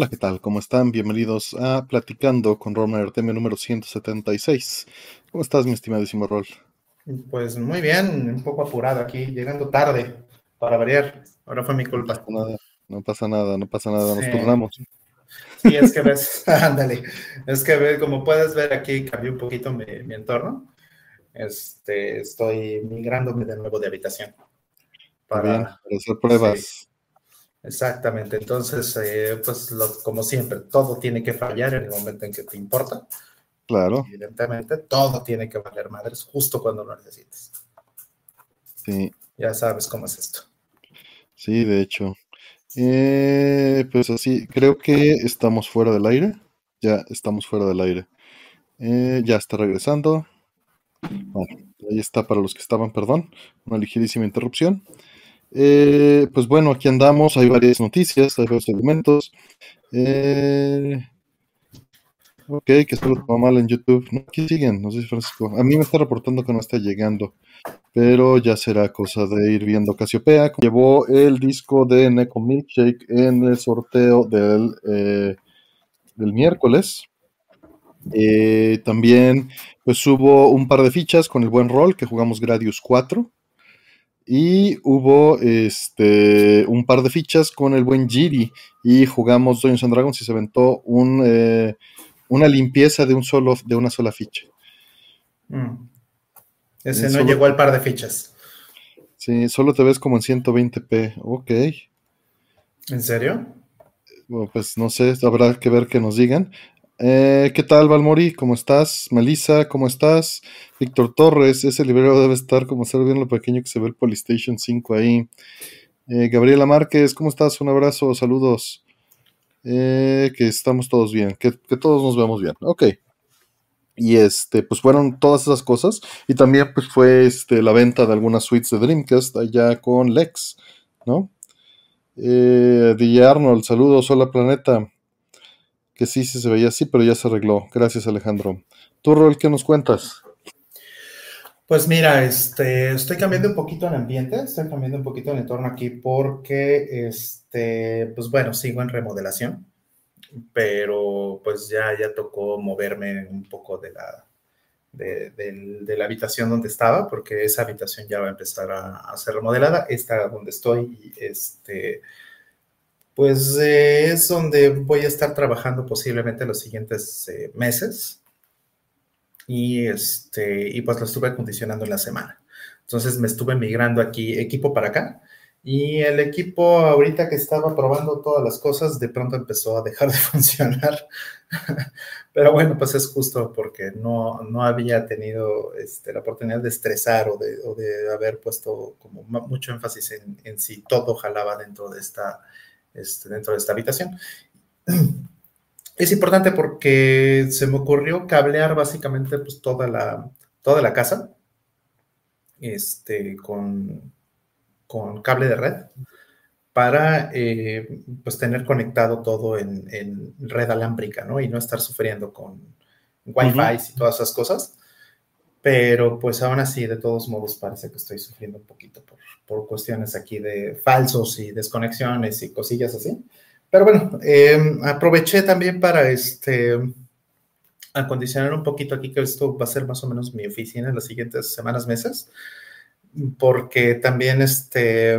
Hola, ¿qué tal? ¿Cómo están? Bienvenidos a Platicando con Roman Artemio número 176. ¿Cómo estás, mi estimadísimo Rol? Pues muy bien, un poco apurado aquí, llegando tarde para variar. Ahora fue mi culpa. No pasa nada, no pasa nada, nos turnamos. Sí, es que ves, ándale, es que ves, como puedes ver aquí, cambié un poquito mi, entorno. Este, estoy migrándome de nuevo de habitación. Para, hacer pruebas. Exactamente, entonces, eh, pues como siempre, todo tiene que fallar en el momento en que te importa. Claro. Evidentemente, todo tiene que valer madres justo cuando lo necesites. Sí. Ya sabes cómo es esto. Sí, de hecho. Eh, pues así, creo que estamos fuera del aire. Ya estamos fuera del aire. Eh, ya está regresando. Bueno, ahí está para los que estaban, perdón. Una ligerísima interrupción. Eh, pues bueno, aquí andamos, hay varias noticias, hay varios elementos. Eh, ok, que solo estaba mal en YouTube. No, aquí siguen, no sé si Francisco. A mí me está reportando que no está llegando, pero ya será cosa de ir viendo Casiopea. Llevó el disco de Neko Milkshake en el sorteo del, eh, del miércoles. también pues hubo un par de fichas con el buen rol que jugamos Gradius 4 y hubo este, un par de fichas con el buen Giri y jugamos Dungeons and Dragons y se aventó un, eh, una limpieza de, un solo, de una sola ficha. Mm. Ese no llegó al par de fichas. Sí, solo te ves como en 120p. Ok. ¿En serio? Bueno, pues no sé, habrá que ver que nos digan. Eh, ¿Qué tal, Valmori? ¿Cómo estás? Melissa, ¿cómo estás? Víctor Torres, ese librero debe estar como ser bien lo pequeño que se ve el Polystation 5 ahí. Eh, Gabriela Márquez, ¿cómo estás? Un abrazo, saludos. Eh, que estamos todos bien, que, todos nos vemos bien. Ok. Y este, pues fueron todas esas cosas. Y también pues fue este, la venta de algunas suites de Dreamcast allá con Lex, ¿no? DJ Arnold, saludos, hola planeta que sí, sí se veía así, pero ya se arregló. Gracias, Alejandro. ¿Tú, Rol, qué nos cuentas? Pues mira, este, estoy cambiando un poquito el ambiente, estoy cambiando un poquito el entorno aquí porque, este, pues bueno, sigo en remodelación, pero pues ya, ya tocó moverme un poco de la, de, la habitación donde estaba, porque esa habitación ya va a empezar a, a ser remodelada. Esta donde estoy, este, pues eh, es donde voy a estar trabajando posiblemente los siguientes eh, meses. Y, este, y pues lo estuve acondicionando en la semana. Entonces me estuve migrando aquí equipo para acá. Y el equipo ahorita que estaba probando todas las cosas, de pronto empezó a dejar de funcionar. Pero bueno, pues es justo porque no, no había tenido este, la oportunidad de estresar o de, o de haber puesto como mucho énfasis en, en si todo jalaba dentro de esta este, dentro de esta habitación. Es importante porque se me ocurrió cablear básicamente pues, toda, la, toda la casa este, con, con cable de red para eh, pues tener conectado todo en, red alámbrica, ¿no? Y no estar sufriendo con Wi-Fi y todas esas cosas. Pero pues aún así, de todos modos, parece que estoy sufriendo un poquito por, por cuestiones aquí de falsos y desconexiones y cosillas así. Pero bueno, em, aproveché también para este acondicionar un poquito aquí, que esto va a ser más o menos mi oficina en las siguientes semanas, meses, porque también este,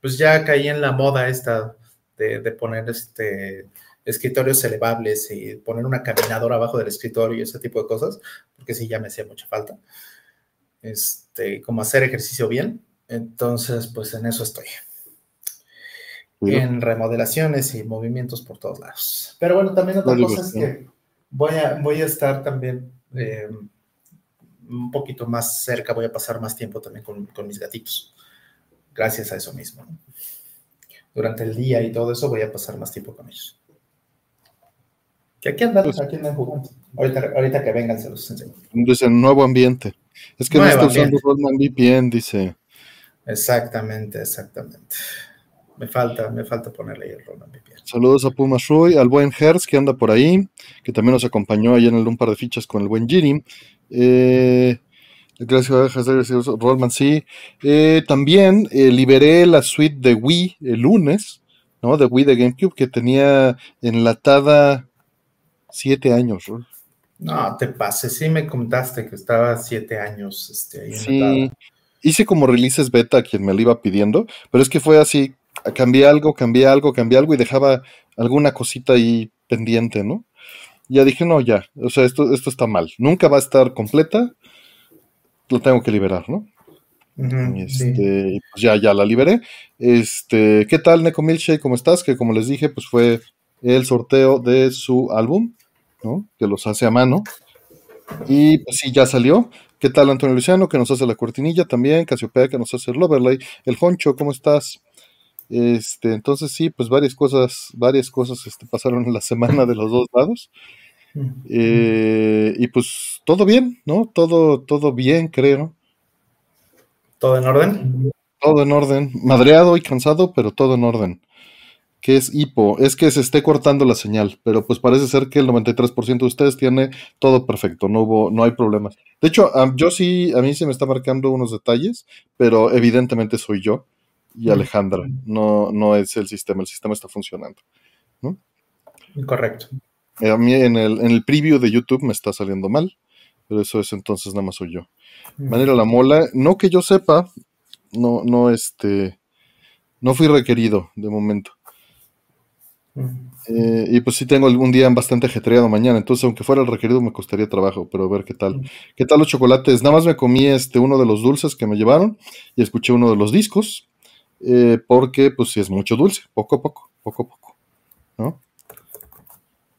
pues ya caí en la moda esta de, de poner este escritorios elevables y poner una caminadora abajo del escritorio y ese tipo de cosas, porque sí, ya me hacía mucha falta. Este, como hacer ejercicio bien. Entonces, pues en eso estoy. En remodelaciones y movimientos por todos lados. Pero bueno, también otra cosa es que voy a, voy a estar también eh, un poquito más cerca, voy a pasar más tiempo también con, con mis gatitos. Gracias a eso mismo. Durante el día y todo eso voy a pasar más tiempo con ellos. Que aquí andan, pues aquí andan jugando. Ahorita, que vengan se los enseño. Dice, nuevo ambiente. Es que no está usando Rodman VPN, dice. Exactamente, exactamente. Me falta, me falta ponerle ahí el Rodman VPN. Saludos a Puma Shui, al buen Hertz que anda por ahí, que también nos acompañó ahí en el un par de fichas con el buen Jiri. Eh, gracias, Rodman, sí. Eh, también eh, liberé la suite de Wii el lunes ¿no? De Wii de GameCube que tenía enlatada siete años. No, te pases, sí me contaste que estaba siete años este, ahí Sí, hice como releases beta a quien me lo iba pidiendo, pero es que fue así, cambié algo, cambié algo, cambié algo y dejaba alguna cosita ahí pendiente, ¿no? Ya dije, no, ya, o sea, esto, esto está mal, nunca va a estar completa, lo tengo que liberar, ¿no? este, pues ya, ya la liberé. Este, ¿qué tal, Neko Milche? ¿Cómo estás? Que como les dije, pues fue el sorteo de su álbum, ¿no? Que los hace a mano. Y pues sí, ya salió. ¿Qué tal, Antonio Luciano? Que nos hace la cortinilla también. Casiopea, que nos hace el overlay. El Honcho, ¿cómo estás? Este, entonces sí, pues varias cosas, varias cosas este, pasaron en la semana de los dos lados. Eh, y pues todo bien, ¿no? Todo, todo bien, creo. ¿Todo en orden? Todo en orden. Madreado y cansado, pero todo en orden. ¿Qué es hipo? Es que se esté cortando la señal, pero pues parece ser que el 93% de ustedes tiene todo perfecto, no hubo, no hay problemas. De hecho, yo sí, a mí se me está marcando unos detalles, pero evidentemente soy yo y Alejandra, no, no es el sistema, el sistema está funcionando. ¿no? Correcto. Eh, a mí en el, en el preview de YouTube me está saliendo mal, pero eso es entonces nada más soy yo. Manera la mola, no que yo sepa, no, no, este, no fui requerido de momento. Eh, y pues sí tengo algún día bastante ajetreado mañana, entonces aunque fuera el requerido me costaría trabajo, pero a ver qué tal. ¿Qué tal los chocolates? Nada más me comí este uno de los dulces que me llevaron y escuché uno de los discos, eh, porque pues sí es mucho dulce, poco a poco, poco a poco, ¿no?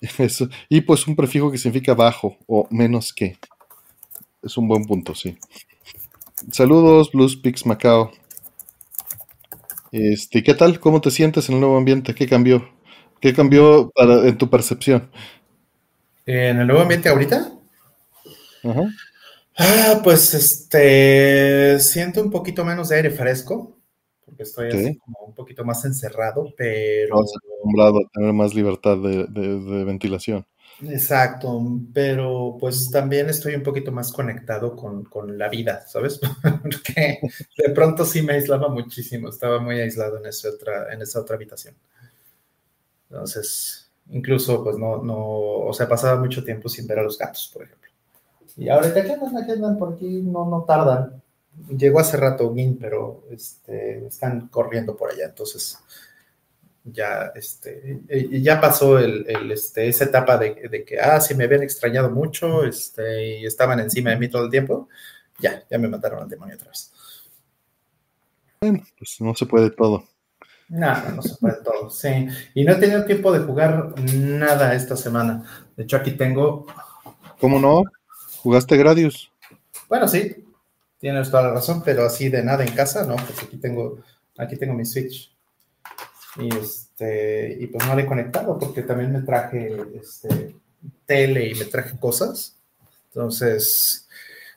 Y pues un prefijo que significa bajo o menos que. Es un buen punto, sí. Saludos, Blues Pix Macao. Este, ¿qué tal? ¿Cómo te sientes en el nuevo ambiente? ¿Qué cambió? ¿Qué cambió en tu percepción? ¿En el nuevo ambiente ahorita? Ajá. Ah, pues este siento un poquito menos de aire fresco, porque estoy así como un poquito más encerrado, pero. acostumbrado a tener más libertad de ventilación. Exacto, pero pues también estoy un poquito más conectado con, la vida, ¿sabes? Porque de pronto sí me aislaba muchísimo, estaba muy aislado en esa otra, en esa otra habitación. Entonces, incluso pues no, no, o sea, pasaba mucho tiempo sin ver a los gatos, por ejemplo. Y ahorita, ¿qué andan? ¿Qué andan por aquí? No, no tardan. Llegó hace rato Gin, pero este, están corriendo por allá, entonces ya, este, ya pasó el, este, esa etapa de, que, ah, sí me habían extrañado mucho, este, y estaban encima de mí todo el tiempo, ya, ya me mataron al demonio otra vez. Bueno, pues no se puede todo. No, no, se puede todo, sí. Y no he tenido tiempo de jugar nada esta semana. De hecho, aquí tengo... ¿Cómo no? ¿Jugaste Gradius? Bueno, sí, tienes toda la razón, pero así de nada en casa, no, porque aquí tengo, aquí tengo mi Switch. Y, este, y pues no le he conectado porque también me traje este, tele y me traje cosas. Entonces,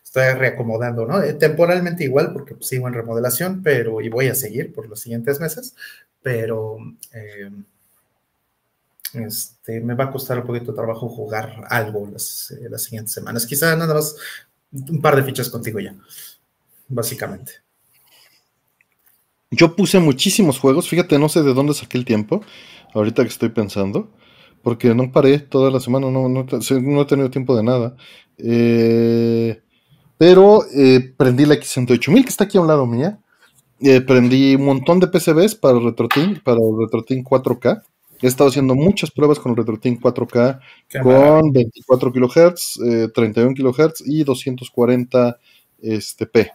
estoy reacomodando, ¿no? Eh, temporalmente igual porque pues, sigo en remodelación, pero y voy a seguir por los siguientes meses, pero eh, este, me va a costar un poquito de trabajo jugar algo las, eh, las siguientes semanas. Quizá nada más un par de fichas contigo ya, básicamente. Yo puse muchísimos juegos, fíjate, no sé de dónde saqué el tiempo, ahorita que estoy pensando, porque no paré toda la semana, no, no, he tenido tiempo de nada. Eh, pero eh, prendí la X68000 que está aquí a un lado mía. Eh, prendí un montón de PCBs para el RetroTin, para el RetroTin 4K. He estado haciendo muchas pruebas con el RetroTin 4K con 24 kHz, 31 kHz y 240 este, P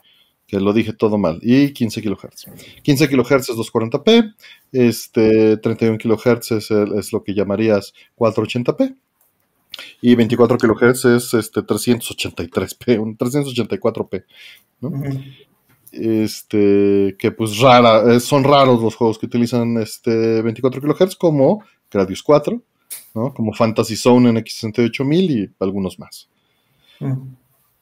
que lo dije todo mal, y 15 kHz. 15 kHz es 240p, este, 31 kHz es, es lo que llamarías 480p, y 24 kHz es este, 383p, 384p, Este, que pues rara, eh, son raros los juegos que utilizan este 24 kHz como Gradius 4, ¿no? como Fantasy Zone en X68000 y algunos más.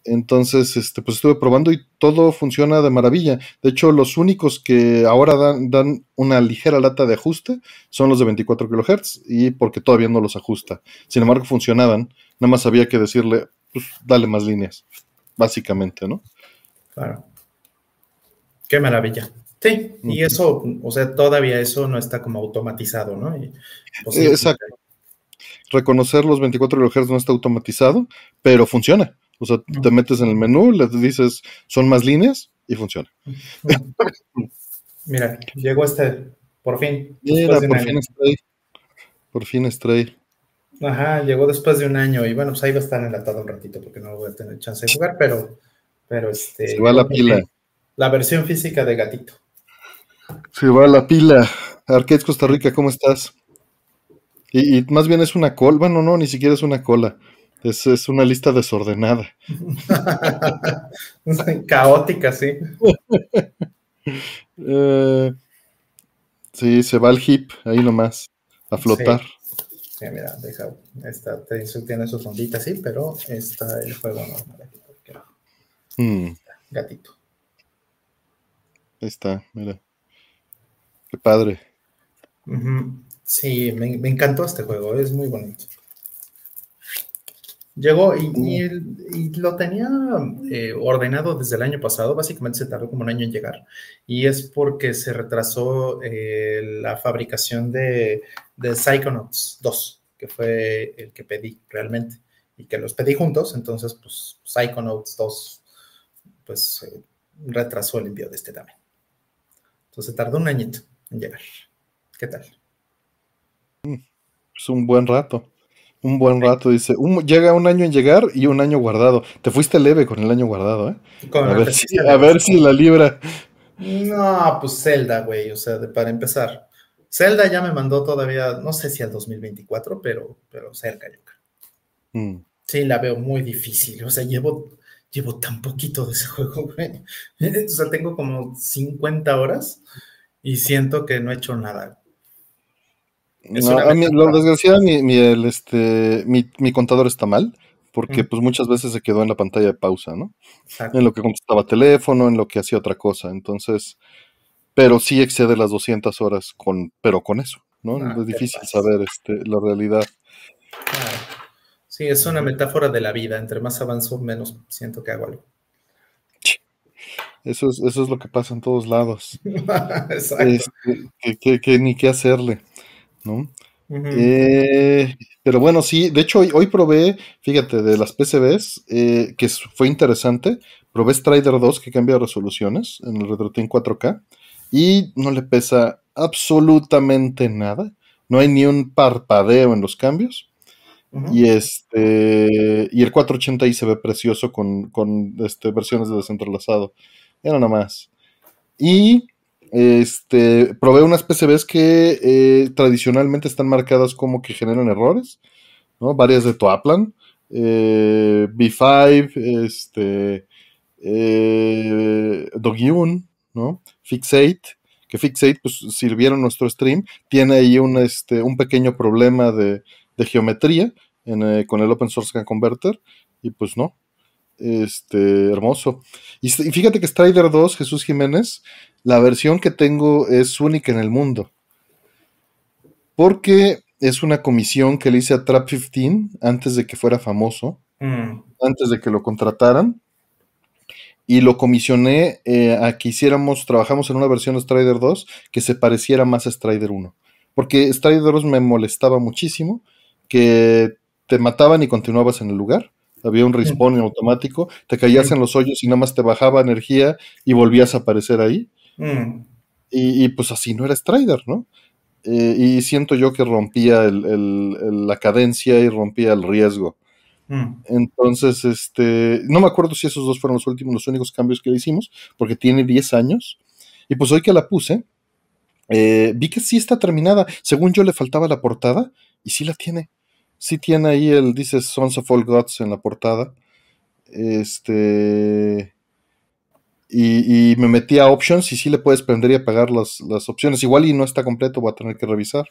Entonces, este, pues estuve probando y todo funciona de maravilla. De hecho, los únicos que ahora dan, una ligera lata de ajuste son los de 24 kHz y porque todavía no los ajusta. Sin embargo, funcionaban. Nada más había que decirle, pues dale más líneas, básicamente, ¿no? Claro. Qué maravilla. Sí, y eso, o sea, todavía eso no está como automatizado, ¿no? Pues, Exacto. Reconocer los 24 GHz no está automatizado, pero funciona. O sea, te metes en el menú, le dices, son más líneas y funciona. Mira, llegó este, por fin. Mira, por fin Stray. Por fin Stray. Ajá, llegó después de un año y bueno, pues ahí va a estar enlatado un ratito porque no voy a tener chance de jugar, pero, pero este. Se va la pila. La versión física de gatito. Se va la pila. Arcades Costa Rica, ¿cómo estás? Y, más bien es una cola. Bueno, no, ni siquiera es una cola. Es, es una lista desordenada. Caótica, sí. Eh, sí, se va el hip ahí nomás, a flotar. Sí, mira, deja, esta, tiene sus onditas, sí, pero está el juego normal aquí. Mm. Gatito. Ahí está, mira. Qué padre. Sí, me, encantó este juego, es muy bonito. Llegó y, lo tenía eh, ordenado desde el año pasado, básicamente se tardó como un año en llegar, y es porque se retrasó eh, la fabricación de, de Psychonauts 2, que fue el que pedí realmente, y que los pedí juntos, entonces pues Psychonauts 2 pues eh, retrasó el envío de este también. Entonces tardó un añito en llegar. ¿Qué tal? Es un buen rato. Un buen rato, dice. llega un año en llegar y un año guardado. Te fuiste leve con el año guardado, ¿eh? a, ver si, a ver si la libra. No, pues Zelda, güey. O sea, para empezar. Zelda ya me mandó todavía, no sé si al 2024, pero, pero cerca, yo creo. Mm. Sí, la veo muy difícil. O sea, llevo llevo tan poquito de ese juego, güey. O sea, tengo como 50 horas y siento que no he hecho nada. A mí, lo desgraciado, mi, este, mi, contador está mal, porque pues muchas veces se quedó en la pantalla de pausa, ¿no? En lo que contestaba teléfono, en lo que hacía otra cosa. Entonces, pero sí excede las 200 horas, con, pero con eso, ¿no? Ah, es difícil saber este, la realidad. Sí, es una metáfora de la vida. Entre más avanzo, menos siento que hago algo. Eso es, eso es lo que pasa en todos lados. Exacto. Este, que, ni qué hacerle, ¿no? Eh, pero bueno, sí, de hecho hoy, probé, fíjate, de las PCBs, eh, que fue interesante, probé Strider 2 que cambia resoluciones en el RetroTin 4K y no le pesa absolutamente nada, no hay ni un parpadeo en los cambios. Y este y el 480 i se ve precioso con, con este, versiones de desentrelazado. Era nada más. Y este probé unas PCBs que eh, tradicionalmente están marcadas como que generan errores, ¿no? Varias de Toaplan, eh, B5, este, eh, Dogyun, ¿no? Fixate, que Fixate pues sirvieron nuestro stream, tiene ahí un, este, un pequeño problema de, de geometría eh, con el Open Source Can Converter y pues no. Este, hermoso. Y, fíjate que Strider 2, Jesús Jiménez, la versión que tengo es única en el mundo. Porque es una comisión que le hice a Trap 15 antes de que fuera famoso, mm. antes de que lo contrataran. Y lo comisioné eh, a que hiciéramos, trabajamos en una versión de Strider 2 que se pareciera más a Strider 1. Porque Strider 2 me molestaba muchísimo que te mataban y continuabas en el lugar. Había un respawn automático, te caías en los hoyos y nada más te bajaba energía y volvías a aparecer ahí. Mm. Y, pues así no era Strider, ¿no? Eh, y siento yo que rompía la cadencia y rompía el riesgo. Mm. Entonces, este, no me acuerdo si esos dos fueron los últimos, los únicos cambios que le hicimos, porque tiene 10 años. Y pues hoy que la puse, eh, vi que sí está terminada. Según yo le faltaba la portada, y sí la tiene. Sí tiene ahí el, dice Sons of All Gods en la portada. Este. Y, me metí a options y sí le puedes prender y apagar las, opciones. Igual y no está completo, voy a tener que revisar.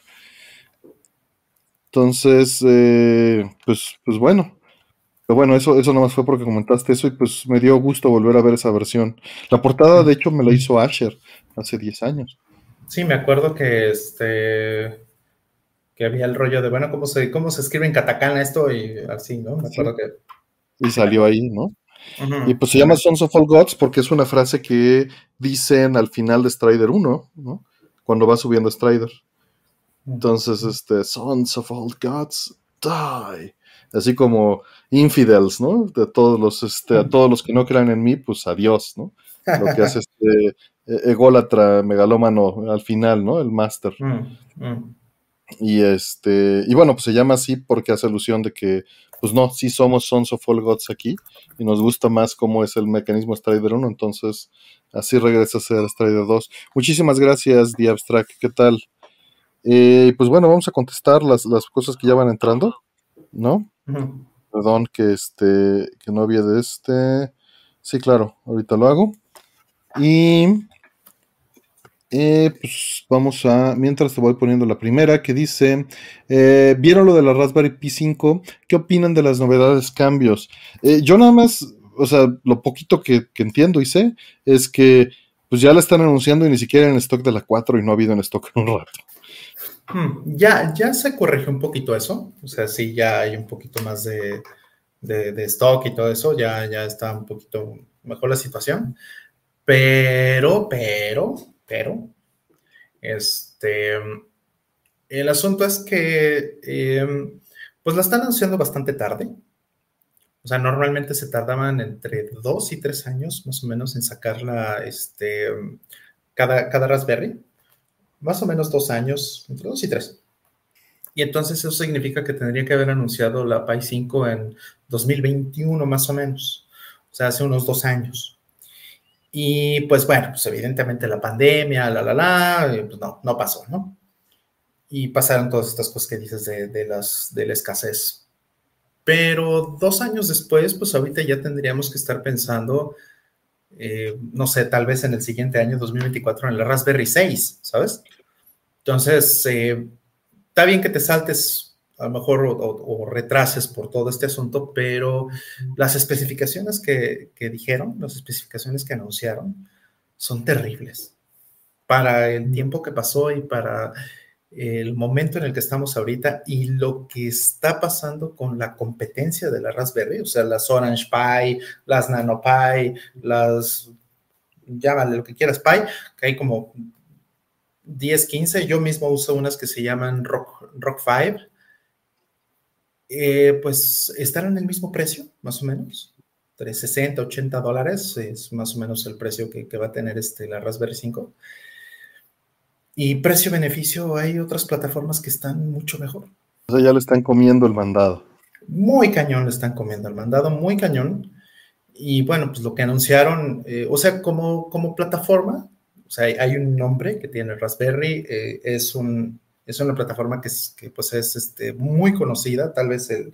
Entonces, eh, pues, pues bueno. Pero bueno, eso, eso nomás fue porque comentaste eso y pues me dio gusto volver a ver esa versión. La portada, de hecho, me la hizo Asher hace 10 años. Sí, me acuerdo que este que había el rollo de, bueno, ¿cómo se, cómo se escribe en katakana esto? Y así, ¿no? Me acuerdo que... Y salió ahí, ¿no? Y pues se llama Sons of All Gods porque es una frase que dicen al final de Strider 1, ¿no? Cuando va subiendo Strider. Entonces, este, Sons of All Gods, die. Así como infidels, ¿no? De todos los, este, a todos los que no crean en mí, pues adiós, ¿no? Lo que hace este e-, ególatra megalómano al final, ¿no? El máster. Y este, y bueno, pues se llama así porque hace alusión de que, pues no, sí somos Sons of All Gods aquí, y nos gusta más cómo es el mecanismo Strider 1, entonces así regresa a ser Strider 2. Muchísimas gracias, The Abstract, ¿qué tal? Eh, pues bueno, vamos a contestar las, las, cosas que ya van entrando, ¿no? Perdón que este, que no había de este. Sí, claro, ahorita lo hago. Y eh, pues vamos a, mientras te voy poniendo la primera que dice, eh, ¿vieron lo de la Raspberry Pi 5? ¿Qué opinan de las novedades, cambios? Eh, yo nada más, o sea, lo poquito que, entiendo y sé es que pues ya la están anunciando y ni siquiera en stock de la 4 y no ha habido en stock en un rato. Hmm, ya, ya se corrigió un poquito eso, o sea, sí, ya hay un poquito más de, de stock y todo eso, ya, ya está un poquito mejor la situación, pero, pero, pero, este, el asunto es que, em, pues la están anunciando bastante tarde. O sea, normalmente se tardaban entre dos y tres años más o menos en sacarla, este, cada, cada Raspberry. Más o menos dos años, entre dos y tres. Y entonces eso significa que tendría que haber anunciado la Pi 5 en 2021 más o menos. O sea, hace unos dos años. Y pues bueno, pues evidentemente la pandemia, la, la, la, pues no, no pasó, ¿no? Y pasaron todas estas cosas que dices de, las, de la escasez. Pero dos años después, pues ahorita ya tendríamos que estar pensando, eh, no sé, tal vez en el siguiente año, 2024, en la Raspberry 6, ¿sabes? Entonces, eh, está bien que te saltes a lo mejor o, retrases por todo este asunto, pero las especificaciones que, dijeron, las especificaciones que anunciaron, son terribles. Para el tiempo que pasó y para el momento en el que estamos ahorita y lo que está pasando con la competencia de la Raspberry, o sea, las Orange Pi, las Nano Pi, las, llámale lo que quieras, Pi, que hay como 10, 15, yo mismo uso unas que se llaman Rock, Rock 5, eh, pues están en el mismo precio, más o menos. Entre 60, 80 dólares es más o menos el precio que, va a tener este, la Raspberry 5. Y precio-beneficio, hay otras plataformas que están mucho mejor. O sea, ya le están comiendo el mandado. Muy cañón le están comiendo el mandado, muy cañón. Y bueno, pues lo que anunciaron, eh, o sea, como, como plataforma, o sea, hay un nombre que tiene Raspberry, eh, es un es una plataforma que, es, pues es este, muy conocida, tal vez el,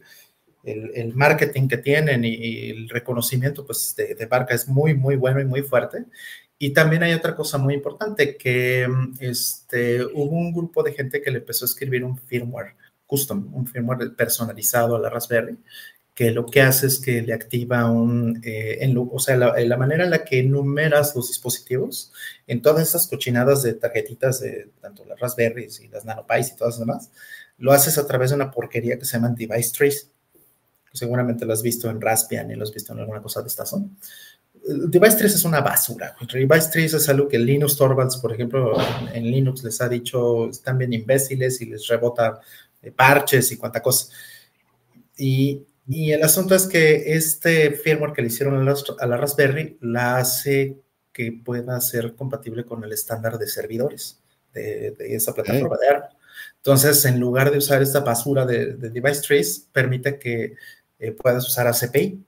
el, marketing que tienen y, el reconocimiento pues, de, de, marca es muy, muy bueno y muy fuerte. Y también hay otra cosa muy importante, que este, hubo un grupo de gente que le empezó a escribir un firmware custom, un firmware personalizado a la Raspberry, que lo que hace es que le activa un, eh, en o sea, la, manera en la que enumeras los dispositivos en todas esas cochinadas de tarjetitas de tanto las Raspberries y las NanoPies y todas las demás, lo haces a través de una porquería que se llama Device Trace. Seguramente lo has visto en Raspbian y lo has visto en alguna cosa de estas, ¿no? Device Trace es una basura. Device Trace es algo que Linux Torvalds, por ejemplo, en, Linux les ha dicho, están bien imbéciles y les rebota parches y cuánta cosa. Y y el asunto es que este firmware que le hicieron a la, Raspberry la hace que pueda ser compatible con el estándar de servidores de, esa plataforma de ARM. Entonces, en lugar de usar esta basura de, device trace, permite que eh, puedas usar ACPI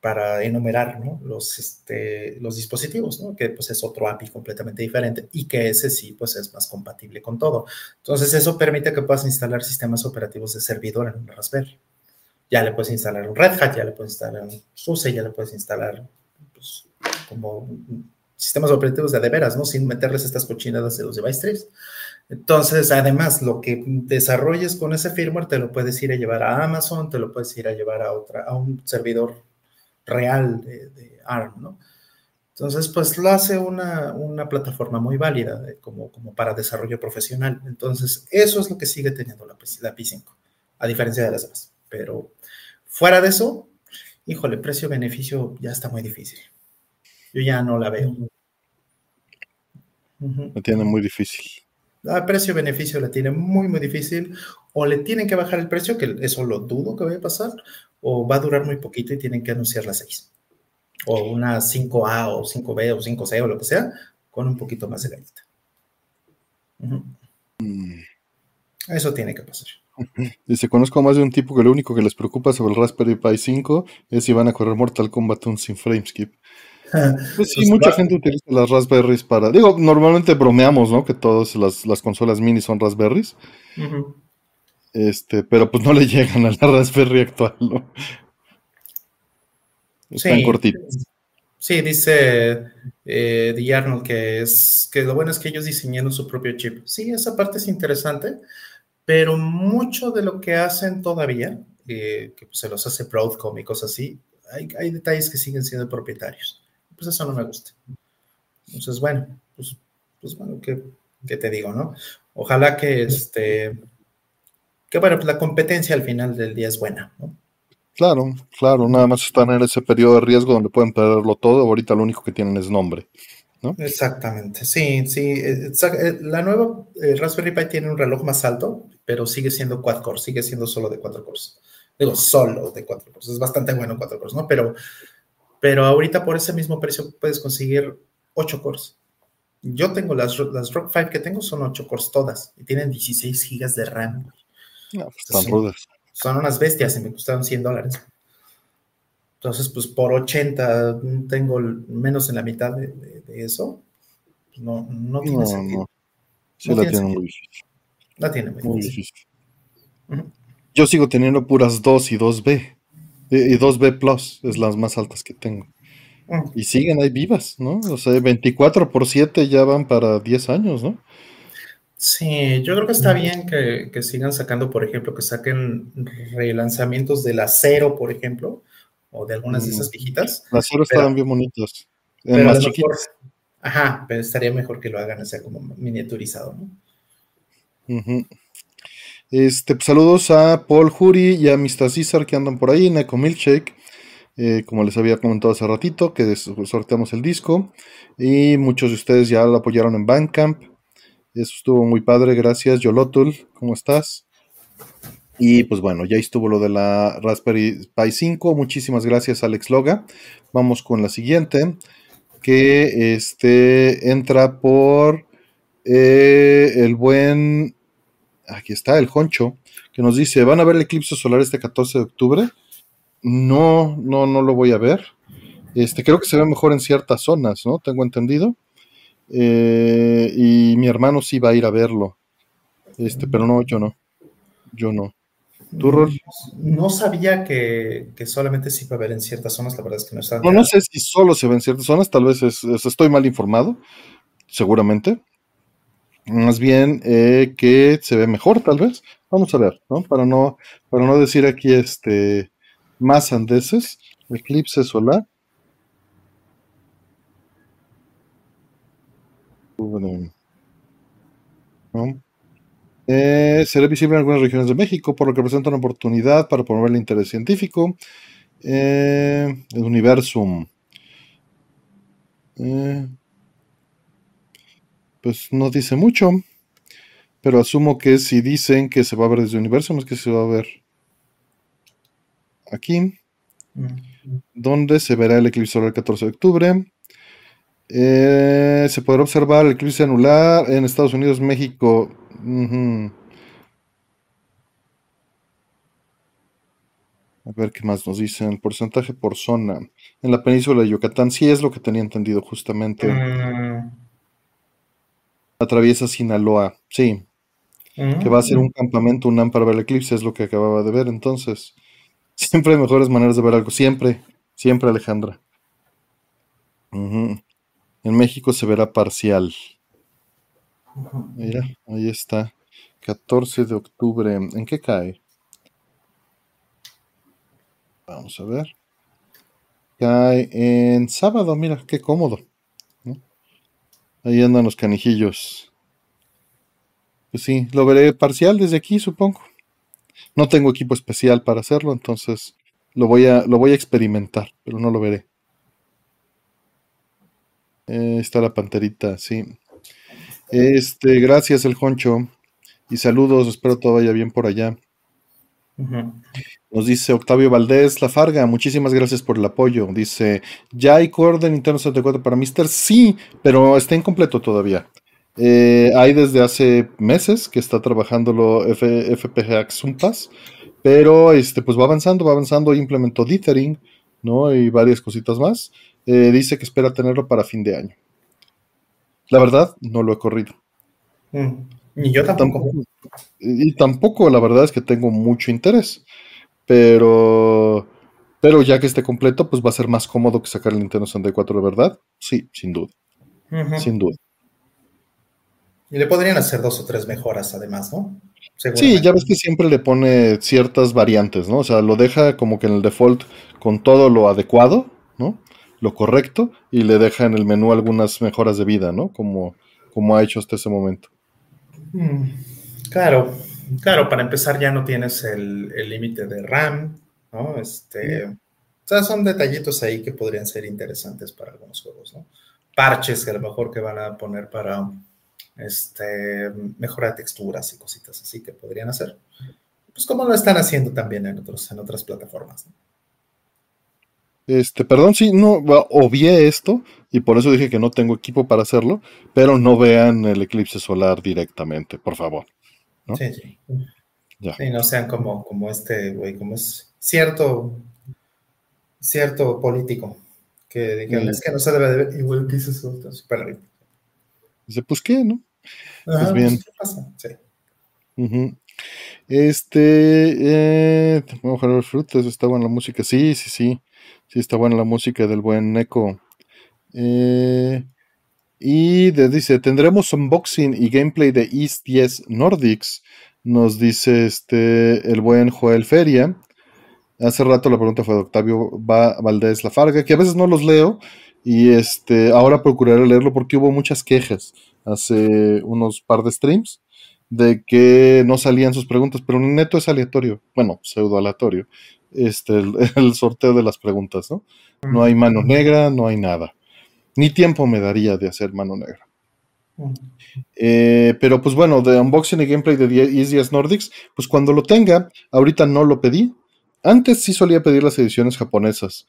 para enumerar los, este, los dispositivos, ¿no? que pues es otro API completamente diferente y que ese sí pues es más compatible con todo. Entonces, eso permite que puedas instalar sistemas operativos de servidor en una Raspberry ya le puedes instalar un Red Hat, ya le puedes instalar un SUSE, ya le puedes instalar pues, como sistemas operativos de de veras, ¿no? Sin meterles estas cochinadas de los device trace. Entonces, además, lo que desarrolles con ese firmware te lo puedes ir a llevar a Amazon, te lo puedes ir a llevar a otra, a un servidor real de, ARM, ¿no? Entonces, pues lo hace una, una plataforma muy válida como, como para desarrollo profesional. Entonces, eso es lo que sigue teniendo la, la P5, a diferencia de las demás. Pero Fuera de eso, híjole, precio-beneficio ya está muy difícil. Yo ya no la veo. La tiene muy difícil. A precio-beneficio la tiene muy, muy difícil. O le tienen que bajar el precio, que eso lo dudo que vaya a pasar, o va a durar muy poquito y tienen que anunciar la 6. O una 5A o 5B o 5C o lo que sea, con un poquito más de galleta. Mm. Eso tiene que pasar. Dice, conozco más de un tipo que lo único que les preocupa sobre el Raspberry Pi 5 es si van a correr Mortal Kombat 1 sin frameskip. Pues sí, pues mucha gente utiliza las Raspberries para. Digo, normalmente bromeamos, ¿no? Que todas las, consolas mini son Raspberries. Este, pero pues no le llegan a la Raspberry actual, ¿no? Están sí, cortitas. Sí, dice eh, Arnold que es que lo bueno es que ellos diseñaron su propio chip. Sí, esa parte es interesante, pero mucho de lo que hacen todavía, eh, que pues, se los hace Broadcom y cosas así, hay, hay detalles que siguen siendo propietarios pues eso no me gusta. Entonces, bueno, pues, pues bueno, ¿qué, te digo, no? Ojalá que este, que bueno, pues la competencia al final del día es buena, ¿no? Claro, claro, nada más están en ese periodo de riesgo donde pueden perderlo todo, ahorita lo único que tienen es nombre, ¿no? Exactamente, sí, sí, eh, la nueva eh, Raspberry Pi tiene un reloj más alto, pero sigue siendo quad core, sigue siendo solo de cuatro cores. Digo, solo de cuatro cores, es bastante bueno cuatro cores, ¿no? Pero pero ahorita por ese mismo precio puedes conseguir 8 cores. Yo tengo las, las Rock 5 que tengo, son 8 cores todas y tienen 16 gigas de RAM. No, pues están son, son unas bestias y me costaron 100 dólares. Entonces, pues por 80 tengo menos en la mitad de, eso. No, no tiene sentido. Sí, la tiene muy difícil. La tiene muy, difícil. Yo sigo teniendo puras 2 y 2B. Y, 2B Plus es las más altas que tengo. Y siguen ahí vivas, ¿no? O sea, 24 por 7 ya van para 10 años, ¿no? Sí, yo creo que está bien que, sigan sacando, por ejemplo, que saquen relanzamientos del acero, por ejemplo, o de algunas de esas mm. viejitas. Las acero estaban bien bonitas. más. Ajá, pero estaría mejor que lo hagan, o sea, como miniaturizado, ¿no? Este, pues, saludos a Paul Jury y a Mr. César que andan por ahí, Neko Milkshake, eh, como les había comentado hace ratito, que sorteamos el disco. Y muchos de ustedes ya lo apoyaron en Bandcamp. Eso estuvo muy padre, gracias. Yolotul, ¿cómo estás? Y pues bueno, ya estuvo lo de la Raspberry Pi 5. Muchísimas gracias, Alex Loga. Vamos con la siguiente, que este, entra por eh, el buen aquí está el Honcho, que nos dice, ¿van a ver el eclipse solar este 14 de octubre? No, no, no lo voy a ver. Este, creo que se ve mejor en ciertas zonas, ¿no? Tengo entendido. Eh, y mi hermano sí va a ir a verlo. Este, pero no, yo no. Yo no. ¿Tú, Rol? No sabía que, solamente se iba a ver en ciertas zonas, la verdad es que no está. No, no sé si solo se ve en ciertas zonas, tal vez estoy mal informado, seguramente. Más bien eh, que se ve mejor, tal vez. Vamos a ver, ¿no? Para no, para no decir aquí este más andeses. Eclipse solar. Eh, será visible en algunas regiones de México, por lo que presenta una oportunidad para promover el interés científico. Eh, el Universum. Eh, pues no dice mucho, pero asumo que si dicen que se va a ver desde el universo, es que se va a ver aquí, donde se verá el eclipse solar el 14 de octubre. Eh, se podrá observar el eclipse anular en Estados Unidos, México. A ver qué más nos dicen. Porcentaje por zona. En la península de Yucatán, sí es lo que tenía entendido justamente. Mm atraviesa Sinaloa, sí. Que va a ser un mm. campamento UNAM para ver el eclipse, es lo que acababa de ver. Entonces, siempre hay mejores maneras de ver algo. Siempre, siempre, Alejandra. En México se verá parcial. Mira, ahí está. 14 de octubre. ¿En qué cae? Vamos a ver. Cae en sábado, mira, qué cómodo. Ahí andan los canijillos. Pues sí, lo veré parcial desde aquí, supongo. No tengo equipo especial para hacerlo, entonces Lo voy a, lo voy a experimentar, pero no lo veré. Eh, está la panterita, sí. Este, gracias, el Honcho. Y saludos, espero todo vaya bien por allá. Nos dice Octavio Valdés La Farga, muchísimas gracias por el apoyo. Dice, ¿ya hay core de Nintendo 74 para Mister? Sí, pero está incompleto todavía. Eh, hay desde hace meses que está trabajándolo F FPGA Xumpas, pero este, pues va avanzando, va avanzando, implementó dithering, ¿no? Y varias cositas más. Eh, dice que espera tenerlo para fin de año. La verdad, no lo he corrido. Mm, ni yo tampoco. Y tampoco, la verdad es que tengo mucho interés. Pero, pero ya que esté completo, pues va a ser más cómodo que sacar el Nintendo 64, ¿de verdad? Sí, sin duda. Sin duda. Y le podrían hacer dos o tres mejoras además, ¿no? Sí, ya ves que siempre le pone ciertas variantes, ¿no? O sea, lo deja como que en el default con todo lo adecuado, ¿no? Lo correcto, y le deja en el menú algunas mejoras de vida, ¿no? Como, como ha hecho hasta ese momento. Mm, claro, claro, para empezar ya no tienes el límite de RAM, ¿no? Este, o sea, son detallitos ahí que podrían ser interesantes para algunos juegos, ¿no? Parches que a lo mejor que van a poner para este, mejora de texturas y cositas así que podrían hacer. Pues como lo están haciendo también en, otros, en otras plataformas. Este, perdón, sí, no, obvié esto y por eso dije que no tengo equipo para hacerlo, pero no vean el eclipse solar directamente, por favor. Sí, sí. Y no sean como, como este, güey, como es cierto, cierto político que digan, es que no se debe de ver, igual dice eso, super Dice, pues qué, ¿no? pues bien. Sí. Este, eh, vamos a ver frutas, está buena la música. Sí, sí, sí. Sí, está buena la música del buen Neko. Eh, y dice, tendremos unboxing y gameplay de East 10 Nordics. Nos dice este el buen Joel Feria. Hace rato la pregunta fue de Octavio Valdés Lafarga, que a veces no los leo, y este, ahora procuraré leerlo porque hubo muchas quejas hace unos par de streams de que no salían sus preguntas, pero neto es aleatorio, bueno, pseudo aleatorio, este, el, sorteo de las preguntas, ¿no? No hay mano negra, no hay nada. Ni tiempo me daría de hacer mano negra. Eh, pero pues bueno, de unboxing y gameplay de Easy Nordics, pues cuando lo tenga, ahorita no lo pedí. Antes sí solía pedir las ediciones japonesas.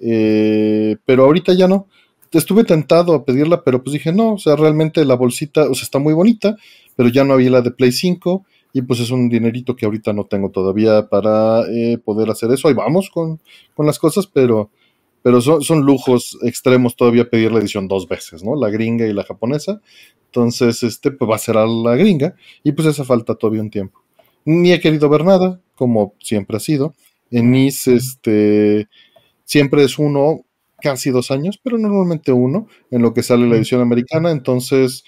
Eh, pero ahorita ya no. Estuve tentado a pedirla, pero pues dije, no, o sea, realmente la bolsita, o sea, está muy bonita, pero ya no había la de Play 5 y pues es un dinerito que ahorita no tengo todavía para eh, poder hacer eso. Ahí vamos con, las cosas, pero, pero son, son, lujos extremos todavía pedir la edición dos veces, ¿no? La gringa y la japonesa. Entonces, este, pues va a ser a la gringa y pues esa falta todavía un tiempo. Ni he querido ver nada, como siempre ha sido. En mis, este, Siempre es uno, casi dos años, pero normalmente uno en lo que sale la edición americana. Entonces,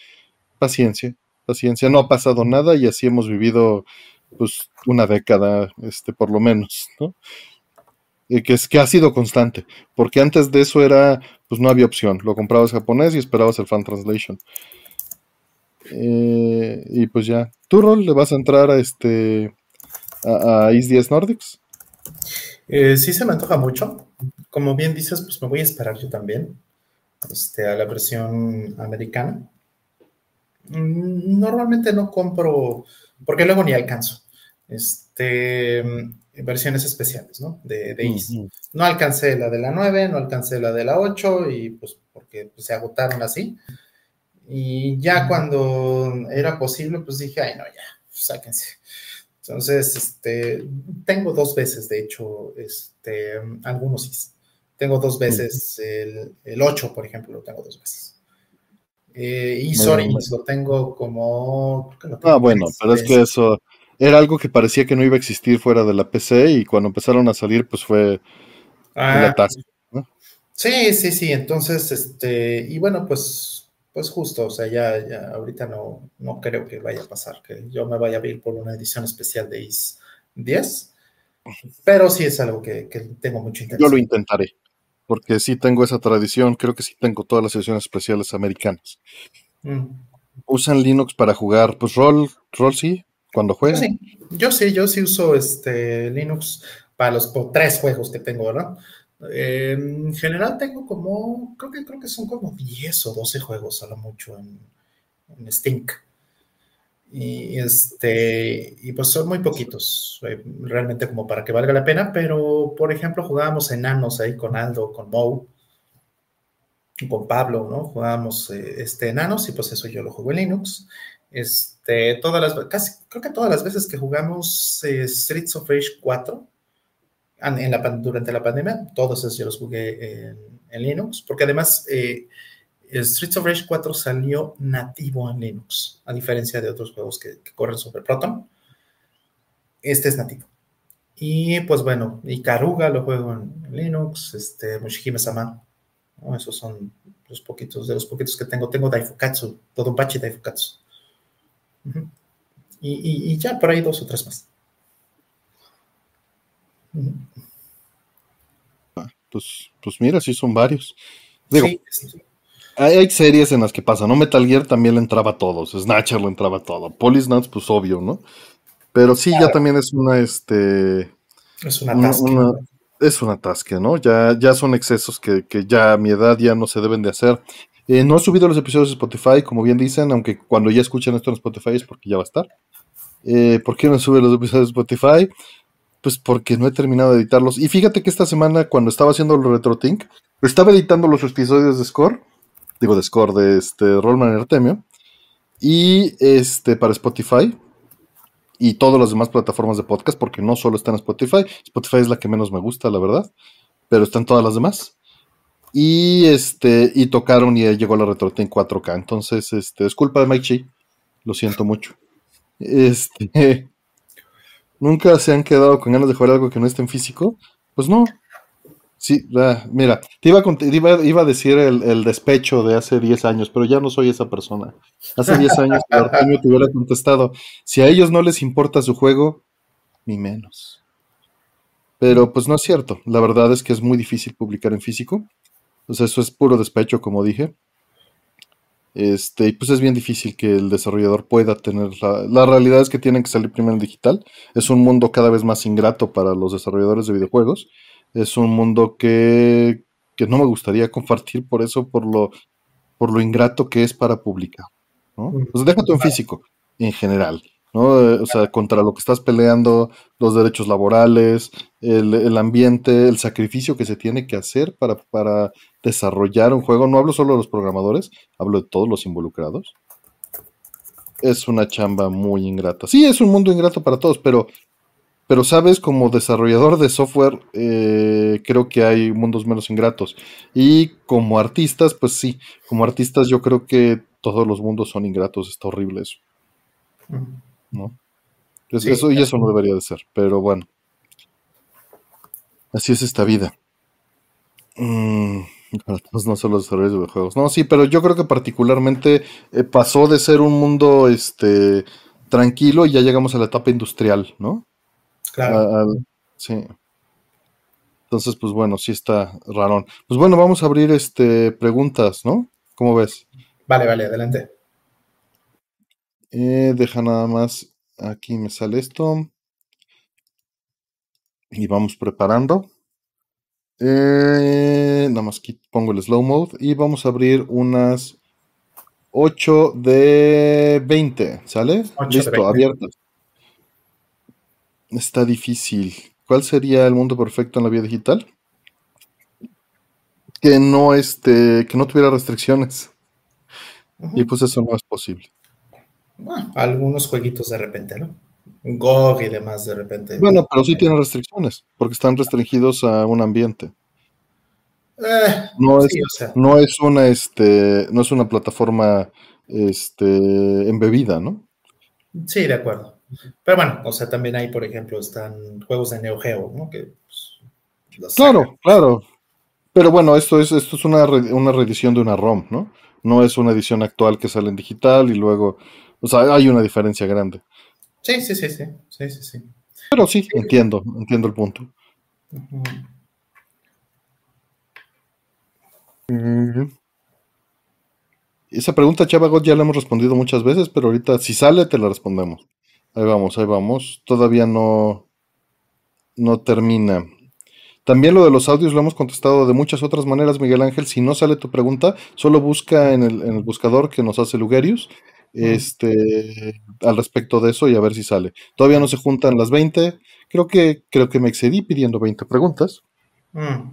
paciencia, paciencia. No ha pasado nada y así hemos vivido pues una década, este, por lo menos, ¿no? que, es, que ha sido constante, porque antes de eso era, pues no había opción, lo comprabas japonés y esperabas el fan translation. Eh, y pues ya, ¿tu rol le vas a entrar a este a, East 10 Nordics? Eh, sí se me antoja mucho. Como bien dices, pues me voy a esperar yo también este, a la versión americana. Mm, normalmente no compro, porque luego ni alcanzo, este, versiones especiales, ¿no? De, de No alcancé la de la 9, no alcancé la de la 8 y pues porque pues, se agotaron así. Y ya cuando era posible, pues dije, ay, no, ya, sáquense. Entonces, este, tengo dos veces, de hecho, este, algunos sí. Tengo dos veces el, el 8, por ejemplo, lo tengo dos veces. Eh, y sorry, lo tengo como... ah, bueno, pero es que eso era algo que parecía que no iba a existir fuera de la PC y cuando empezaron a salir, pues fue ah, Sí, sí, sí. Entonces, este, y bueno, pues pues justo, o sea, ya, ya ahorita no, no creo que vaya a pasar, que yo me vaya a ir por una edición especial de IS 10, pero sí es algo que, tengo mucho interés. Yo lo intentaré, porque sí tengo esa tradición, creo que sí tengo todas las ediciones especiales americanas. Mm. ¿Usan Linux para jugar? Pues rol, rol sí, cuando juegan. Yo sí, yo sí, uso este Linux para los tres juegos que tengo, ¿verdad? En general tengo como, creo que, creo que son como 10 o 12 juegos a lo mucho en, en Stink. Y, este, y pues son muy poquitos, eh, realmente como para que valga la pena, pero por ejemplo jugábamos enanos ahí con Aldo, con Moe, con Pablo, ¿no? Jugábamos eh, este, enanos y pues eso yo lo jugué en Linux. Este, todas las, casi, creo que todas las veces que jugamos eh, Streets of Rage 4, en la, durante la pandemia, todos esos yo los jugué en, Linux, porque además Streets of Rage 4 salió nativo en Linux, a diferencia de otros juegos que, corren sobre Proton. Este es nativo. Y pues bueno, y Karuga lo juego en, Linux, este, Mushihime Sama, esos son los poquitos, de los poquitos que tengo. Tengo Daifukatsu, todo un bache Daifukatsu. y, y, ya por ahí dos o tres más. Pues, pues mira, sí son varios. Digo, Hay, series en las que pasa, ¿no? Metal Gear también le entraba a todos, Snatcher le entraba a todo, Polisnuts, pues obvio, ¿no? Pero sí, ya también es una, este... Es una, una, es un atasque, ¿no? Ya, ya son excesos que, ya a mi edad ya no se deben de hacer. Eh, no he subido los episodios de Spotify, como bien dicen, aunque cuando ya escuchen esto en Spotify es porque ya va a estar. Eh, ¿Por qué no sube los episodios de Spotify? Pues porque no he terminado de editarlos. Y fíjate que esta semana, cuando estaba haciendo el RetroTink, estaba editando los episodios de Score, digo de Score, de este Rollman Artemio, y este para Spotify, y todas las demás plataformas de podcast, porque no solo está en Spotify. Spotify es la que menos me gusta, la verdad, pero están todas las demás. Y este, y tocaron y llegó la retrota en 4K. Entonces, este, es culpa de Mike Chi. Lo siento mucho. Este, nunca se han quedado con ganas de jugar algo que no esté en físico. Pues no, Sí, mira, te iba a, iba, a decir el, despecho de hace 10 años, pero ya no soy esa persona. Hace 10 años Artemio te hubiera contestado, si a ellos no les importa su juego, ni menos. Pero pues no es cierto, la verdad es que es muy difícil publicar en físico. Pues eso es puro despecho, como dije. Este, y pues es bien difícil que el desarrollador pueda tener la, la realidad es que tienen que salir primero en digital. Es un mundo cada vez más ingrato para los desarrolladores de videojuegos es un mundo que, no me gustaría compartir por eso, por lo, por lo ingrato que es para publicar. ¿no? Pues déjate en físico, en general. ¿no? Eh, o sea, contra lo que estás peleando, los derechos laborales, el, ambiente, el sacrificio que se tiene que hacer para, para, desarrollar un juego. No hablo solo de los programadores, hablo de todos los involucrados. Es una chamba muy ingrata. Sí, es un mundo ingrato para todos, pero pero sabes, como desarrollador de software, eh, creo que hay mundos menos ingratos. Y como artistas, pues sí, como artistas yo creo que todos los mundos son ingratos, está horrible eso. ¿No? eso, y eso no debería de ser, pero bueno. Así es esta vida. Mm, no solo desarrollos de videojuegos. No, sí, pero yo creo que particularmente eh, pasó de ser un mundo este tranquilo y ya llegamos a la etapa industrial, ¿no? Claro. sí. Entonces, pues bueno, sí está raro. Pues bueno, vamos a abrir este preguntas, ¿no? ¿Cómo ves? Vale, vale, adelante. Eh, deja nada más. Aquí me sale esto. Y vamos preparando. Eh, nada más aquí pongo el slow mode. Y vamos a abrir unas 8 de 20. ¿Sale? Listo, abiertas. Está difícil. ¿Cuál sería el mundo perfecto en la vida digital? Que no este, que no tuviera restricciones. Y pues eso no es posible. Bueno, algunos jueguitos de repente, ¿no? GOG y demás de repente. Bueno, pero sí tienen restricciones, porque están restringidos a un ambiente. Eh, no, es, no es una este, no es una plataforma este embebida, ¿no? Sí, de acuerdo. Pero bueno, o sea, también hay, por ejemplo, están juegos de Neo Geo, ¿no? Que, pues, claro, claro. Pero bueno, esto es, esto es una, una reedición de una ROM, ¿no? No es una edición actual que sale en digital y luego, o sea, hay una diferencia grande. Sí, sí, sí, sí, sí, sí, sí. Pero sí, entiendo, entiendo el punto. Esa pregunta, Chava ya la hemos respondido muchas veces, pero ahorita si sale te la respondemos. Ahí vamos, ahí vamos. Todavía no. no termina. También lo de los audios lo hemos contestado de muchas otras maneras, Miguel Ángel. Si no sale tu pregunta, solo busca en el, buscador que nos hace Lugerius este, al respecto de eso y a ver si sale. Todavía no se juntan las 20. Creo que, creo que me excedí pidiendo 20 preguntas. Mm.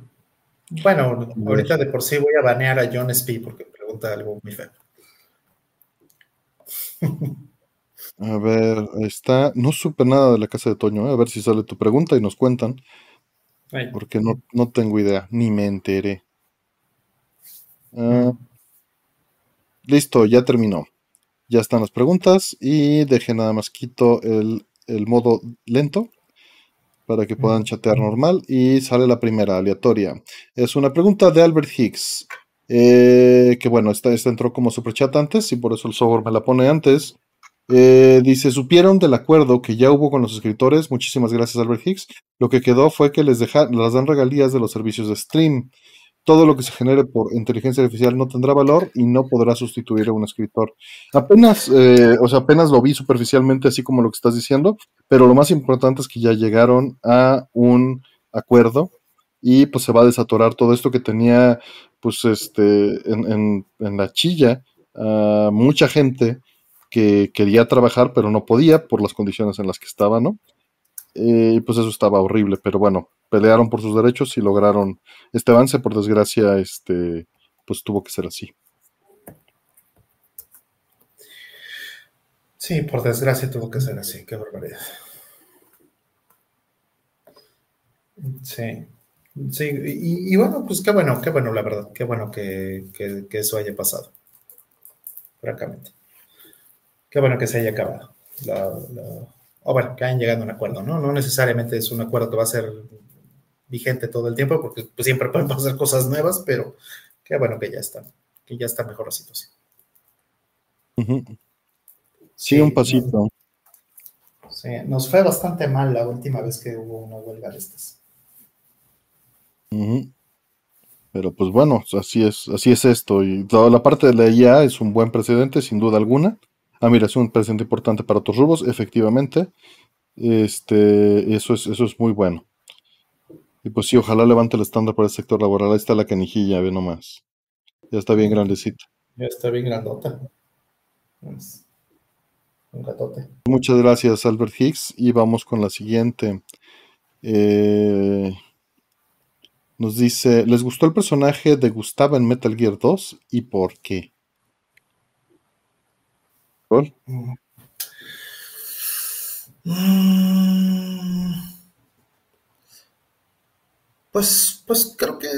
Bueno, ahorita de por sí voy a banear a John Spee porque pregunta algo muy feo. A ver, está. No supe nada de la casa de Toño. ¿eh? A ver si sale tu pregunta y nos cuentan. Porque no, no, tengo idea, ni me enteré. Ah, listo, ya terminó. Ya están las preguntas y deje nada más quito el, el modo lento para que puedan chatear normal y sale la primera aleatoria. Es una pregunta de Albert Hicks. Eh, que bueno, esta, esta entró como superchat antes y por eso el software me la pone antes. Eh, dice, supieron del acuerdo que ya hubo con los escritores. Muchísimas gracias, Albert Hicks. Lo que quedó fue que les, deja, dan regalías de los servicios de stream. Todo lo que se genere por inteligencia artificial no tendrá valor y no podrá sustituir a un escritor. Apenas, eh, o sea, apenas lo vi superficialmente, así como lo que estás diciendo, pero lo más importante es que ya llegaron a un acuerdo y pues se va a desatorar todo esto que tenía, pues, este, en, en la chilla mucha gente que quería trabajar pero no podía por las condiciones en las que estaba, ¿no? Y pues eso estaba horrible, pero bueno, pelearon por sus derechos y lograron este avance, por desgracia, este, pues tuvo que ser así. Sí, por desgracia tuvo que ser así, qué barbaridad. Sí, sí, y, bueno, pues qué bueno, qué bueno, la verdad, qué bueno que, que eso haya pasado, francamente. Qué bueno que se haya acabado. o bueno, que hayan llegado a un acuerdo, ¿no? No necesariamente es un acuerdo que va a ser vigente todo el tiempo, porque pues, siempre pueden pasar cosas nuevas, pero qué bueno que ya está, que ya está mejor la situación. Sí, un pasito. Sí, nos fue bastante mal la última vez que hubo una huelga de estas. Pero pues bueno, así es, así es esto. Y toda la parte de la IA es un buen precedente, sin duda alguna. Ah, mira, es un presente importante para otros rubros, efectivamente. Este, eso es, eso es muy bueno. Y pues sí, ojalá levante el estándar para el sector laboral. Ahí está la canijilla, ve nomás. Ya está bien grandecita. Ya está bien grandota. un gatote. Muchas gracias, Albert Hicks. Y vamos con la siguiente. Eh, nos dice, ¿les gustó el personaje de Gustavo en Metal Gear 2 y por qué? Pues, pues creo que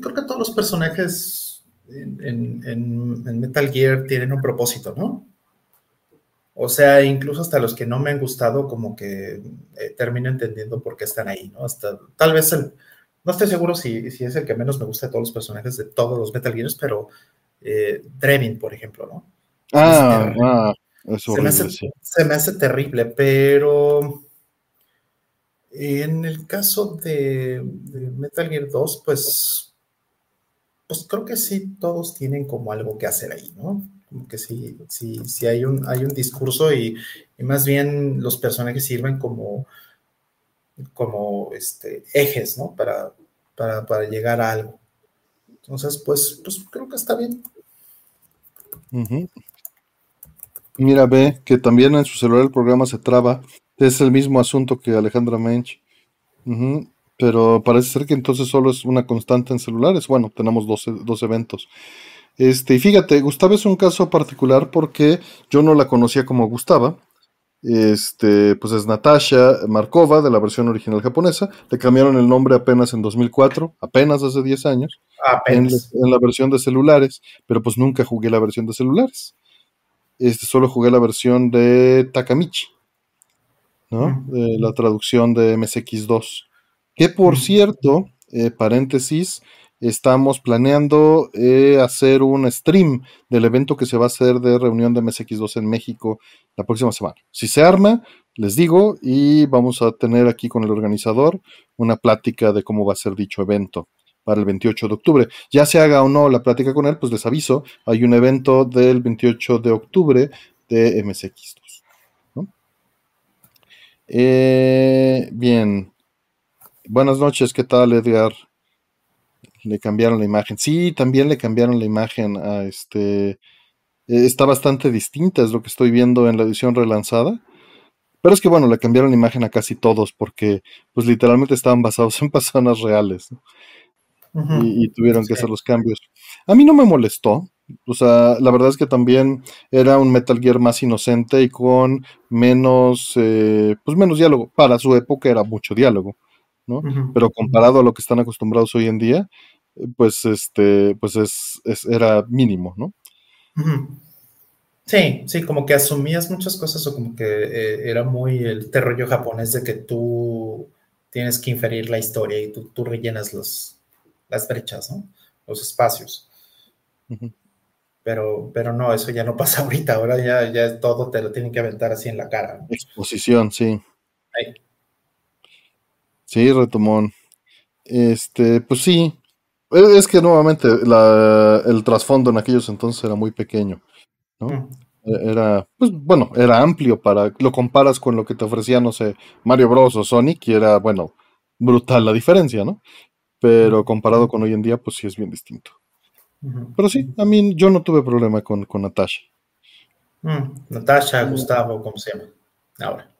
creo que todos los personajes en, Metal Gear tienen un propósito, ¿no? O sea, incluso hasta los que no me han gustado, como que eh, termino entendiendo por qué están ahí, ¿no? Hasta tal vez no estoy seguro si, si, es el que menos me gusta de todos los personajes de todos los Metal Gears, pero eh, por ejemplo, ¿no? Ah, ah se, me hace, terrible, pero en el caso de, Metal Gear 2, pues, pues creo que sí, todos tienen como algo que hacer ahí, ¿no? Como que sí, sí, sí hay un, hay un discurso y, más bien los personajes sirven como, como este, ejes, ¿no? Para, para, llegar a algo. Entonces, pues, pues creo que está bien. Mira, ve que también en su celular el programa se traba. Es el mismo asunto que Alejandra Mench. Pero parece ser que entonces solo es una constante en celulares. Bueno, tenemos dos, dos eventos. Este, y fíjate, Gustava es un caso particular porque yo no la conocía como Gustava. Este, pues es Natasha Markova de la versión original japonesa. Le cambiaron el nombre apenas en 2004, apenas hace 10 años. Apenas. en la versión de celulares, pero pues nunca jugué la versión de celulares. Este, solo jugué la versión de Takamichi, ¿no? la traducción de MSX2. Que por cierto, eh, paréntesis, estamos planeando eh, hacer un stream del evento que se va a hacer de reunión de MSX2 en México la próxima semana. Si se arma, les digo, y vamos a tener aquí con el organizador una plática de cómo va a ser dicho evento para el 28 de octubre. Ya se haga o no la plática con él, pues les aviso, hay un evento del 28 de octubre de MSX2. Eh, bien, Buenas noches, ¿qué tal, Edgar? Le cambiaron la imagen. Sí, también le cambiaron la imagen a este. eh, Está bastante distinta, es lo que estoy viendo en la edición relanzada. Pero es que bueno, le cambiaron la imagen a casi todos porque pues literalmente estaban basados en personas reales ¿no? Y, y tuvieron que hacer los cambios. A mí no me molestó. O sea, la verdad es que también era un Metal Gear más inocente y con menos, eh, pues menos diálogo. Para su época era mucho diálogo, ¿no? Pero comparado a lo que están acostumbrados hoy en día, pues este, pues es, es- era mínimo, ¿no? Sí, sí, como que asumías muchas cosas o como que eh, era muy el rollo japonés de que tú tienes que inferir la historia y tú, tú rellenas los, las brechas, ¿no? Los espacios. Pero, pero no, eso ya no pasa ahorita. Ahora ya, ya todo te lo tienen que aventar así en la cara. ¿no? Exposición, sí. Sí, retomón. Este, pues sí. Es que nuevamente la- el trasfondo en aquellos entonces era muy pequeño, ¿no? Mm. E- Era, pues bueno, era amplio para, lo comparas con lo que te ofrecía, no sé, Mario Bros. o Sonic, y era, bueno, brutal la diferencia, ¿no? Pero comparado con hoy en día, pues sí es bien distinto. Pero sí, a mí yo no tuve problema con, con Natasha. Mm. Natasha, Gustavo, ¿cómo se llama? Ahora,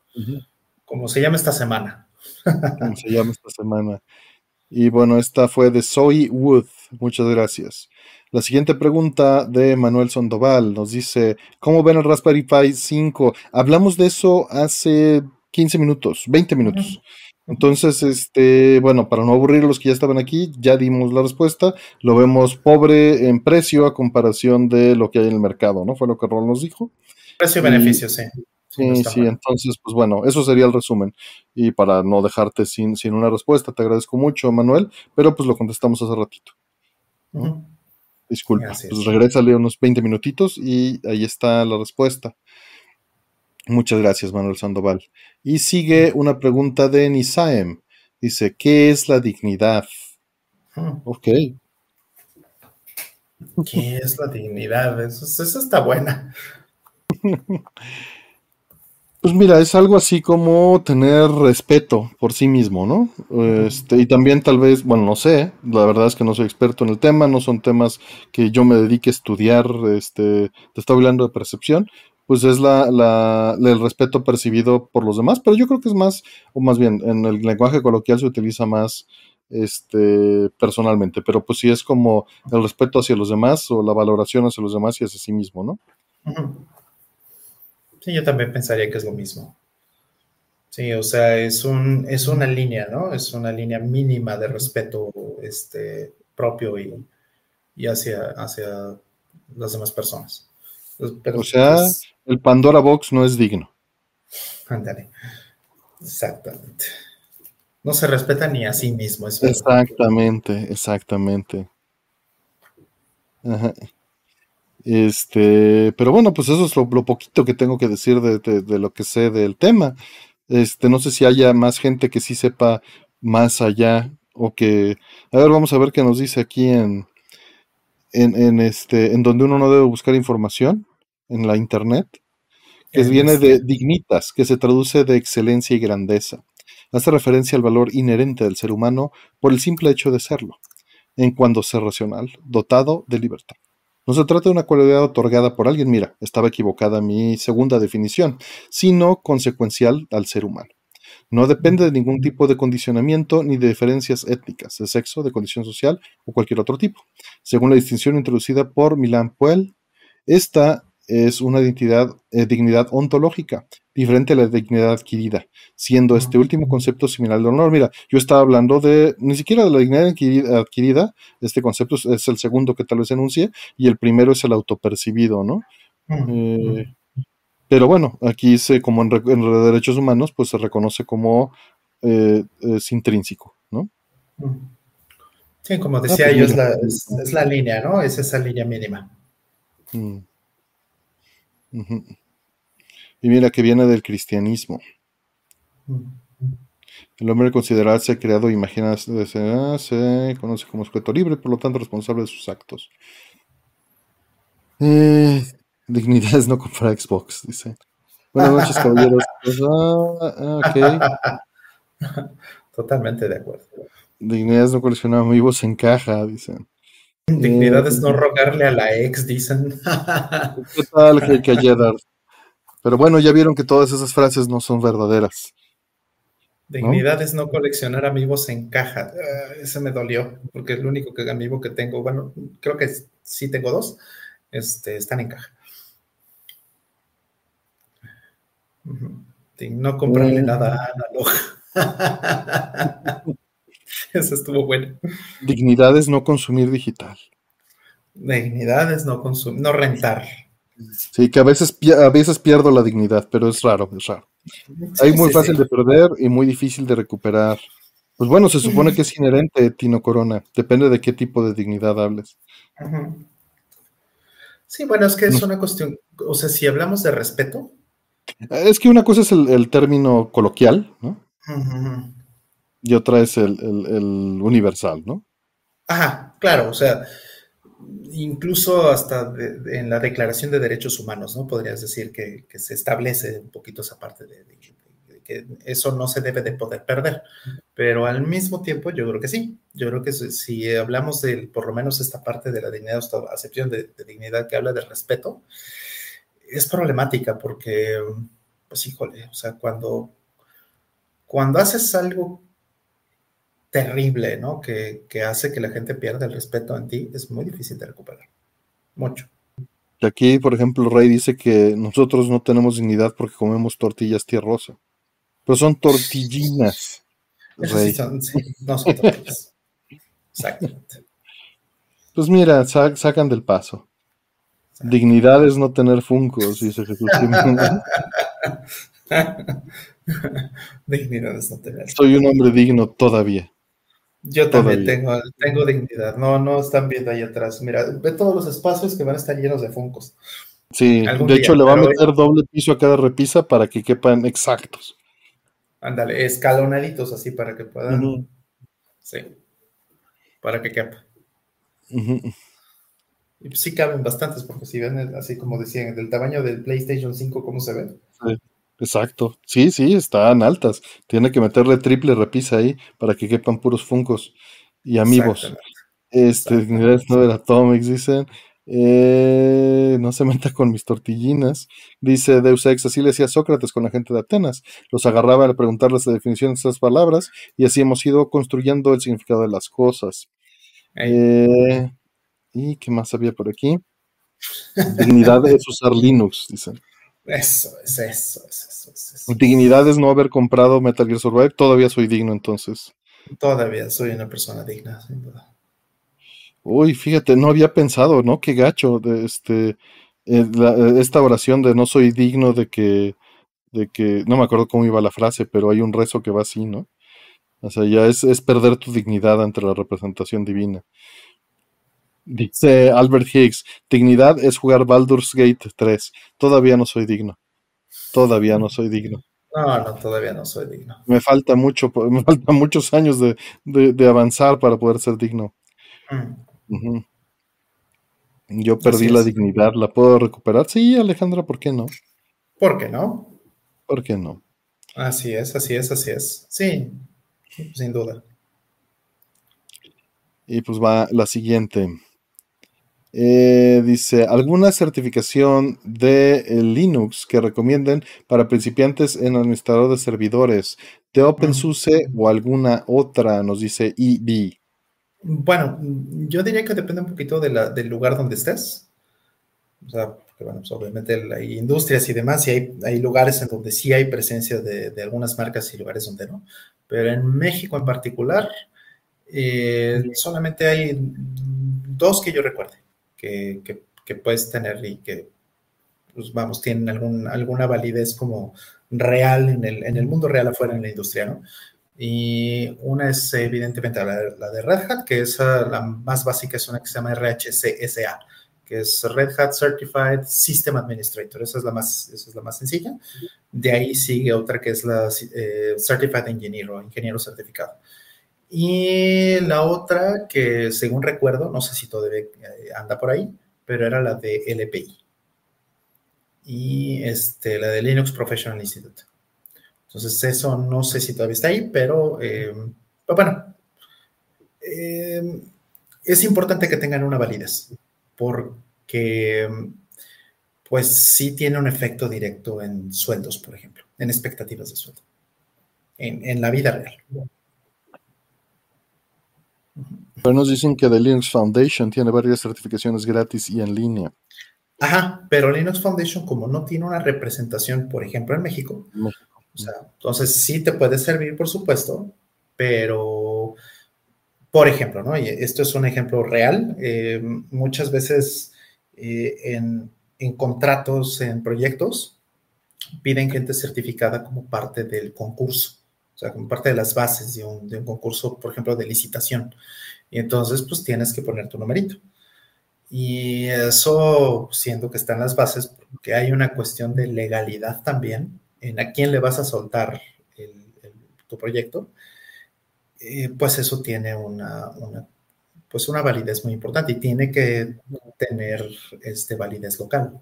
¿cómo se llama esta semana? ¿Cómo se llama esta semana? Y bueno, esta fue de Zoe Wood. Muchas gracias. La siguiente pregunta de Manuel Sandoval nos dice, ¿cómo ven el Raspberry Pi 5? Hablamos de eso hace 15 minutos, 20 minutos. Entonces, este, bueno, para no aburrir los que ya estaban aquí, ya dimos la respuesta. Lo vemos pobre en precio a comparación de lo que hay en el mercado, ¿no? Fue lo que Ron nos dijo. Precio y beneficio, sí. Sí, no Sí, mal. entonces, pues bueno, eso sería el resumen. Y para no dejarte sin, sin una respuesta, te agradezco mucho, Manuel, pero pues lo contestamos hace ratito. Ujú. Disculpa, Así es. pues regrésale unos 20 minutitos y ahí está la respuesta. Muchas gracias, Manuel Sandoval. Y sigue una pregunta de Nisaem. Dice, ¿qué es la dignidad? Ujú. Ok, ¿Qué es la dignidad? Eso, eso está buena. Pues mira, es algo así como tener respeto por sí mismo, ¿no? Este, y también tal vez, bueno, no sé, la verdad es que no soy experto en el tema, no son temas que yo me dedique a estudiar, este, te estoy hablando de percepción, pues es la, el respeto percibido por los demás, pero yo creo que es más, o más bien, en el lenguaje coloquial se utiliza más, este, personalmente, pero pues sí es como el respeto hacia los demás o la valoración hacia los demás y hacia sí mismo, ¿no? Sí, yo también pensaría que es lo mismo. Sí, o sea, es un, es una línea, ¿no? Es una línea mínima de respeto este, propio y, y hacia, hacia las demás personas. Pues, Pero, O sea, pues, el Pandora Box no es digno. ándale. Exactamente. No se respeta ni a sí mismo. Es verdad. Exactamente, exactamente. Ajá. Este, pero bueno, pues eso es lo, lo poquito que tengo que decir de, de- de lo que sé del tema. Este, no sé si haya más gente que sí sepa más allá o que, a ver, vamos a ver qué nos dice aquí en, en, en este, en donde uno no debe buscar información, en la internet, que En viene de este- dignitas, que se traduce de excelencia y grandeza. Hace referencia al valor inherente del ser humano por el simple hecho de serlo, en cuanto ser racional, dotado de libertad. No se trata de una cualidad otorgada por alguien, mira, estaba equivocada mi segunda definición, sino consecuencial al ser humano. No depende de ningún tipo de condicionamiento ni de diferencias étnicas, de sexo, de condición social o cualquier otro tipo. Según la distinción introducida por Milan Puel, esta es una identidad, eh, dignidad ontológica, diferente a la dignidad adquirida, siendo este último concepto similar al honor. Mira, yo estaba hablando de, ni siquiera de la dignidad adquirida, este concepto es, el segundo que tal vez enuncie, y el primero es el autopercibido, ¿no? Eh, pero bueno, aquí se, como en, re- en derechos humanos, pues se reconoce como eh, es intrínseco, ¿no? Sí, como decía pues yo, es mira. la, es, es la línea, ¿no? Es esa línea mínima. Mm. Ujú. Y mira que viene del cristianismo. El hombre considerarse creado, imagina, se, se conoce como sujeto libre, por lo tanto responsable de sus actos. Eh, dignidad es no comprar Xbox, dice. Buenas noches, caballeros. Pues, ah, ah, ok. totalmente de acuerdo. Dignidad es no coleccionar amigos en caja, dicen. Dignidad es no rogarle a la ex, dicen. ¿Qué tal, que ayer? Pero bueno, ya vieron que todas esas frases no son verdaderas. Dignidad es no coleccionar amigos en caja. Ah, ese me dolió, porque es el único que, amigo que tengo. Bueno, creo que sí tengo dos. Este, están en caja. No comprarle mm. nada a Analog. Eso estuvo bueno. Dignidad es no consumir digital. Dignidad es no consumir, no rentar. Sí, que a veces, a veces pierdo la dignidad, pero es raro, es raro. Hay muy fácil de perder y muy difícil de recuperar. Pues bueno, se supone que es inherente, Tino Corona. Depende de qué tipo de dignidad hables. Sí, bueno, es que es una cuestión, o sea, si hablamos de respeto. Es que una cosa es el, término coloquial, ¿no? Y otra es el, universal, ¿no? Ajá, claro, o sea, incluso hasta en la Declaración de Derechos Humanos, ¿no? Podrías decir que, se establece un poquito esa parte de, que eso no se debe de poder perder. Pero al mismo tiempo, yo creo que sí. Yo creo que si, hablamos de por lo menos esta parte de la dignidad, esta acepción de, dignidad que habla de respeto, es problemática porque, pues híjole, o sea, cuando, cuando haces algo terrible, ¿no? Que, hace que la gente pierda el respeto en ti, es muy difícil de recuperar. Mucho. Aquí, por ejemplo, Rey dice que nosotros no tenemos dignidad porque comemos tortillas tierrosa. Pero son tortillinas. Sí son, no son tortillas. Exactamente. Pues mira, sacan del paso. Dignidad es no tener funcos, dice Jesús. Dignidad es no tener. Soy un hombre digno todavía. Yo también tengo, tengo dignidad. No, no están viendo ahí atrás. Mira, ve todos los espacios que van a estar llenos de funcos. Sí, de hecho le va a meter doble piso a cada repisa para que quepan exactos. Ándale, escalonaditos así para que puedan. Sí. Para que quepa. Y sí caben bastantes, porque si ven así como decían, del tamaño del PlayStation 5, ¿cómo se ve? Sí. Exacto. Sí, sí, están altas. Tiene que meterle triple repisa ahí para que quepan puros funcos y amigos. Este, no de Atomics, dicen. Eh, no se meta con mis tortillinas. Dice Deus Ex, así le decía Sócrates con la gente de Atenas. Los agarraba a preguntarles la definición de estas palabras y así hemos ido construyendo el significado de las cosas. Eh, ¿Y qué más había por aquí? Dignidad es usar Linux, dicen. Eso es, eso es, eso Dignidad es no haber comprado Metal Gear Survive. Todavía soy digno, entonces. Todavía soy una persona digna, sin duda. Uy, fíjate, no había pensado, ¿no? Qué gacho de este eh, esta oración de no soy digno de que de que no me acuerdo cómo iba la frase, pero hay un rezo que va así, ¿no? O sea, ya es, es perder tu dignidad ante la representación divina. Dice Albert Higgs, dignidad es jugar Baldur's Gate 3. Todavía no soy digno. Todavía no soy digno. No, no, todavía no soy digno. Me falta mucho, me faltan muchos años de, avanzar para poder ser digno. Mm. Yo perdí la dignidad, ¿la puedo recuperar? Sí, Alejandra, ¿por qué no? ¿Por qué no? ¿Por qué no? Así es, así es, así es. Sí, sin duda. Y pues va la siguiente. Eh, dice, ¿alguna certificación de eh, Linux que recomienden para principiantes en administrador de servidores de OpenSUSE o alguna otra? Nos dice EB. Bueno, yo diría que depende un poquito del lugar donde estés. O sea, bueno, pues, obviamente hay industrias y demás, y hay, hay, lugares en donde sí hay presencia de, algunas marcas y lugares donde no. Pero en México en particular, eh, solamente hay dos que yo recuerde que, puedes tener y que, pues vamos, tienen algún, alguna validez como real en el, en el mundo real afuera en la industria, ¿no? Y una es evidentemente la, de Red Hat, que es la más básica, es una que se llama RHCSA, que es Red Hat Certified System Administrator. Esa es la más, esa es la más sencilla. De ahí sigue otra que es la eh, Certified Engineer o ingeniero certificado. Y la otra que, según recuerdo, no sé si todavía eh, anda por ahí, pero era la de LPI. Y este, la de Linux Professional Institute. Entonces, eso no sé si todavía está ahí, pero, eh, bueno, eh, es importante que tengan una validez, porque pues sí tiene un efecto directo en sueldos, por ejemplo, en expectativas de sueldo, en, la vida real. Pero nos dicen que The Linux Foundation tiene varias certificaciones gratis y en línea. Ajá, pero Linux Foundation, como no tiene una representación, por ejemplo, en México, o sea, entonces sí te puede servir, por supuesto, pero, por ejemplo, ¿no? Y esto es un ejemplo real. Eh, muchas veces eh, en, en contratos, en proyectos, piden gente certificada como parte del concurso, o sea, como parte de las bases de un, de un, concurso, por ejemplo, de licitación. Y entonces, pues tienes que poner tu numerito. Y eso, siendo que está en las bases, porque hay una cuestión de legalidad también, en a quién le vas a soltar tu proyecto, eh, pues eso tiene una, una, pues una validez muy importante y tiene que tener este, validez local.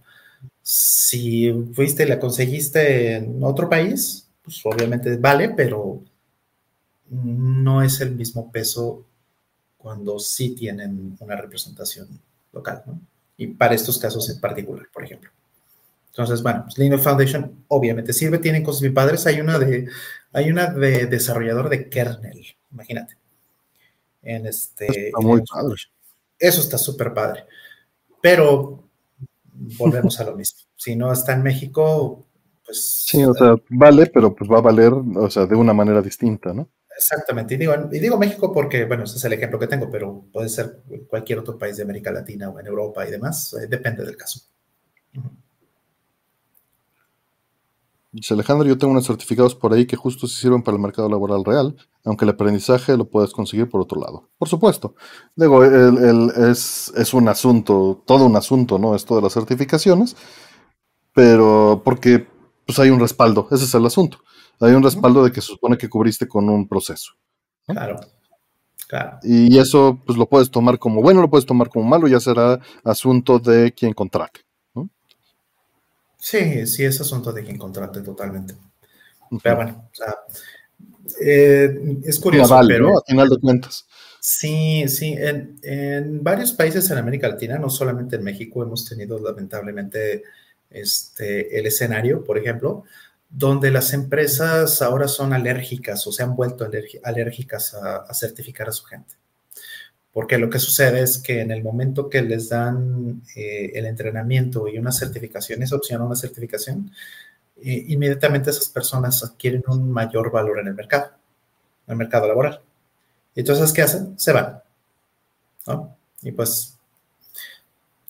Si fuiste y la conseguiste en otro país, pues obviamente vale, pero no es el mismo peso cuando sí tienen una representación local, ¿no? Y para estos casos en particular, por ejemplo. Entonces, bueno, pues Linux Foundation obviamente sirve, tienen cosas muy padres. Hay una de, hay una de desarrollador de kernel, imagínate. En este, está muy padre. Eso está súper padre. Pero volvemos a lo mismo. Si no está en México, pues. Sí, o sea, vale, pero pues va a valer, o sea, de una manera distinta, ¿no? Exactamente. Y digo, y digo México porque, bueno, ese es el ejemplo que tengo, pero puede ser cualquier otro país de América Latina o en Europa y demás. Eh, depende del caso. Dice Alejandro, yo tengo unos certificados por ahí que justo se sirven para el mercado laboral real, aunque el aprendizaje lo puedes conseguir por otro lado. Por supuesto. Digo, es, es, un asunto, todo un asunto, ¿no? Esto de las certificaciones, pero porque pues hay un respaldo, ese es el asunto. Hay un respaldo de que se supone que cubriste con un proceso. Claro. Claro. Y eso pues lo puedes tomar como bueno, lo puedes tomar como malo, ya será asunto de quien contrate. Sí, sí, es asunto de quien contrate totalmente. Pero bueno, o sea, eh, es curioso, pero... A final de cuentas. Sí, sí, en, en, varios países en América Latina, no solamente en México, hemos tenido lamentablemente este, el escenario, por ejemplo, donde las empresas ahora son alérgicas o se han vuelto alérgicas a certificar a su gente porque lo que sucede es que en el momento que les dan eh, el entrenamiento y una certificación, esa opción a una certificación, eh, inmediatamente esas personas adquieren un mayor valor en el mercado, en el mercado laboral. Entonces, ¿qué hacen? Se van. ¿no? Y pues,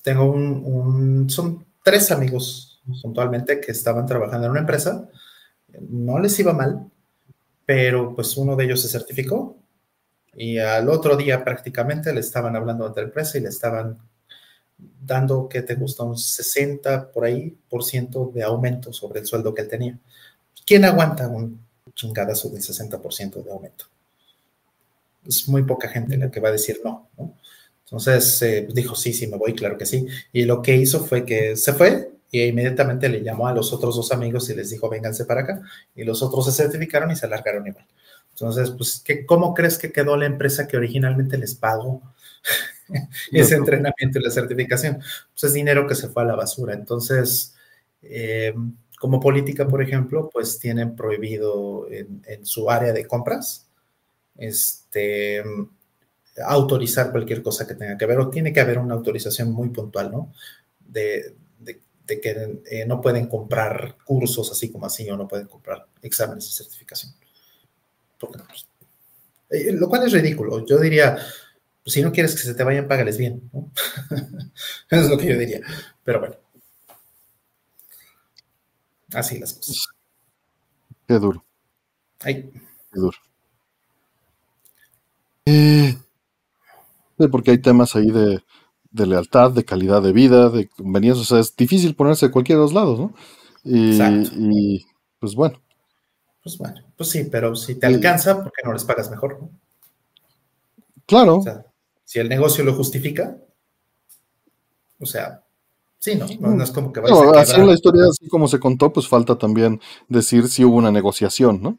tengo un, un, son tres amigos puntualmente que estaban trabajando en una empresa, no les iba mal, pero pues uno de ellos se certificó y al otro día prácticamente le estaban hablando de la empresa y le estaban dando, que te gusta? Un 60 por ahí por ciento de aumento sobre el sueldo que él tenía. ¿Quién aguanta un chingadazo del 60% de aumento? Es muy poca gente la que va a decir no, Entonces eh, dijo, sí, sí, me voy, claro que sí. Y lo que hizo fue que se fue y inmediatamente le llamó a los otros dos amigos y les dijo, vénganse para acá. Y los otros se certificaron y se alargaron igual. Entonces, pues, ¿qué, ¿cómo crees que quedó la empresa que originalmente les pagó ese entrenamiento y la certificación? Pues es dinero que se fue a la basura. Entonces, eh, como política, por ejemplo, pues tienen prohibido en, su área de compras este, autorizar cualquier cosa que tenga que ver, o tiene que haber una autorización muy puntual, ¿no? De, que eh, no pueden comprar cursos así como así, o no pueden comprar exámenes de certificación. Pues, eh, lo cual es ridículo. Yo diría, pues, si no quieres que se te vayan, págales bien. Eso es lo que yo diría. Pero bueno. Así las cosas. Qué duro. Ay. Qué duro. Eh, porque hay temas ahí de, lealtad, de calidad de vida, de conveniencia. O sea, es difícil ponerse de cualquiera de los lados, ¿no? y pues bueno. Pues bueno, pues sí, pero si te alcanza, ¿por qué no les pagas mejor? Claro. si el negocio lo justifica, o sea, Sí, no, no, es como que vaya a Así en la historia, así como se contó, pues falta también decir si hubo una negociación, ¿no?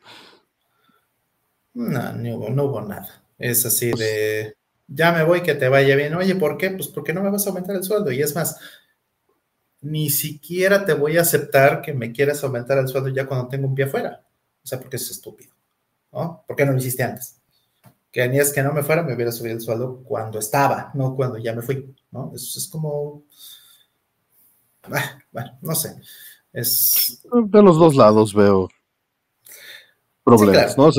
No, no hubo, no hubo nada. Es así pues de, ya me voy, que te vaya bien. Oye, ¿por qué? Pues porque no me vas a aumentar el sueldo. Y es más, ni siquiera te voy a aceptar que me quieras aumentar el sueldo ya cuando tengo un pie afuera. O sea, porque es estúpido. ¿no? ¿Por qué no lo hiciste antes? Que es que no me fuera, me hubiera subido el sueldo cuando estaba, no cuando ya me fui, ¿no? Eso es como... Ah, bueno, no sé. Es... De los dos lados veo problemas, ¿no?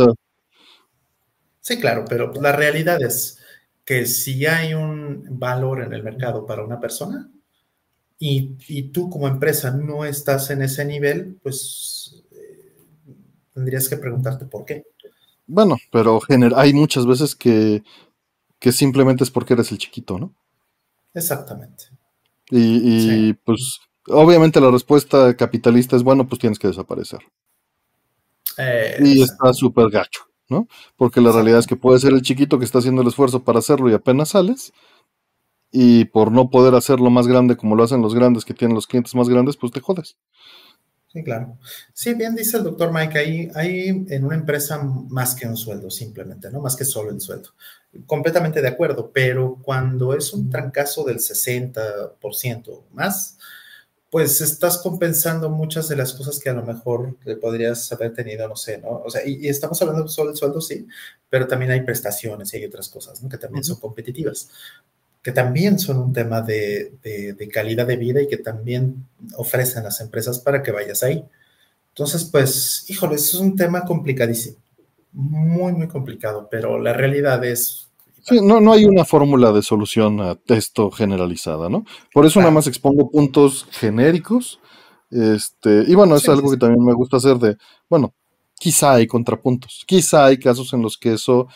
Sí, claro, pero la realidad es que si hay un valor en el mercado para una persona y, y tú como empresa no estás en ese nivel, pues eh, tendrías que preguntarte por qué. Bueno, pero hay muchas veces que, simplemente es porque eres el chiquito, ¿no? Exactamente. Y, pues obviamente la respuesta capitalista es, bueno, pues tienes que desaparecer. y está súper gacho, ¿no? Porque la realidad es que puede ser el chiquito que está haciendo el esfuerzo para hacerlo y apenas sales. Y por no poder hacerlo más grande como lo hacen los grandes que tienen los clientes más grandes, pues te jodes. Sí, claro. Sí, bien dice el doctor Mike, hay, hay en una empresa más que un sueldo, simplemente, ¿no? Más que solo el sueldo. Completamente de acuerdo, pero cuando es un trancazo del 60% más, pues estás compensando muchas de las cosas que a lo mejor le podrías haber tenido, no sé, ¿no? O sea, y, estamos hablando solo del sueldo, sí, pero también hay prestaciones y hay otras cosas, ¿no? Que también son competitivas que también son un tema de, calidad de vida y que también ofrecen las empresas para que vayas ahí. Entonces, pues, híjole, eso es un tema complicadísimo, muy, muy complicado, pero la realidad es... Sí, no, no hay una fórmula de solución a esto generalizada, ¿no? Por eso nada más expongo puntos genéricos. Este, y bueno, es algo que también me gusta hacer de, bueno, quizá hay contrapuntos, quizá hay casos en los que eso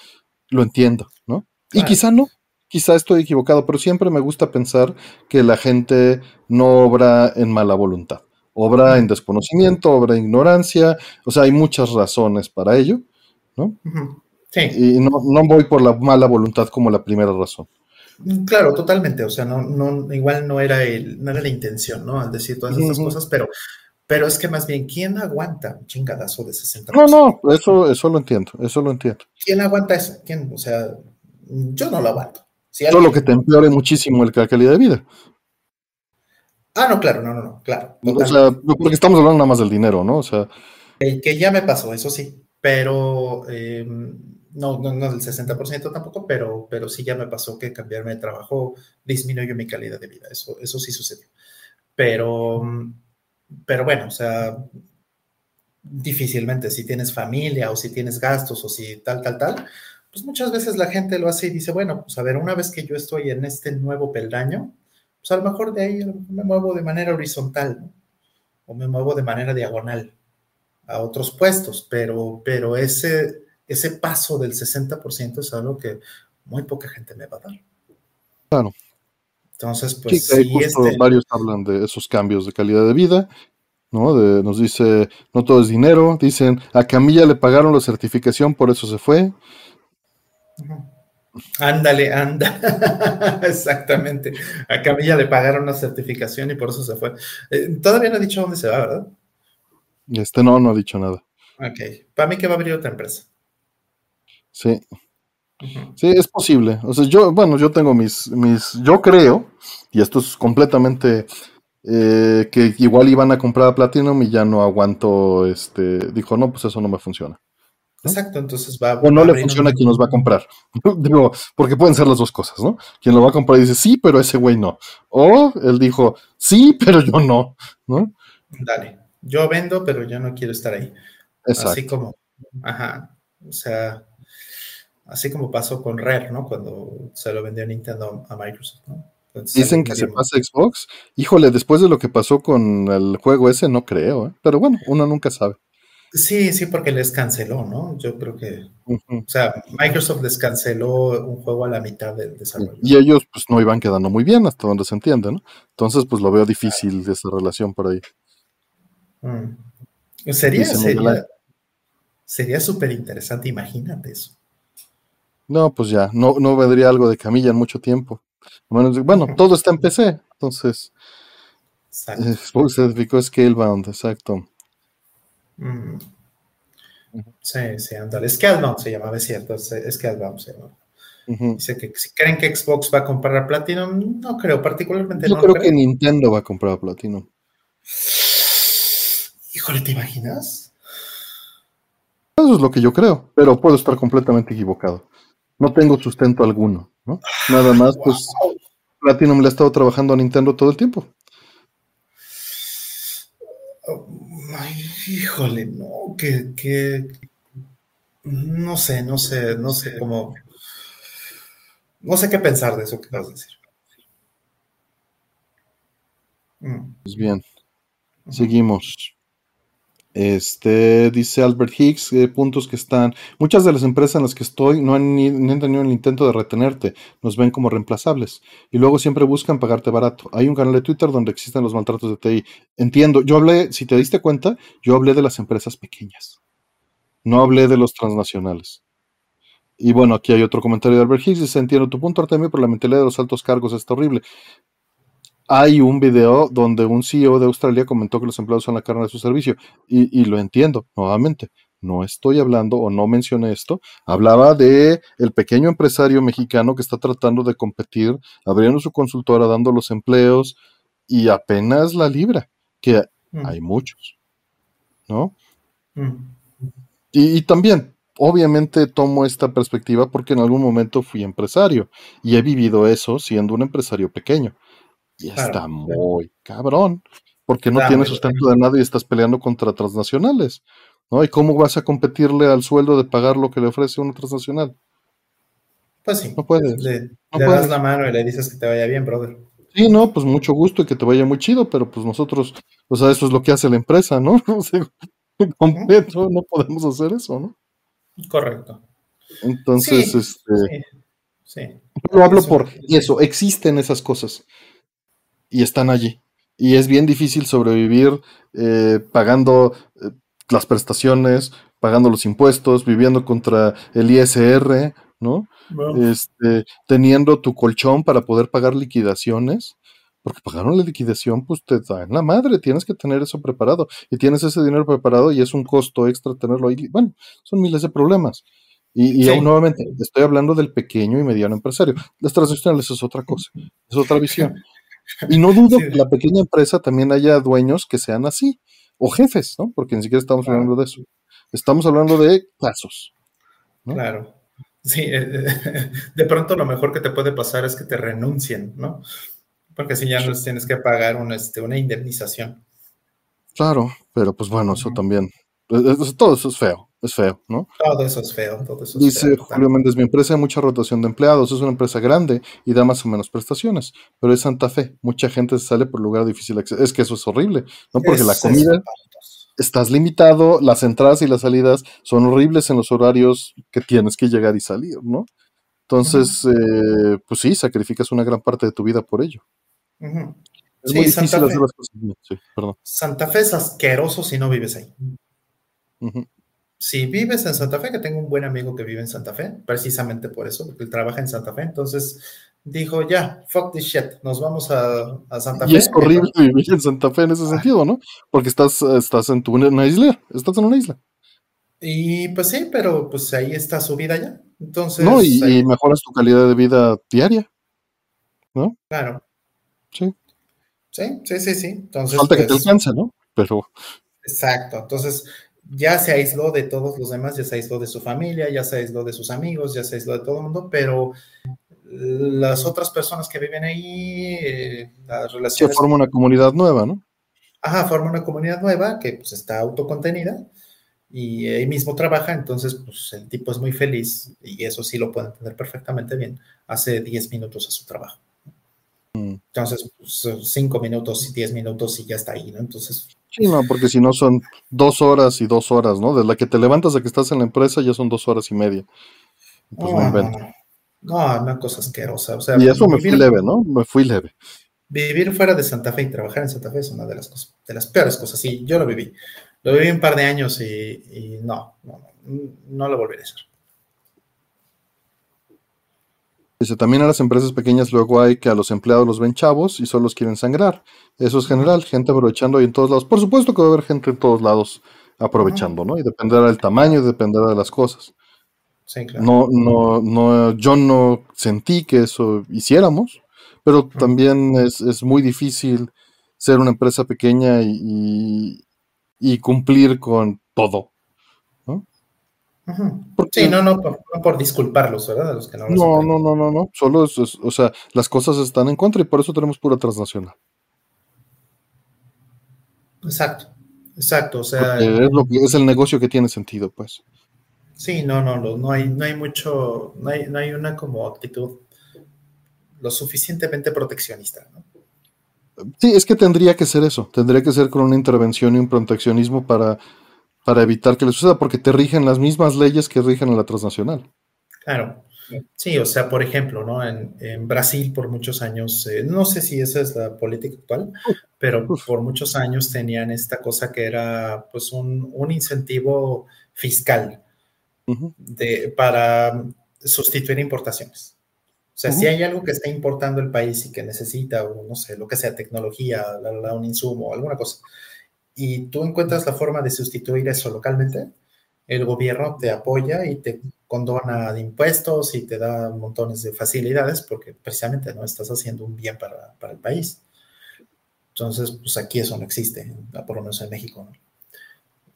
lo entiendo, ¿no? Y quizá no, Quizá estoy equivocado, pero siempre me gusta pensar que la gente no obra en mala voluntad. Obra en desconocimiento, obra en ignorancia, o sea, hay muchas razones para ello, ¿no? Sí. Y no, voy por la mala voluntad como la primera razón. Claro, totalmente. O sea, no, no, igual no era, el, no era la intención, ¿no? Al decir todas estas cosas, pero, pero es que más bien, ¿quién aguanta un chingadazo de 60%? No, no, eso, eso lo entiendo, eso lo entiendo. ¿Quién aguanta eso? ¿Quién? O sea, yo no lo aguanto. Solo que te empeore muchísimo la calidad de vida. Ah, no, claro, no, no, no, claro. O sea, porque estamos hablando nada más del dinero, ¿no? O sea. que ya me pasó, eso sí, pero eh, no, no, no del 60% tampoco, pero, pero sí ya me pasó que cambiarme de trabajo disminuyó mi calidad de vida, eso, eso sí sucedió. Pero, pero bueno, o sea, difícilmente si tienes familia o si tienes gastos o si tal, tal, tal, pues muchas veces la gente lo hace y dice, bueno, pues a ver, una vez que yo estoy en este nuevo peldaño, pues a lo mejor de ahí me muevo de manera horizontal, ¿no? O me muevo de manera diagonal a otros puestos, pero, pero ese, ese paso del 60% es algo que muy poca gente me va a dar. Claro. Entonces, pues sí, este varios hablan de esos cambios de calidad de vida, ¿no? De, nos dice, no todo es dinero, dicen, a Camilla le pagaron la certificación, por eso se fue. Ándale, anda. Exactamente. A Camilla le pagaron una certificación y por eso se fue. Eh, todavía no ha dicho dónde se va, ¿verdad? Este no, no ha dicho nada. Ok. Para mí que va a abrir otra empresa. Sí. Sí, es posible. O sea, yo, bueno, yo tengo mis, mis, yo creo, y esto es completamente eh, que igual iban a comprar a Platinum y ya no aguanto, este, dijo, no, pues eso no me funciona. Exacto, entonces va. O no le funciona a quien nos va a comprar. Digo, porque pueden ser las dos cosas, ¿no? Quien lo va a comprar dice, sí, pero ese güey no. O él dijo, sí, pero yo no, ¿no? Dale, yo vendo, pero yo no quiero estar ahí. Exacto. Así como, ajá, o sea, así como pasó con Rare, ¿no? Cuando se lo vendió Nintendo a Microsoft, ¿no? Dicen que se pasa Xbox. Híjole, después de lo que pasó con el juego ese, no creo, ¿eh? Pero bueno, uno nunca sabe. Sí, sí, porque les canceló, ¿no? Yo creo que, o sea, Microsoft les canceló un juego a la mitad del desarrollo. Y ellos, pues, no iban quedando muy bien, hasta donde se entiende, ¿no? Entonces, pues, lo veo difícil esa relación por ahí. Mm. Sería, sería, sería súper interesante, imagínate eso. No, pues ya, no, no vendría algo de Camilla en mucho tiempo. Bueno, bueno todo está en PC, entonces, Xbox certificó Scalebound, exacto. Mm. Sí, sí, ándale. Scalebound se llamaba, es cierto. Scalebound se llamaba. Dice que si creen que Xbox va a comprar a Platinum, no creo, particularmente Yo creo, que Nintendo va a comprar a Platinum. Híjole, ¿te imaginas? Eso es lo que yo creo, pero puedo estar completamente equivocado. No tengo sustento alguno, ¿no? Nada más, pues Platinum le ha estado trabajando a Nintendo todo el tiempo. Ay, híjole, no, que, que, no sé, no sé, no sé cómo, no sé qué pensar de eso que vas a decir. Mm. Pues bien, seguimos. Este, dice Albert Hicks, eh, puntos que están. Muchas de las empresas en las que estoy no han, ni, tenido el intento de retenerte, nos ven como reemplazables y luego siempre buscan pagarte barato. Hay un canal de Twitter donde existen los maltratos de TI. Entiendo, yo hablé, si te diste cuenta, yo hablé de las empresas pequeñas, no hablé de los transnacionales. Y bueno, aquí hay otro comentario de Albert Hicks, dice, entiendo tu punto, Artemio, pero la mentalidad de los altos cargos es horrible hay un video donde un CEO de Australia comentó que los empleados son la carne de su servicio y, lo entiendo nuevamente. No estoy hablando o no mencioné esto. Hablaba de el pequeño empresario mexicano que está tratando de competir, abriendo su consultora, dando los empleos y apenas la libra, que mm. hay muchos, ¿no? Mm. y también, obviamente tomo esta perspectiva porque en algún momento fui empresario y he vivido eso siendo un empresario pequeño. Y está muy cabrón, porque no tienes sustento de nada y estás peleando contra transnacionales, ¿no? ¿Y cómo vas a competirle al sueldo de pagar lo que le ofrece una transnacional? Pues sí. No puedes. Le, das la mano y le dices que te vaya bien, brother. Sí, no, pues mucho gusto y que te vaya muy chido, pero pues nosotros, o sea, eso es lo que hace la empresa, ¿no? Completo, no podemos hacer eso, ¿no? Correcto. Entonces, este. Sí, Yo hablo por eso, existen esas cosas y están allí. Y es bien difícil sobrevivir eh, pagando eh, las prestaciones, pagando los impuestos, viviendo contra el ISR, ¿no? Este, teniendo tu colchón para poder pagar liquidaciones, porque pagaron la liquidación, pues te da en la madre, tienes que tener eso preparado y tienes ese dinero preparado y es un costo extra tenerlo ahí. Bueno, son miles de problemas. Y, aún nuevamente, estoy hablando del pequeño y mediano empresario. Las transaccionales es otra cosa, es otra visión. Y no dudo que la pequeña empresa también haya dueños que sean así, o jefes, ¿no? Porque ni siquiera estamos hablando de eso. Estamos hablando de casos. Claro. Sí, eh, eh, de pronto lo mejor que te puede pasar es que te renuncien, ¿no? Porque si ya no tienes que pagar este, una indemnización. Claro, pero pues bueno, eso también. Todo eso es feo es feo, ¿no? Todo eso es feo, todo eso es Dice Julio Méndez, mi empresa hay mucha rotación de empleados, es una empresa grande y da más o menos prestaciones, pero es Santa Fe, mucha gente sale por lugar difícil acceso. Es que eso es horrible, ¿no? Porque la comida, estás limitado, las entradas y las salidas son horribles en los horarios que tienes que llegar y salir, ¿no? Entonces, eh, pues sí, sacrificas una gran parte de tu vida por ello. Es muy difícil Santa hacer las cosas Sí, perdón. Santa Fe es asqueroso si no vives ahí si vives en Santa Fe, que tengo un buen amigo que vive en Santa Fe, precisamente por eso, porque él trabaja en Santa Fe, entonces dijo, ya, fuck this shit, nos vamos a, Santa Fe. Y es horrible vivir en Santa Fe en ese sentido, ¿no? Porque estás, estás en tu, una isla, estás en una isla. Y pues sí, pero pues ahí está su vida ya. Entonces. No, y, mejoras tu calidad de vida diaria. ¿No? Claro. Sí. Sí, sí, sí, sí. Entonces, Falta que te pues alcance, ¿no? Pero. Exacto. Entonces, ya se aisló de todos los demás, ya se aisló de su familia, ya se aisló de sus amigos, ya se aisló de todo el mundo, pero las otras personas que viven ahí, eh, las relaciones... Se forma una comunidad nueva, ¿no? Ajá, forma una comunidad nueva que pues está autocontenida y ahí mismo trabaja, entonces pues el tipo es muy feliz y eso sí lo puede entender perfectamente bien, hace 10 minutos a su trabajo. Mm. Entonces, pues, cinco minutos y 10 minutos y ya está ahí, ¿no? Entonces, Sí, no, porque si no son dos horas y dos horas, ¿no? Desde la que te levantas a que estás en la empresa ya son dos horas y media. Pues no, no, no, una cosa asquerosa. O sea, y eso me fui leve, ¿no? Me fui leve. Vivir fuera de Santa Fe y trabajar en Santa Fe es una de las cosas, de las peores cosas. Sí, yo lo viví. Lo viví un par de años y, no, no, no, lo volveré a hacer. Dice, también a las empresas pequeñas luego hay que a los empleados los ven chavos y solo los quieren sangrar. Eso es general, gente aprovechando ahí en todos lados. Por supuesto que va a haber gente en todos lados aprovechando, ¿no? Y dependerá del tamaño y dependerá de las cosas. Sí, claro. No, no, no, yo no sentí que eso hiciéramos, pero también es, es muy difícil ser una empresa pequeña y, y cumplir con todo. Sí, no, no por, no por, disculparlos, ¿verdad? los que no, no, no, no, no, no, solo es, o sea, las cosas están en contra y por eso tenemos pura transnacional. Exacto, exacto, o sea. es, lo que, es el negocio que tiene sentido, pues. Sí, no, no, no, no hay, no hay mucho, no hay, no hay una como actitud lo suficientemente proteccionista, ¿no? Sí, es que tendría que ser eso, tendría que ser con una intervención y un proteccionismo para para evitar que le suceda, porque te rigen las mismas leyes que rigen a la transnacional. Claro. Sí, o sea, por ejemplo, ¿no? En, Brasil por muchos años, eh, no sé si esa es la política actual, pero por muchos años tenían esta cosa que era pues un, incentivo fiscal de, para sustituir importaciones. O sea, si hay algo que está importando el país y que necesita, no sé, lo que sea, tecnología, un insumo, alguna cosa, y tú encuentras la forma de sustituir eso localmente, el gobierno te apoya y te condona de impuestos y te da montones de facilidades porque precisamente no estás haciendo un bien para, para el país. Entonces, pues aquí eso no existe, por lo menos en México. ¿no?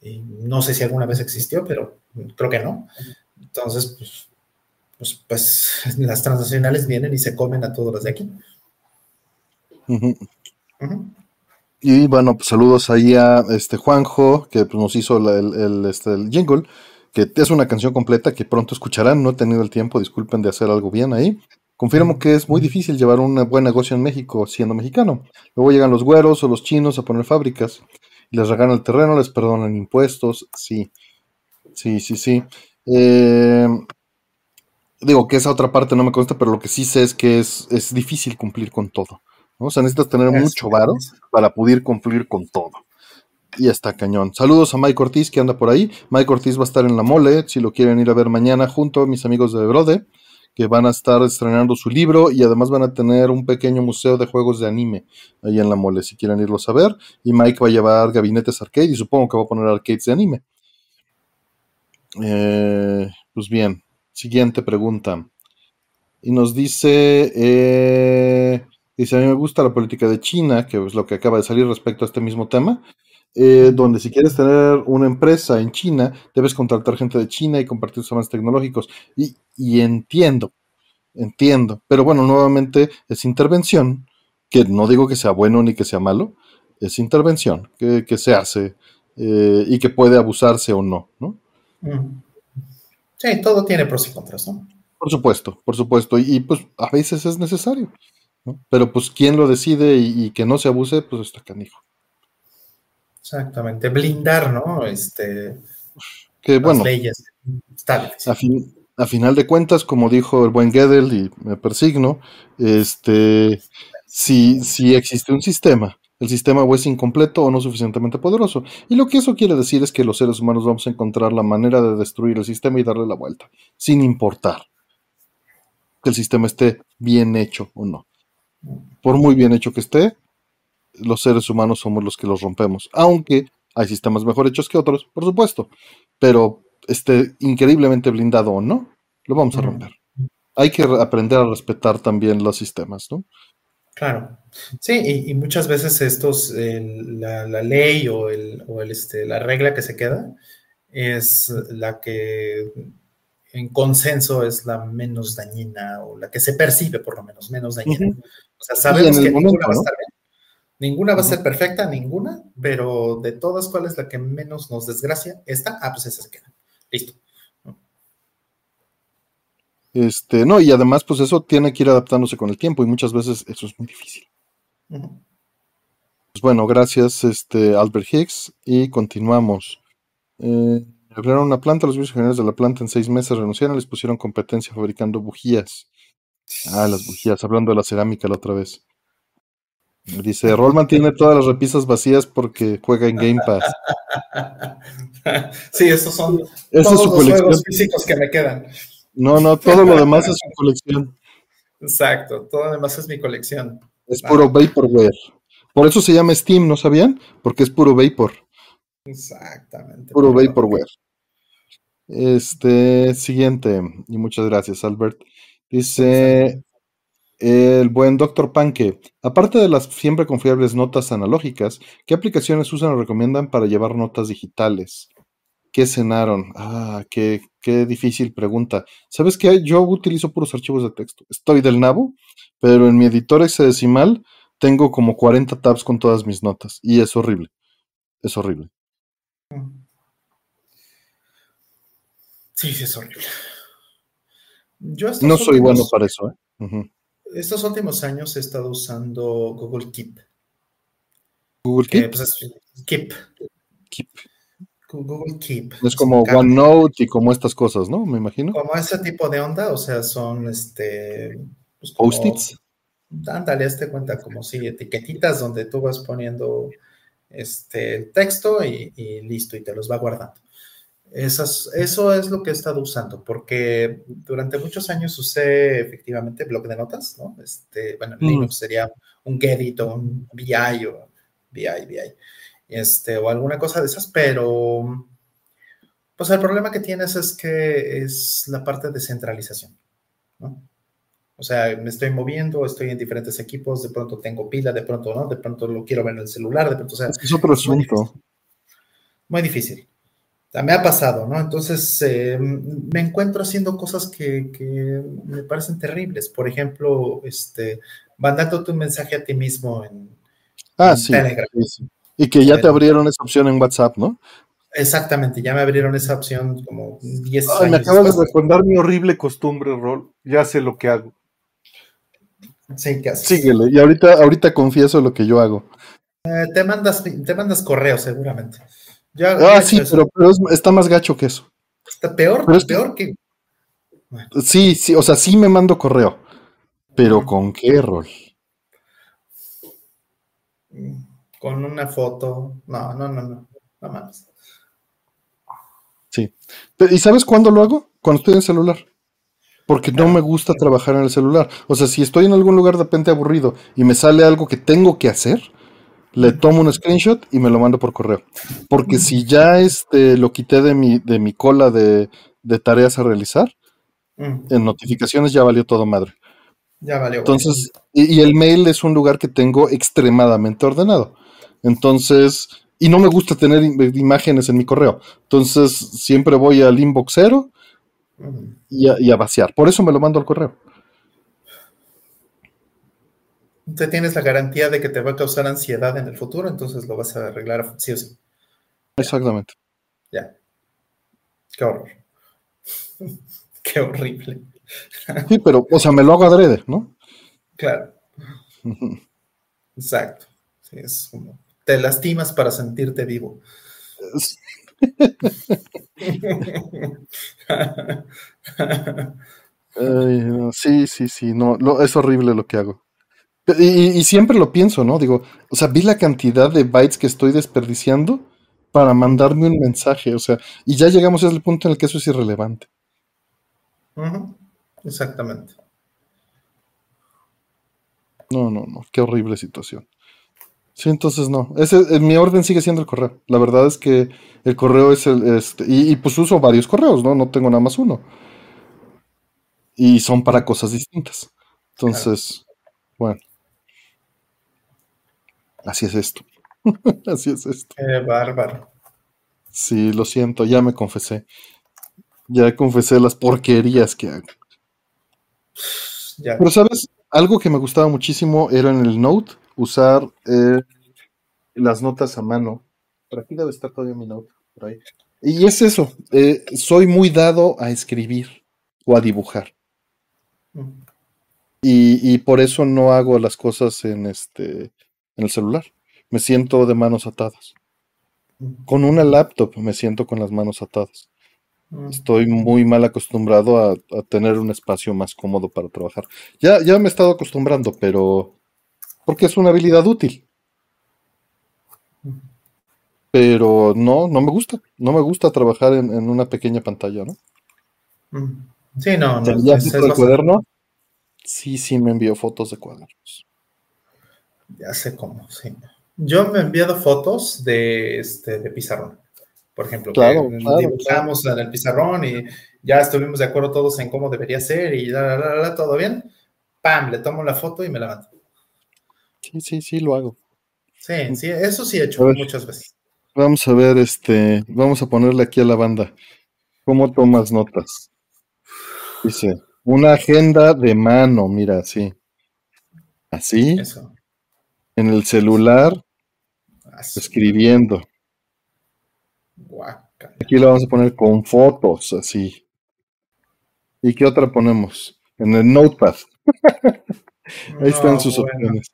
Y no sé si alguna vez existió, pero creo que no. Entonces, pues, pues, pues las transnacionales vienen y se comen a todos los de aquí. Y bueno, pues saludos ahí a este Juanjo, que pues, nos hizo el, este, el jingle, que es una canción completa que pronto escucharán. No he tenido el tiempo, disculpen de hacer algo bien ahí. Confirmo que es muy difícil llevar un buen negocio en México siendo mexicano. Luego llegan los güeros o los chinos a poner fábricas les regalan el terreno, les perdonan impuestos. Sí, sí, sí, sí. Eh, digo que esa otra parte no me consta, pero lo que sí sé es que es, es difícil cumplir con todo. O sea, necesitas tener mucho varo para poder cumplir con todo. Y está cañón. Saludos a Mike Ortiz que anda por ahí. Mike Ortiz va a estar en la mole, si lo quieren ir a ver mañana, junto a mis amigos de Brode, que van a estar estrenando su libro y además van a tener un pequeño museo de juegos de anime ahí en la mole, si quieren irlos a ver. Y Mike va a llevar gabinetes arcade y supongo que va a poner arcades de anime. Eh, pues bien, siguiente pregunta. Y nos dice... Eh, Dice, a mí me gusta la política de China, que es lo que acaba de salir respecto a este mismo tema, eh, donde si quieres tener una empresa en China, debes contratar gente de China y compartir sus avances tecnológicos. Y, entiendo, entiendo, pero bueno, nuevamente es intervención, que no digo que sea bueno ni que sea malo, es intervención que, se hace eh, y que puede abusarse o no, ¿no? Sí, todo tiene pros y contras, ¿no? Por supuesto, por supuesto, y pues a veces es necesario. Pero pues quien lo decide y, que no se abuse, pues está canijo. Exactamente, blindar, ¿no? Este, que bueno, leyes. A, final de cuentas, como dijo el buen Gödel, y me persigno, este, si, si existe un sistema, el sistema o es incompleto o no suficientemente poderoso. Y lo que eso quiere decir es que los seres humanos vamos a encontrar la manera de destruir el sistema y darle la vuelta, sin importar que el sistema esté bien hecho o no por muy bien hecho que esté, los seres humanos somos los que los rompemos. Aunque hay sistemas mejor hechos que otros, por supuesto. Pero esté increíblemente blindado o no, lo vamos a romper. Hay que aprender a respetar también los sistemas, ¿no? Claro. Sí, y, muchas veces estos, la, ley o, el, este, la regla que se queda es la que en consenso es la menos dañina o la que se percibe por lo menos menos dañina. O sea, sabemos que ninguna va a estar bien. Ninguna va a ser perfecta, ninguna, pero de todas, ¿cuál es la que menos nos desgracia? Esta, ah, pues esa se queda. Listo. Este, no, y además, pues eso tiene que ir adaptándose con el tiempo, y muchas veces eso es muy difícil. Pues bueno, gracias, este, Albert Hicks, y continuamos. Eh, abrieron una planta, los generales de la planta en seis meses renunciaron, les pusieron competencia fabricando bujías. Ah, las bujías, hablando de la cerámica la otra vez. Dice, Rollman tiene todas las repisas vacías porque juega en Game Pass. Sí, esos son todos los juegos físicos que me quedan. No, no, todo lo demás es su colección. Exacto, todo además es mi colección. Es puro vaporware. Por eso se llama Steam, ¿no sabían? Porque es puro vapor. Exactamente. Puro vaporware. Este, siguiente, y muchas gracias, Albert. Dice el buen Doctor Panque, aparte de las siempre confiables notas analógicas, ¿qué aplicaciones usan o recomiendan para llevar notas digitales? ¿Qué cenaron? Ah, qué, qué difícil pregunta. ¿Sabes qué? Yo utilizo puros archivos de texto. Estoy del nabo, pero en mi editor hexadecimal tengo como 40 tabs con todas mis notas y es horrible. Es horrible. Sí, sí, es horrible. No soy bueno para eso. ¿eh? Estos últimos años he estado usando Google Keep. ¿Google Keep? Pues, Keep. Keep. Google Keep. Es como OneNote y como estas cosas, ¿no? Me imagino. Como ese tipo de onda, o sea, son este. Pues Post-its. Ándale, este cuenta como si etiquetitas donde tú vas poniendo este el texto y, listo, y te los va guardando. Esas, eso es lo que he estado usando, porque durante muchos años usé efectivamente blog de notas, ¿no? Este, bueno, Linux sería un Gedit o un VI o VI, VI este, o alguna cosa de esas, pero pues el problema que tienes es que es la parte de centralización, ¿no? O sea, me estoy moviendo, estoy en diferentes equipos, de pronto tengo pila, de pronto no, de pronto lo quiero ver en el celular, de pronto, o sea... Es otro asunto. Muy difícil. Me ha pasado, ¿no? Entonces, eh, me encuentro haciendo cosas que, que, me parecen terribles. Por ejemplo, este, mandándote un mensaje a ti mismo en, ah, sí, Telegram. Sí, y que ya te abrieron esa opción en WhatsApp, ¿no? Exactamente, ya me abrieron esa opción como 10 años. Me acabas de recordar mi horrible costumbre, Rol. Ya sé lo que hago. Sí, ¿qué haces? Síguele, y ahorita, ahorita confieso lo que yo hago. Eh, te, mandas, te mandas correo, seguramente. Ah, sí, pero, está más gacho que eso. Está peor, peor que... Sí, sí, o sea, sí me mando correo. Pero ¿con qué, Rol? Con una foto. No, no, no, no, no más. Sí. ¿Y sabes cuándo lo hago? Cuando estoy en el celular. Porque no me gusta trabajar en el celular. O sea, si estoy en algún lugar de repente aburrido y me sale algo que tengo que hacer, le tomo un screenshot y me lo mando por correo. Porque si ya este, lo quité de mi, de mi cola de, tareas a realizar, en notificaciones ya valió todo madre. Ya valió. Entonces, y, el mail es un lugar que tengo extremadamente ordenado. Entonces, y no me gusta tener imágenes en mi correo. Entonces, siempre voy al inbox cero y a, vaciar. Por eso me lo mando al correo. Te tienes la garantía de que te va a causar ansiedad en el futuro, entonces lo vas a arreglar sí o sí. Exactamente. Ya. Qué horror. Qué horrible. Sí, pero, o sea, me lo hago adrede, ¿no? Claro. Exacto. Sí, es como te lastimas para sentirte vivo. sí, sí, sí, no, es horrible lo que hago. Y, siempre lo pienso, ¿no? Digo, o sea, vi la cantidad de bytes que estoy desperdiciando para mandarme un mensaje, o sea, y ya llegamos a ese punto en el que eso es irrelevante. Exactamente. No, no, no, qué horrible situación. Sí, entonces no. Ese, mi orden sigue siendo el correo. La verdad es que el correo es el. Este, y, pues uso varios correos, ¿no? No tengo nada más uno. Y son para cosas distintas. Entonces, bueno. Así es esto. Así es esto. Qué bárbaro. Sí, lo siento, ya me confesé. Ya confesé las porquerías que hago. Pero, ¿sabes? Algo que me gustaba muchísimo era en el Note usar eh, las notas a mano. Por aquí debe estar todavía mi nota. Y es eso, eh, soy muy dado a escribir o a dibujar. Mm. Y, por eso no hago las cosas en este en el celular. Me siento de manos atadas. Con una laptop me siento con las manos atadas. Mm. Estoy muy mal acostumbrado a, a, tener un espacio más cómodo para trabajar. Ya, ya me he estado acostumbrando, pero porque es una habilidad útil. Pero no, no me gusta. No me gusta trabajar en, una pequeña pantalla, ¿no? Sí, no, no. el cuaderno? Sí, sí, me envió fotos de cuadernos. Ya sé cómo, sí. Yo me he enviado fotos de, este, de pizarrón. Por ejemplo, claro, dibujamos en el pizarrón y ya estuvimos de acuerdo todos en cómo debería ser y la, la, la, todo bien. ¡Pam! Le tomo la foto y me la mando. Sí, sí, sí, lo hago. Sí, sí, eso sí he hecho muchas veces. Vamos a ver, este, vamos a ponerle aquí a la banda. ¿Cómo tomas notas? Dice, una agenda de mano, mira, así. Así. Eso. En el celular, escribiendo. Aquí lo vamos a poner con fotos, así. ¿Y qué otra ponemos? En el notepad. Ahí están sus opciones.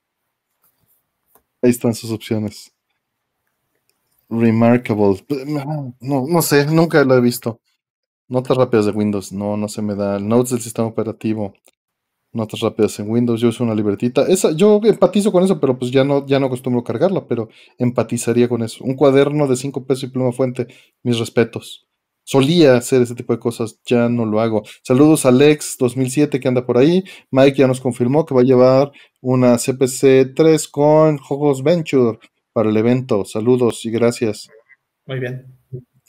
Ahí están sus opciones. Remarkable. No, no sé, nunca lo he visto. Notas rápidas de Windows. No, no se me da. Notes del sistema operativo. Notas rápidas en Windows. Yo uso una libretita. Esa, yo empatizo con eso, pero pues ya no, ya no acostumbro cargarla, pero empatizaría con eso. Un cuaderno de 5 pesos y pluma fuente. Mis respetos. Solía hacer ese tipo de cosas, ya no lo hago. Saludos a Alex 2007 que anda por ahí. Mike ya nos confirmó que va a llevar una CPC 3 con Jogos Venture para el evento. Saludos y gracias. Muy bien.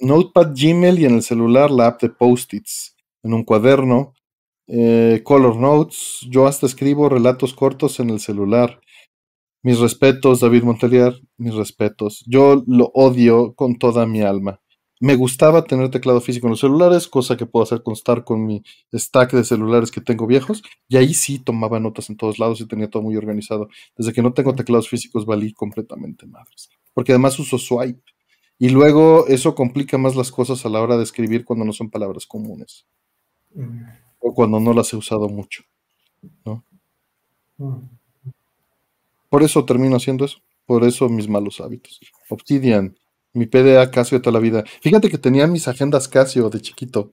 Notepad Gmail y en el celular la app de Post-its. En un cuaderno. Eh, color Notes. Yo hasta escribo relatos cortos en el celular. Mis respetos, David Montelier. Mis respetos. Yo lo odio con toda mi alma. Me gustaba tener teclado físico en los celulares, cosa que puedo hacer constar con mi stack de celulares que tengo viejos, y ahí sí tomaba notas en todos lados y tenía todo muy organizado. Desde que no tengo teclados físicos valí completamente madres, porque además uso swipe. Y luego eso complica más las cosas a la hora de escribir cuando no son palabras comunes. Mm. O cuando no las he usado mucho. ¿no? Mm. Por eso termino haciendo eso. Por eso mis malos hábitos. Obsidian, mi PDA Casio de toda la vida. Fíjate que tenía mis agendas Casio de chiquito.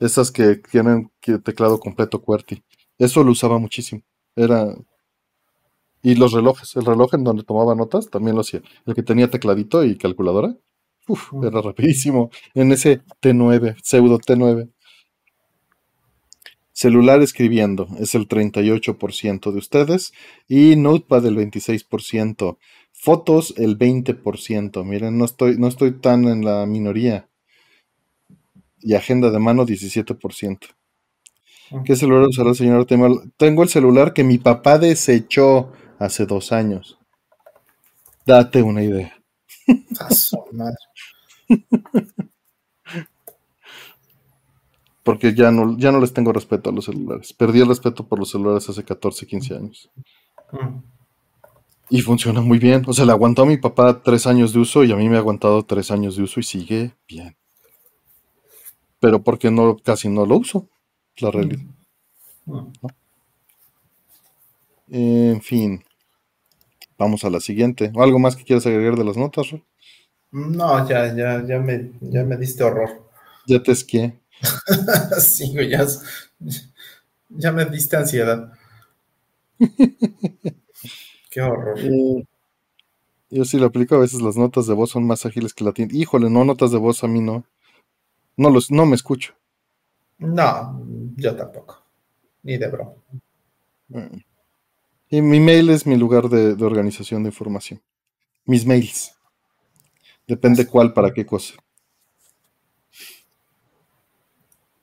Esas que tienen teclado completo QWERTY. Eso lo usaba muchísimo. Era. Y los relojes. El reloj en donde tomaba notas también lo hacía. El que tenía tecladito y calculadora. Uf, era rapidísimo. En ese T9, pseudo T9. Celular escribiendo es el 38% de ustedes y Notepad el 26%. Fotos el 20%. Miren, no estoy, no estoy tan en la minoría. Y agenda de mano 17%. Ah. ¿Qué celular usará el señor Temal? Tengo el celular que mi papá desechó hace dos años. Date una idea. Porque ya no, ya no les tengo respeto a los celulares. Perdí el respeto por los celulares hace 14, 15 años. Mm. Y funciona muy bien. O sea, le aguantó a mi papá tres años de uso y a mí me ha aguantado tres años de uso y sigue bien. Pero porque no, casi no lo uso. La realidad. En fin. Vamos a la siguiente. ¿Algo más que quieras agregar de las notas, No, ya, ya, ya me, ya me diste horror. Ya te esquié. sí, ya, ya me diste ansiedad. Qué horror. yo sí lo aplico, a veces las notas de voz son más ágiles que la tinta. Híjole, no, notas de voz a mí no. No, los, no me escucho. No, yo tampoco. Ni de broma. Mm. Y mi mail es mi lugar de, organización de información. Mis mails. Depende cuál para qué cosa.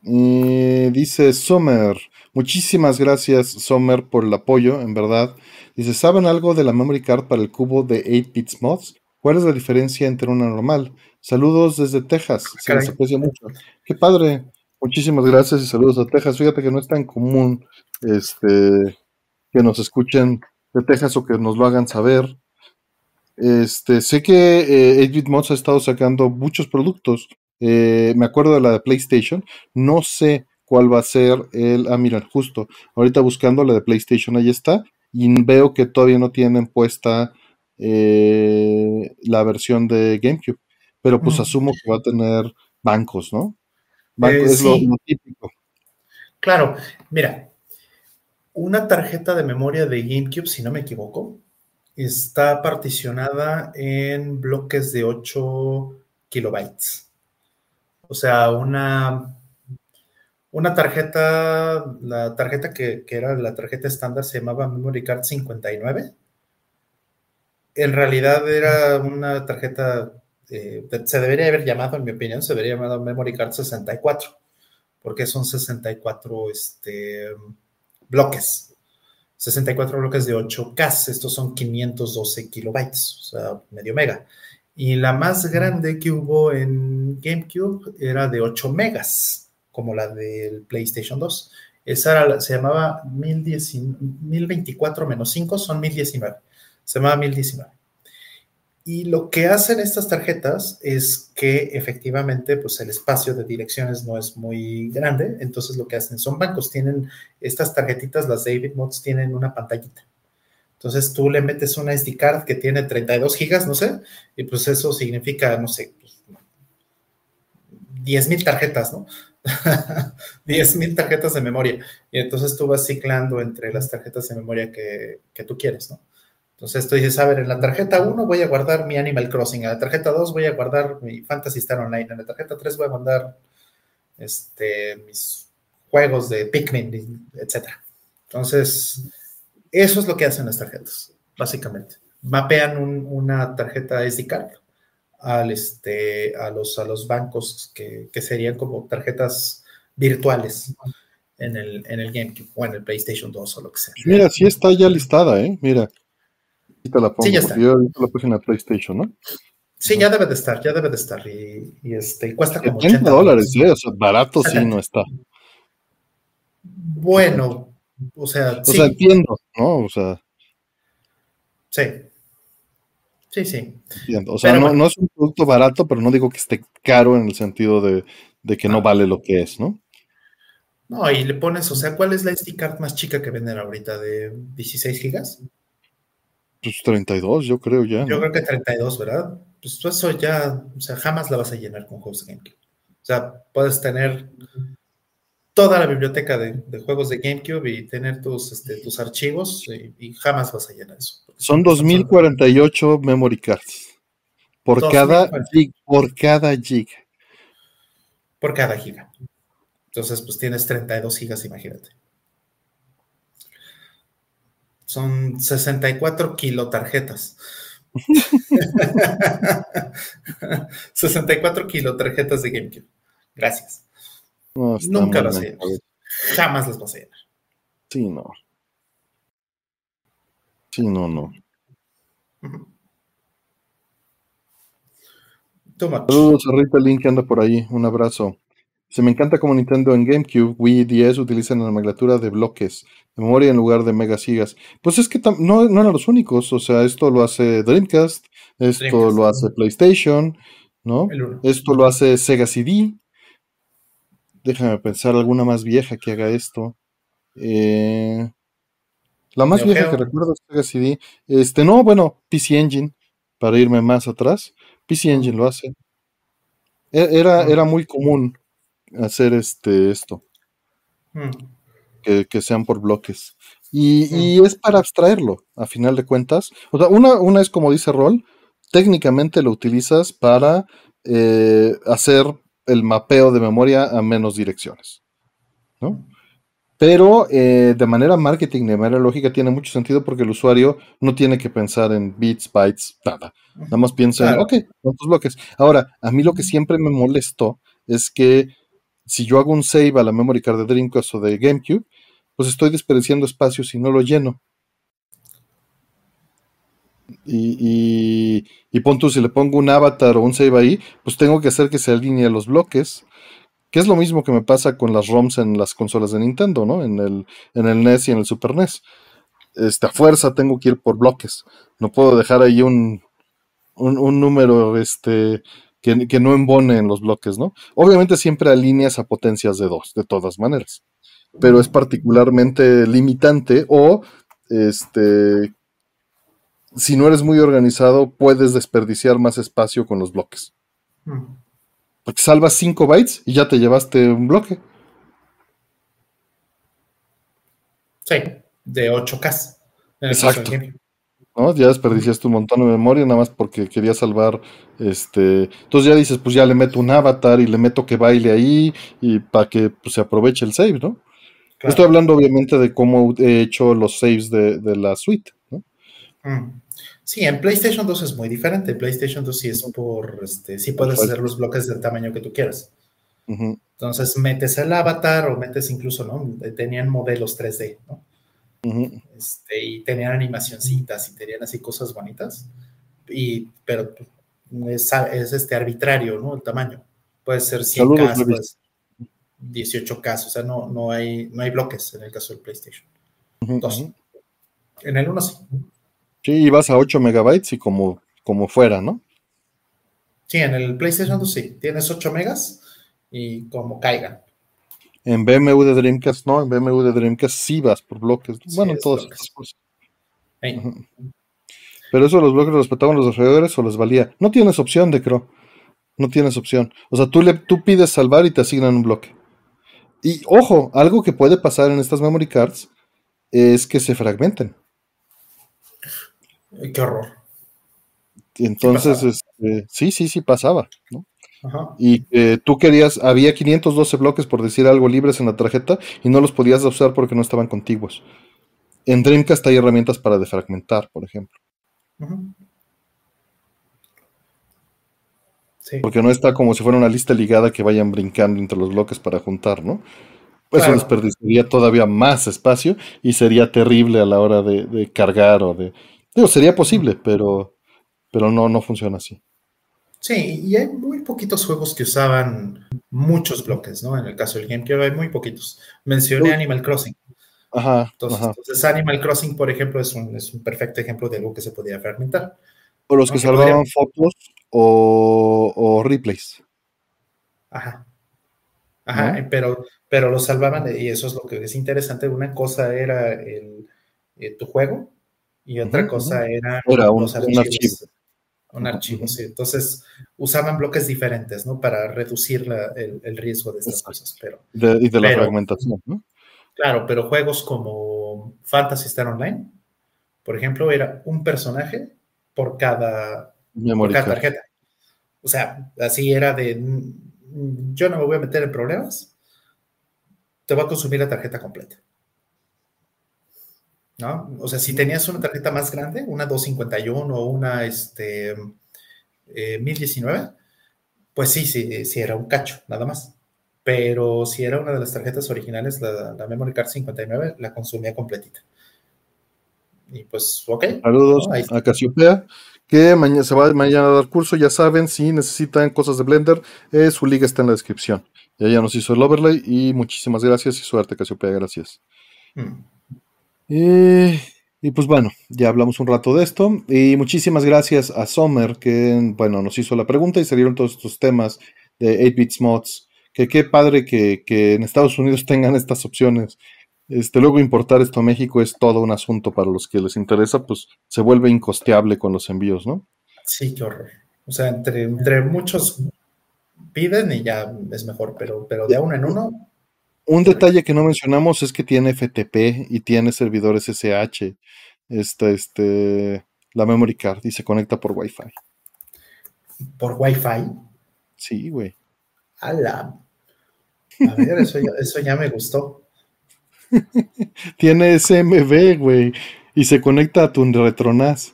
Dice Sommer. Muchísimas gracias, Sommer, por el apoyo, en verdad. Dice, ¿saben algo de la memory card para el cubo de 8-bits mods? ¿Cuál es la diferencia entre una normal? Saludos desde Texas, se les aprecia mucho. Qué padre. Muchísimas gracias y saludos a Texas. Fíjate que no es tan común este, que nos escuchen de Texas o que nos lo hagan saber. Este, sé que 8-bit eh, mods ha estado sacando muchos productos. Eh, me acuerdo de la de PlayStation. No sé cuál va a ser el. Ah, mira, justo. Ahorita buscando la de PlayStation, ahí está y veo que todavía no tienen puesta eh, la versión de GameCube, pero pues mm. asumo que va a tener bancos, ¿no? Bancos eh, es lo, típico. Claro, mira, una tarjeta de memoria de GameCube, si no me equivoco, está particionada en bloques de 8 kilobytes. O sea, una una tarjeta, la tarjeta que, que, era la tarjeta estándar se llamaba Memory Card 59. En realidad era una tarjeta, eh, se debería haber llamado, en mi opinión, se debería haber llamado Memory Card 64, porque son 64 este, bloques. 64 bloques de 8K, estos son 512 kilobytes, o sea, medio mega. Y la más grande que hubo en GameCube era de 8 megas como la del PlayStation 2. Esa se llamaba 1024 menos 5, son 1019. Se llamaba 1019. Y lo que hacen estas tarjetas es que efectivamente, pues el espacio de direcciones no es muy grande. Entonces lo que hacen son bancos. Tienen estas tarjetitas, las David Mods, tienen una pantallita. Entonces tú le metes una SD card que tiene 32 gigas, no sé, y pues eso significa, no sé, pues, 10 mil tarjetas, ¿no? 10.000 tarjetas de memoria. Y entonces tú vas ciclando entre las tarjetas de memoria que, tú quieres, ¿no? Entonces tú dices, a ver, en la tarjeta 1 voy a guardar mi Animal Crossing, en la tarjeta 2 voy a guardar mi Fantasy Star Online, en la tarjeta 3 voy a guardar este, mis juegos de Pikmin, etc. Entonces, eso es lo que hacen las tarjetas, básicamente. Mapean una tarjeta SD card al este, a, los, a los bancos que, serían como tarjetas virtuales en el, en el GameCube o en el PlayStation 2 o lo que sea. Mira, sí está ya listada, ¿eh? Mira. la pongo, sí, ya está. Yo la puse en la PlayStation, ¿no? Sí, ya debe de estar, ya debe de estar. Y, y este, cuesta como 80 dólares, ¿eh? O sea, barato sí no está. Bueno, o sea. O sea, entiendo, ¿no? O sea. Sí. Sí, sí. O sea, no, es un producto barato, pero no digo que esté caro en el sentido de, que no. vale lo que es, ¿no? No, y le pones, o sea, ¿cuál es la SD card más chica que venden ahorita? ¿De 16 gigas? Pues 32, yo creo ya. Yo creo que 32, ¿verdad? Pues eso ya, o sea, jamás la vas a llenar con juegos de GameCube. O sea, puedes tener toda la biblioteca de, juegos de GameCube y tener tus, este, tus archivos y, jamás vas a llenar eso. Son 2048 memory cards. Por cada gig, por cada gig. Por cada giga. Entonces, pues tienes 32 gigas, imagínate. Son 64 kilotarjetas. 64 kilotarjetas de GameCube. Gracias. Nunca las a Jamás las vas a llenar. Sí, no. Sí, no, no. Saludos a Rita Link que anda por ahí. Un abrazo. Se me encanta como Nintendo en GameCube, Wii 10 utilizan la nomenclatura de bloques de memoria en lugar de megagigas. Pues es que no, no eran los únicos. O sea, esto lo hace Dreamcast, esto lo hace PlayStation, ¿no? Esto lo hace Sega CD. Déjame pensar alguna más vieja que haga esto. Eh, la más vieja que recuerdo es Sega CD. Este, no, bueno, PC Engine, para irme más atrás. PC Engine lo hace. E, era, era muy común hacer este, esto. Hmm. Que, sean por bloques. Y, es para abstraerlo, a final de cuentas. O sea, una, una es como dice Roll, técnicamente lo utilizas para eh, hacer el mapeo de memoria a menos direcciones. ¿no? Pero eh, de manera marketing, de manera lógica, tiene mucho sentido porque el usuario no tiene que pensar en bits, bytes, nada. Nada más piensa en, ok, cuántos bloques. Ahora, a mí lo que siempre me molestó es que si yo hago un save a la memory card de Dreamcast o de GameCube, pues estoy desperdiciando espacio si no lo lleno. Y, y, pon tú, si le pongo un avatar o un save ahí, pues tengo que hacer que se alinee los bloques que es lo mismo que me pasa con las ROMs en las consolas de Nintendo, ¿no? En el, en el NES y en el Super NES. Este, a fuerza tengo que ir por bloques. No puedo dejar ahí un, un, número este, que, que, no embone en los bloques, ¿no? Obviamente siempre alineas a potencias de dos, de todas maneras. Pero es particularmente limitante o este, si no eres muy organizado, puedes desperdiciar más espacio con los bloques. Mm. Porque salvas 5 bytes y ya te llevaste un bloque. Sí, de 8K. Exacto. ¿no? Ya desperdiciaste un montón de memoria nada más porque quería salvar, este, entonces ya dices, pues ya le meto un avatar y le meto que baile ahí y para que pues, se aproveche el save, ¿no? Estoy hablando obviamente de cómo he hecho los saves de, la suite, ¿no? Mm. Sí, en PlayStation 2 es muy diferente. PlayStation 2 sí es por, este, sí puedes hacer los bloques del tamaño que tú quieras. Entonces metes el avatar o metes incluso, ¿no? Tenían modelos 3D, ¿no? este, y tenían animacioncitas y tenían así cosas bonitas, y, pero es, es este arbitrario, ¿no? El tamaño. Puede ser 100K, 18K, o sea, no, no, hay, no hay bloques en el caso del PlayStation. En el 1 sí. Sí, ibas a 8 megabytes y como, como fuera, ¿no? Sí, en el PlayStation 2 sí. Tienes 8 megas y como caigan. En BMW de Dreamcast no, en BMW de Dreamcast sí vas por bloques. bueno, todas cosas. Pero eso los bloques los respetaban los desarrolladores o les valía. No tienes opción de creo. No tienes opción. O sea, tú, le, tú pides salvar y te asignan un bloque. Y ojo, algo que puede pasar en estas memory cards es que se fragmenten. Qué horror. entonces, este, sí, sí, sí pasaba, ¿no? Y tú querías, había 512 bloques, por decir algo, libres en la tarjeta y no los podías usar porque no estaban contiguos. En Dreamcast hay herramientas para defragmentar, por ejemplo. Porque no está como si fuera una lista ligada que vayan brincando entre los bloques para juntar, ¿no? Pues eso desperdiciaría todavía más espacio y sería terrible a la hora de, cargar o de... Digo, sería posible, pero, pero no, no funciona así. Sí, y hay muy poquitos juegos que usaban muchos bloques, ¿no? En el caso del GameCube hay muy poquitos. Mencioné Animal Crossing. Ajá entonces, Animal Crossing, por ejemplo, es un, es un, perfecto ejemplo de algo que se podía fragmentar. O los que salvaban fotos o, replays. Ajá. Ajá, pero, pero lo salvaban y eso es lo que es interesante. Una cosa era el, eh, tu juego y otra cosa era, era un, un archivo un archivo, sí. Entonces usaban bloques diferentes, ¿no? Para reducir el, riesgo de estas cosas. Pero, y de la fragmentación, ¿no? Claro, pero juegos como Fantasy Star Online, por ejemplo, era un personaje por cada, tarjeta. O sea, así era de, mm, yo no me voy a meter en problemas, te voy a consumir la tarjeta completa. ¿No? O sea, si tenías una tarjeta más grande, una 251 o una este, 1019, eh, pues sí, sí, sí era un cacho, nada más. Pero si era una de las tarjetas originales, la, Memory Card 59, la consumía completita. Y pues, ok. Saludos a Casiopea, que mañana se va mañana a dar curso. Ya saben, si necesitan cosas de Blender, eh, su liga está en la descripción. Ya ya nos hizo el overlay y muchísimas gracias y suerte, Casiopea, gracias. Mm. Eh, y pues bueno, ya hablamos un rato de esto. Y muchísimas gracias a Sommer, que bueno, nos hizo la pregunta y salieron todos estos temas de 8-bits mods. Que qué padre que, en Estados Unidos tengan estas opciones. Este, luego importar esto a México es todo un asunto para los que les interesa, pues se vuelve incosteable con los envíos, ¿no? Sí, qué horror. O sea, entre, entre muchos piden y ya es mejor, pero, pero de uno en uno, un detalle que no mencionamos es que tiene FTP y tiene servidores SSH. Este, este, la memory card y se conecta por Wi-Fi. ¿Por Wi-Fi? Sí, güey. ¡Hala! A ver, eso ya, eso ya me gustó. tiene SMB, güey. Y se conecta a tu RetroNAS.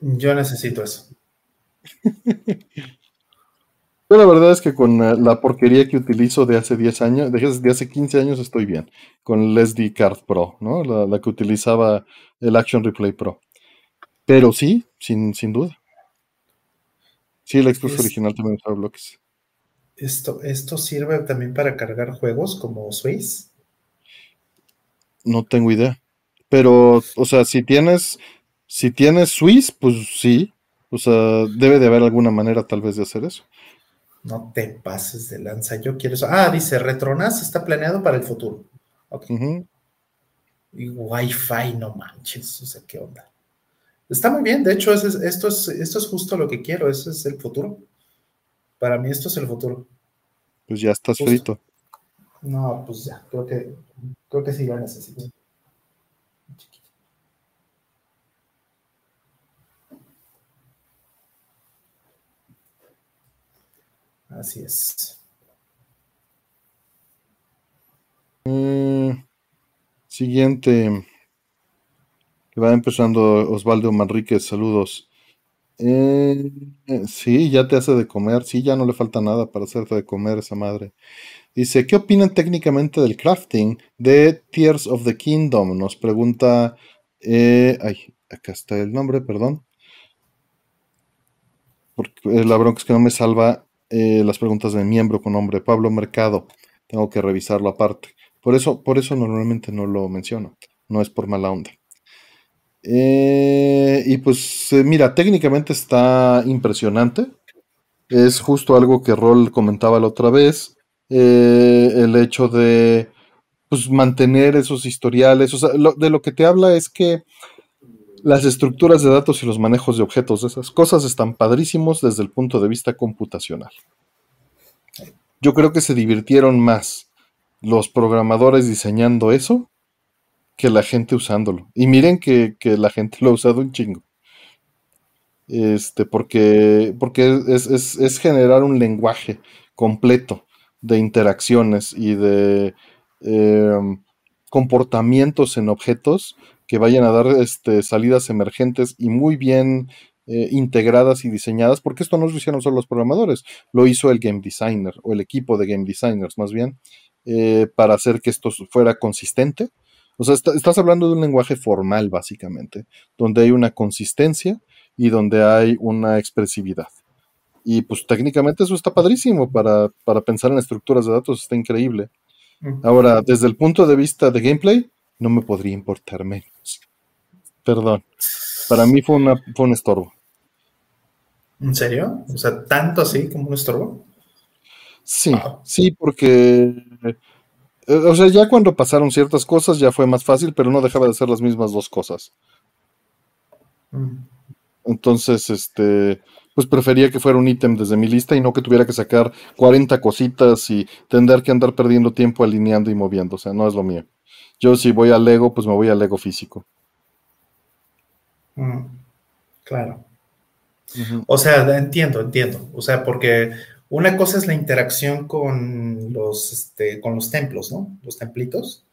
Yo necesito eso. la verdad es que con eh, la porquería que utilizo de hace 10 años, de hace 15 años estoy bien. Con el SD Card Pro, ¿no? La, que utilizaba el Action Replay Pro. Pero sí, sin, sin duda. Sí, el Xbox original también usaba bloques. Esto, ¿Esto sirve también para cargar juegos como Swiss? No tengo idea. Pero, o sea, si tienes, si tienes Swiss, pues sí. O sea, debe de haber alguna manera tal vez de hacer eso. No te pases de lanza, yo quiero eso. Ah, dice, Retronas está planeado para el futuro. Ok. Y Wi-Fi, no manches, o sea, ¿qué onda? Está muy bien, de hecho, esto, es, esto es justo lo que quiero, eso es el futuro. Para mí esto es el futuro. Pues ya estás frito. No, pues ya, creo que, Creo que sí la necesito. Así es. Mm, siguiente. Va empezando Osvaldo Manríquez, saludos. Eh, sí, ya te hace de comer. Sí, ya no le falta nada para hacerte de comer esa madre. Dice, ¿qué opinan técnicamente del crafting de Tears of the Kingdom? Nos pregunta... Eh, ay, acá está el nombre, perdón. Porque eh, la bronca es que no me salva las preguntas de miembro con nombre. Pablo Mercado. Tengo que revisarlo aparte. Por eso, por eso normalmente no lo menciono. No es por mala onda. Eh, y pues eh, mira, técnicamente está impresionante. Es justo algo que Rol comentaba la otra vez. Eh, el hecho de pues, mantener esos historiales. O sea, de lo que te habla es que las estructuras de datos y los manejos de objetos de esas cosas están padrísimos desde el punto de vista computacional. Yo creo que se divirtieron más los programadores diseñando eso que la gente usándolo. Y miren que, la gente lo ha usado un chingo. Este, porque, porque es, generar un lenguaje completo de interacciones y de em, comportamientos en objetos que vayan a dar este, salidas emergentes y muy bien eh, integradas y diseñadas, porque esto no lo hicieron solo los programadores, lo hizo el game designer o el equipo de game designers más bien, eh, para hacer que esto fuera consistente o sea, estás hablando de un lenguaje formal, básicamente, donde hay una consistencia y donde hay una expresividad. Y pues técnicamente eso está padrísimo para, pensar en estructuras de datos, está increíble. Ahora, desde el punto de vista de gameplay, no me podría importar menos. Perdón. Para mí fue, una, fue un estorbo. ¿En serio? O sea, tanto así como un estorbo. Sí, sí, porque eh, o sea, ya cuando pasaron ciertas cosas ya fue más fácil, pero no dejaba de ser las mismas dos cosas. Mm. Entonces, este, pues prefería que fuera un ítem desde mi lista y no que tuviera que sacar 40 cositas y tener que andar perdiendo tiempo alineando y moviendo. O sea, no es lo mío. Yo si voy al Lego, pues me voy al Lego físico. Mm. Claro. O sea, entiendo, entiendo. O sea, porque una cosa es la interacción con los, este, con los templos, ¿no? Los templitos.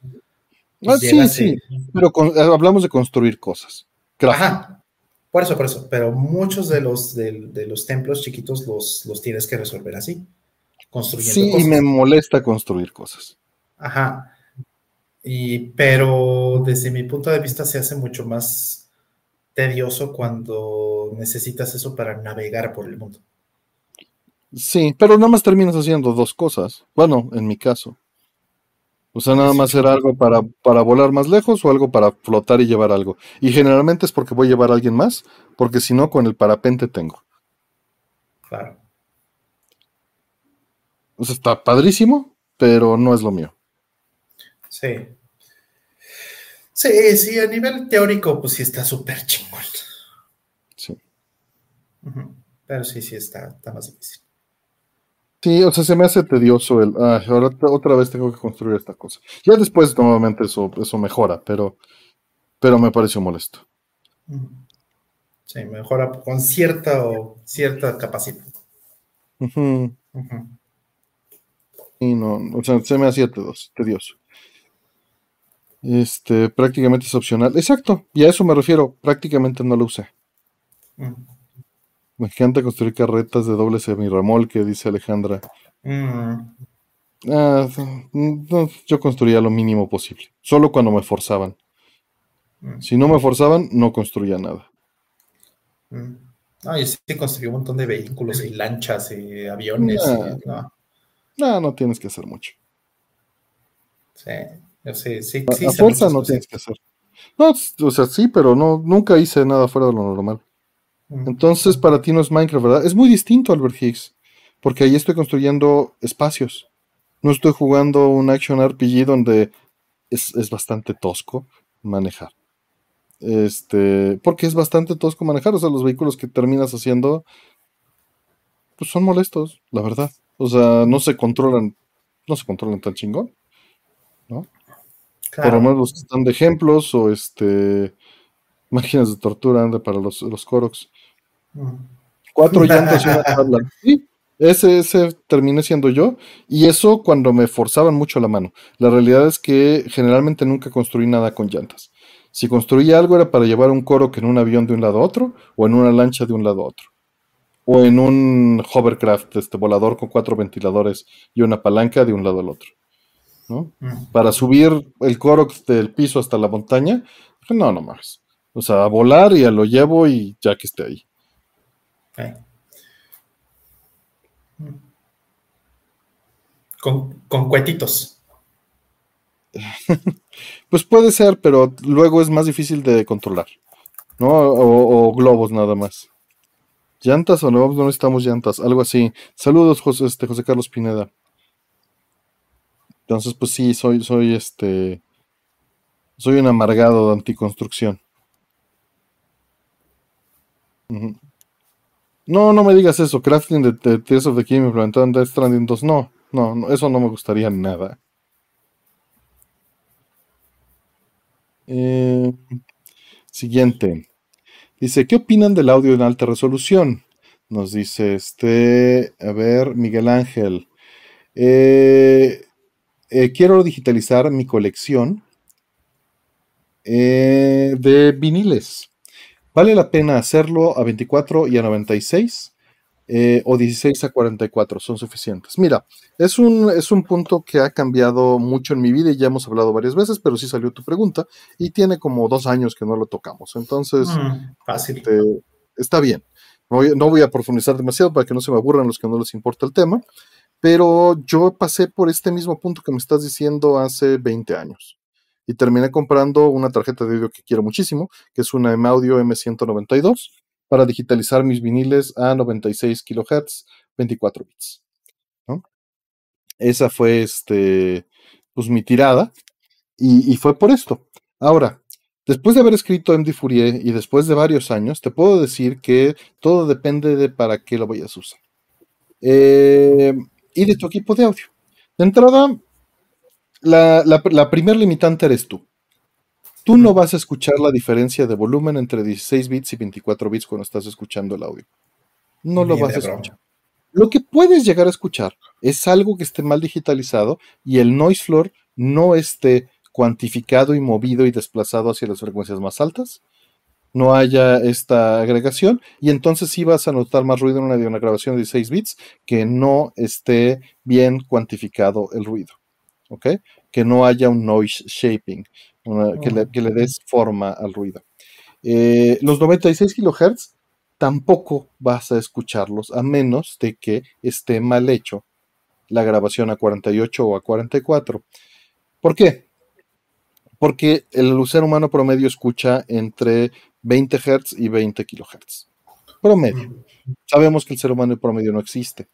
Ah, sí, sí, pero hablamos de construir cosas. Ajá, por eso, por eso, pero muchos de los, de, los templos chiquitos los, los, tienes que resolver así, construyendo sí, y me molesta construir cosas. Ajá, y, pero desde mi punto de vista se hace mucho más tedioso cuando necesitas eso para navegar por el mundo. Sí, pero nada más terminas haciendo dos cosas. Bueno, en mi caso. O sea, nada más era algo para, para volar más lejos o algo para flotar y llevar algo. Y generalmente es porque voy a llevar a alguien más, porque si no, con el parapente tengo. Claro. O sea, está padrísimo, pero no es lo mío. Sí. Sí, sí, a nivel teórico, pues sí está súper chingón. Sí. Pero sí, sí está, está más difícil. Sí, o sea, se me hace tedioso el, ah, ahora otra vez tengo que construir esta cosa. Ya después nuevamente eso, eso mejora, pero, pero me pareció molesto. Sí, mejora con cierta o cierta capacidad. Y no, o sea, se me hacía tedioso. Este, prácticamente es opcional. Exacto, y a eso me refiero, prácticamente no lo usé. Me encanta construir carretas de doble semirremolque, dice Alejandra. Mm. Ah, yo construía lo mínimo posible, solo cuando me forzaban. Mm. Si no me forzaban, no construía nada. Mm. Ah, yo sí construí un montón de vehículos y lanchas y aviones. no. no. tienes que hacer mucho. Sí, yo sé, sí, sí. A, fuerza no tienes que hacer. No, o sea, sí, pero no, nunca hice nada fuera de lo normal. Entonces, para ti no es Minecraft, ¿verdad? Es muy distinto, Albert Higgs, porque ahí estoy construyendo espacios. No estoy jugando un action RPG donde es, bastante tosco manejar. Este, porque es bastante tosco manejar. O sea, los vehículos que terminas haciendo, pues son molestos, la verdad. O sea, no se controlan, no se controlan tan chingón, ¿no? Por lo menos los que están de ejemplos o este máquinas de tortura anda para los, los Koroks. Mm. Cuatro llantas y una tabla. Sí, ese, ese terminé siendo yo. Y eso cuando me forzaban mucho la mano. La realidad es que generalmente nunca construí nada con llantas. Si construía algo era para llevar un Korok en un avión de un lado a otro o en una lancha de un lado a otro o en un hovercraft, este volador con cuatro ventiladores y una palanca de un lado al otro. ¿No? Para subir el Koroks del piso hasta la montaña, no, no más. O sea, a volar y a lo llevo y ya que esté ahí. Con, con cuetitos. pues puede ser, pero luego es más difícil de controlar. ¿No? o globos nada más. ¿Llantas o no? No necesitamos llantas, algo así. Saludos, José, este, José Carlos Pineda. Entonces, pues sí, soy, soy este. Soy un amargado de anticonstrucción. No, no me digas eso. Crafting de, Tears of the King implementado en Death Stranding 2. No, no, no, eso no me gustaría nada. Eh, siguiente. Dice, ¿qué opinan del audio en alta resolución? Nos dice este, a ver, Miguel Ángel. Eh, eh, quiero digitalizar mi colección eh, de viniles. ¿Vale la pena hacerlo a 24 y a 96? Eh, o 16 a 44 son suficientes. Mira, es un, es un punto que ha cambiado mucho en mi vida y ya hemos hablado varias veces, pero sí salió tu pregunta y tiene como dos años que no lo tocamos. Entonces, mm, fácil. Este, está bien. No voy, a profundizar demasiado para que no se me aburran los que no les importa el tema, pero yo pasé por este mismo punto que me estás diciendo hace 20 años y terminé comprando una tarjeta de audio que quiero muchísimo, que es una M-Audio M192 para digitalizar mis viniles a 96 kHz, 24 bits. Esa fue este, pues, mi tirada y, fue por esto. Ahora, después de haber escrito MD Fourier y después de varios años, te puedo decir que todo depende de para qué lo vayas a usar. Eh, y de tu equipo de audio. De entrada, la, la primera limitante eres tú. Tú no vas a escuchar la diferencia de volumen entre 16 bits y 24 bits cuando estás escuchando el audio. No lo vas a escuchar. Lo que puedes llegar a escuchar es algo que esté mal digitalizado y el noise floor no esté cuantificado y movido y desplazado hacia las frecuencias más altas. No haya esta agregación y entonces sí vas a notar más ruido en una, grabación de 16 bits que no esté bien cuantificado el ruido. ¿Ok? Que no haya un noise shaping que, le, des forma al ruido. Eh, los 96 kHz tampoco vas a escucharlos a menos de que esté mal hecho la grabación a 48 o a 44. ¿Por qué? Porque el ser humano promedio escucha entre 20 Hz y 20 kHz. Promedio. Sabemos que el ser humano promedio no existe.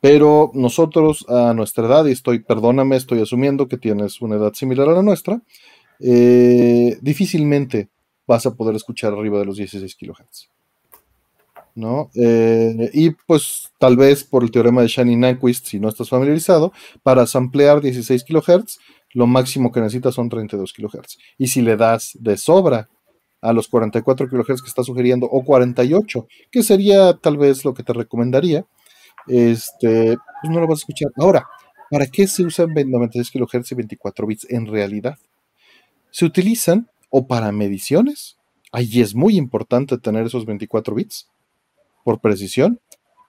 Pero nosotros a nuestra edad, y estoy, perdóname, estoy asumiendo que tienes una edad similar a la nuestra, eh, difícilmente vas a poder escuchar arriba de los 16 kHz. ¿No? Eh, y pues tal vez por el teorema de Shani Nyquist, si no estás familiarizado, para samplear 16 kHz, lo máximo que necesitas son 32 kHz. Y si le das de sobra a los 44 kHz que está sugiriendo, o 48, que sería tal vez lo que te recomendaría, este, pues no lo vas a escuchar. Ahora, ¿para qué se usan 96 kHz y 24 bits en realidad? se utilizan o para mediciones, ahí es muy importante tener esos 24 bits por precisión,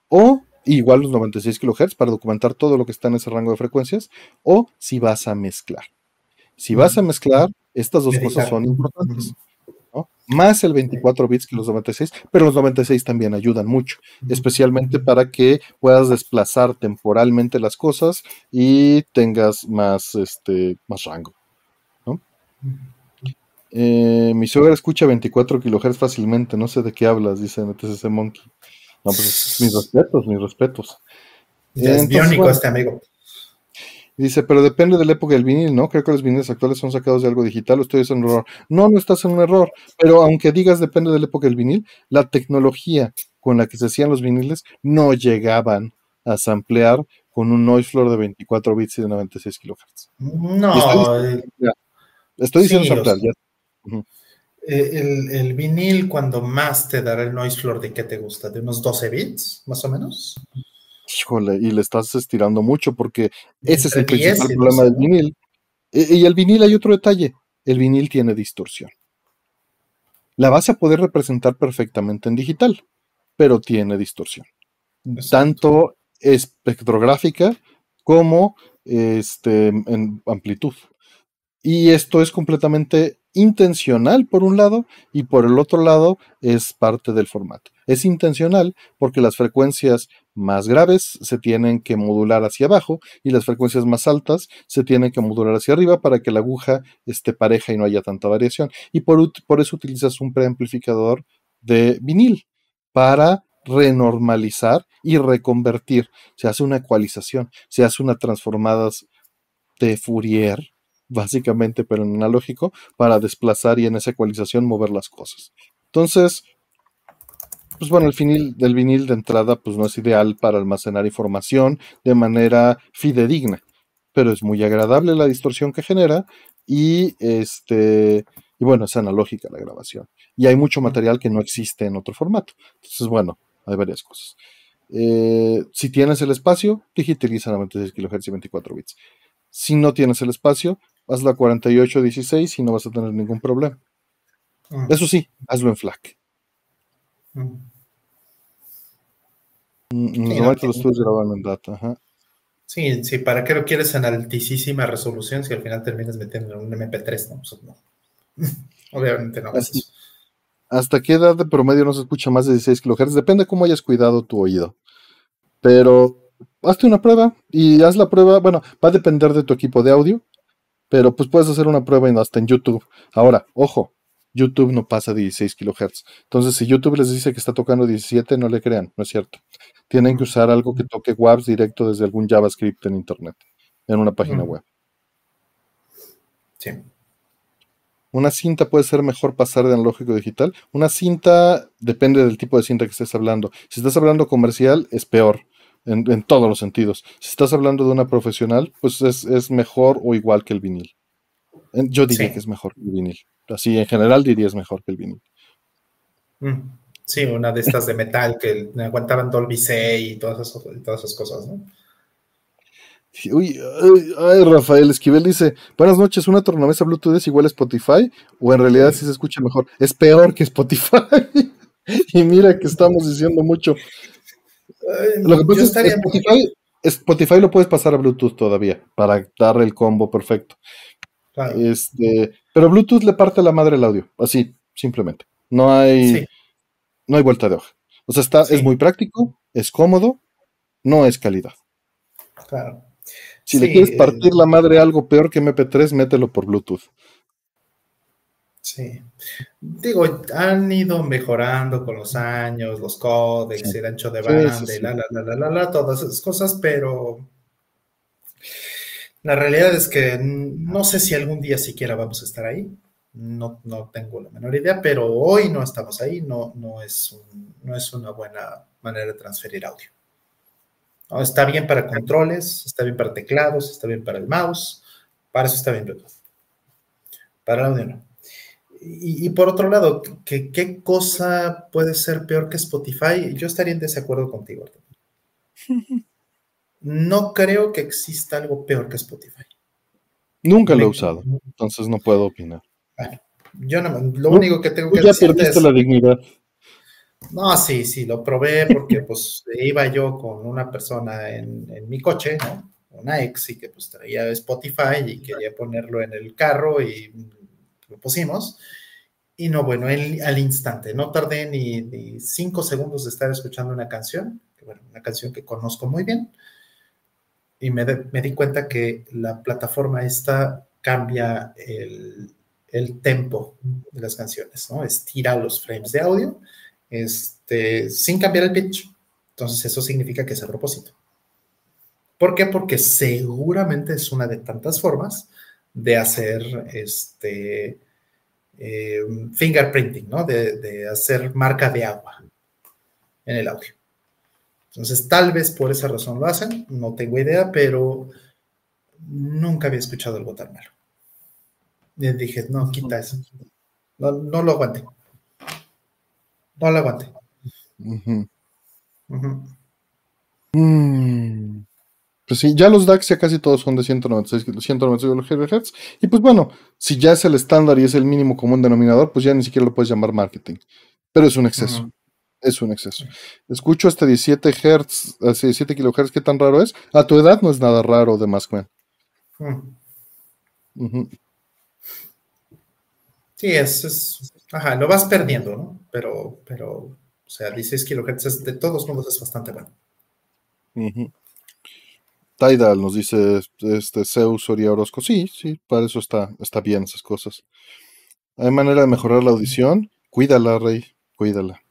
o igual los 96 kHz para documentar todo lo que está en ese rango de frecuencias, o si vas a mezclar. Si vas a mezclar, estas dos cosas son importantes. Más el 24 bits que los 96, pero los 96 también ayudan mucho, especialmente para que puedas desplazar temporalmente las cosas y tengas más, este, más rango. Eh, mi suegra escucha 24 kHz fácilmente, no sé de qué hablas, dice NTCC Monkey. No, pues mis respetos, mis respetos. es biónico este amigo. Dice, pero depende de la época del vinil, ¿no? Creo que los viniles actuales son sacados de algo digital, estoy en un error. No, no estás en un error, pero aunque digas depende de la época del vinil, la tecnología con la que se hacían los viniles no llegaban a samplear con un noise floor de 24 bits y de 96 kHz. No, Estoy diciendo samplear, ya. Eh, el, vinil, cuando más te dará el noise floor, ¿de qué te gusta? ¿De unos 12 bits, más o menos? Híjole, y le estás estirando mucho porque ese es el principal problema del vinil. Y, y el vinil hay otro detalle, el vinil tiene distorsión. La vas a poder representar perfectamente en digital, pero tiene distorsión. Tanto espectrográfica como este, en amplitud. Y esto es completamente intencional por un lado y por el otro lado es parte del formato. Es intencional porque las frecuencias más graves se tienen que modular hacia abajo y las frecuencias más altas se tienen que modular hacia arriba para que la aguja esté pareja y no haya tanta variación. Y por, eso utilizas un preamplificador de vinil para renormalizar y reconvertir. Se hace una ecualización, se hace una transformadas de Fourier, básicamente, pero en analógico, para desplazar y en esa ecualización mover las cosas. Entonces, pues bueno, el vinil del vinil de entrada pues no es ideal para almacenar información de manera fidedigna, pero es muy agradable la distorsión que genera y este y bueno, es analógica la grabación. Y hay mucho material que no existe en otro formato. Entonces, bueno, hay varias cosas. Eh, si tienes el espacio, digitaliza a 96 kHz y 24 bits. Si no tienes el espacio, hazlo a 48 16 y no vas a tener ningún problema. Ah. Eso sí, hazlo en FLAC. Mm. Mm, normalmente lo estoy grabando en data. Sí, sí, ¿para qué lo quieres en altísima resolución si al final terminas metiendo en un MP3? No, pues no. Obviamente no. ¿Hasta qué edad de promedio no se escucha más de 16 kHz? Depende cómo hayas cuidado tu oído. Pero hazte una prueba y haz la prueba. Bueno, va a depender de tu equipo de audio, pero pues puedes hacer una prueba hasta en YouTube. Ahora, ojo, YouTube no pasa 16 kHz. Entonces, si YouTube les dice que está tocando 17, no le crean, no es cierto. Tienen que usar algo que toque WAVs directo desde algún JavaScript en Internet, en una página web. Sí. Una cinta puede ser mejor pasar de analógico a digital. Una cinta depende del tipo de cinta que estés hablando. Si estás hablando comercial, es peor en, todos los sentidos. Si estás hablando de una profesional, pues es, mejor o igual que el vinil. Yo diría que es mejor que el vinil. Así, en general diría es mejor que el vinil. Mm. Sí, una de estas de metal que aguantaban Dolby C y todas esas, todas esas cosas, ¿no? Uy, ay, Rafael Esquivel dice, buenas noches, ¿una tornamesa Bluetooth es igual a Spotify? ¿O en realidad sí se escucha mejor? Es peor que Spotify. y mira que estamos diciendo mucho. lo que pasa es que Spotify, Spotify, lo puedes pasar a Bluetooth todavía, para darle el combo perfecto. Este, pero Bluetooth le parte la madre el audio, así, simplemente. No hay, no hay vuelta de hoja. O sea, está, es muy práctico, es cómodo, no es calidad. Claro. Si le quieres partir la madre algo peor que MP3, mételo por Bluetooth. Sí. Digo, han ido mejorando con los años, los códex, el ancho de banda, la, la, la, la, la, todas esas cosas, pero la realidad es que no sé si algún día siquiera vamos a estar ahí. No, no tengo la menor idea, pero hoy no estamos ahí, no, no, es no es una buena manera de transferir audio. Está bien para controles, está bien para teclados, está bien para el mouse, para eso está bien Bluetooth. Para el audio no. Y, por otro lado, ¿qué, ¿qué, cosa puede ser peor que Spotify? Yo estaría en desacuerdo contigo. No creo que exista algo peor que Spotify. Nunca lo he usado, entonces no puedo opinar. Bueno, yo no, lo único que tengo que decir. Ya perdiste la dignidad. No, sí, sí, lo probé porque pues iba yo con una persona en, mi coche, ¿no? Una ex y que pues traía Spotify y quería ponerlo en el carro y lo pusimos. Y no, bueno, al instante, no tardé ni, cinco segundos de estar escuchando una canción, bueno, una canción que conozco muy bien, y me, di cuenta que la plataforma esta cambia el, tempo de las canciones, ¿no? Estira los frames de audio este, sin cambiar el pitch. Entonces eso significa que es a propósito. ¿Por qué? Porque seguramente es una de tantas formas de hacer este eh, fingerprinting, ¿no? De, hacer marca de agua en el audio. Entonces, tal vez por esa razón lo hacen, no tengo idea, pero nunca había escuchado algo tan malo. Y dije, no, quita eso. No, no lo aguante. No lo aguante. Mm. Pues sí, ya los DAX ya casi todos son de 196, 196 Hz. Y pues bueno, si ya es el estándar y es el mínimo común denominador, pues ya ni siquiera lo puedes llamar marketing. Pero es un exceso. Es un exceso. Escucho hasta 17 Hz, 17 kHz, ¿qué tan raro es? A tu edad no es nada raro de más Sí, es, es, ajá, lo vas perdiendo, ¿no? Pero, pero, o sea, 16 kHz de todos modos es bastante bueno. Tidal nos dice este Zeus Oria Orozco. Sí, sí, para eso está, está bien esas cosas. ¿Hay manera de mejorar la audición? Cuídala, Rey, cuídala.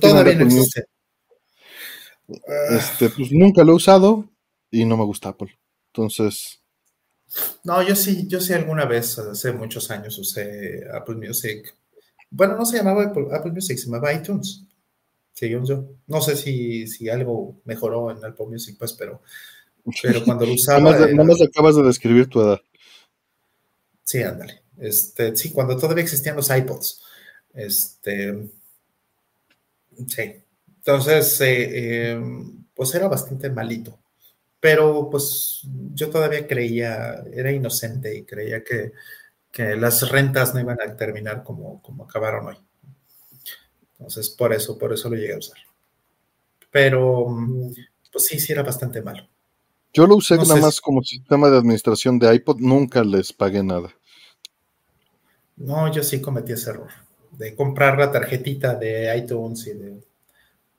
Todavía no existe. Este, pues nunca lo he usado y no me gusta Apple. Entonces. No, yo sí, yo sí alguna vez, hace muchos años, usé Apple Music. Bueno, no se llamaba Apple Music, se llamaba iTunes yo. No sé si, si algo mejoró en Apple Music, pues, pero, pero cuando lo usaba. nada, más, acabas de describir tu edad. Sí, ándale. Este, sí, cuando todavía existían los iPods. Este. Sí. Entonces, eh, em, pues era bastante malito. Pero pues yo todavía creía, era inocente y creía que, que las rentas no iban a terminar como, como acabaron hoy. Entonces, por eso, por eso lo llegué a usar. Pero, pues sí, sí era bastante malo. Yo lo usé nada más como sistema de administración de iPod, nunca les pagué nada. No, yo sí cometí ese error de comprar la tarjetita de iTunes y de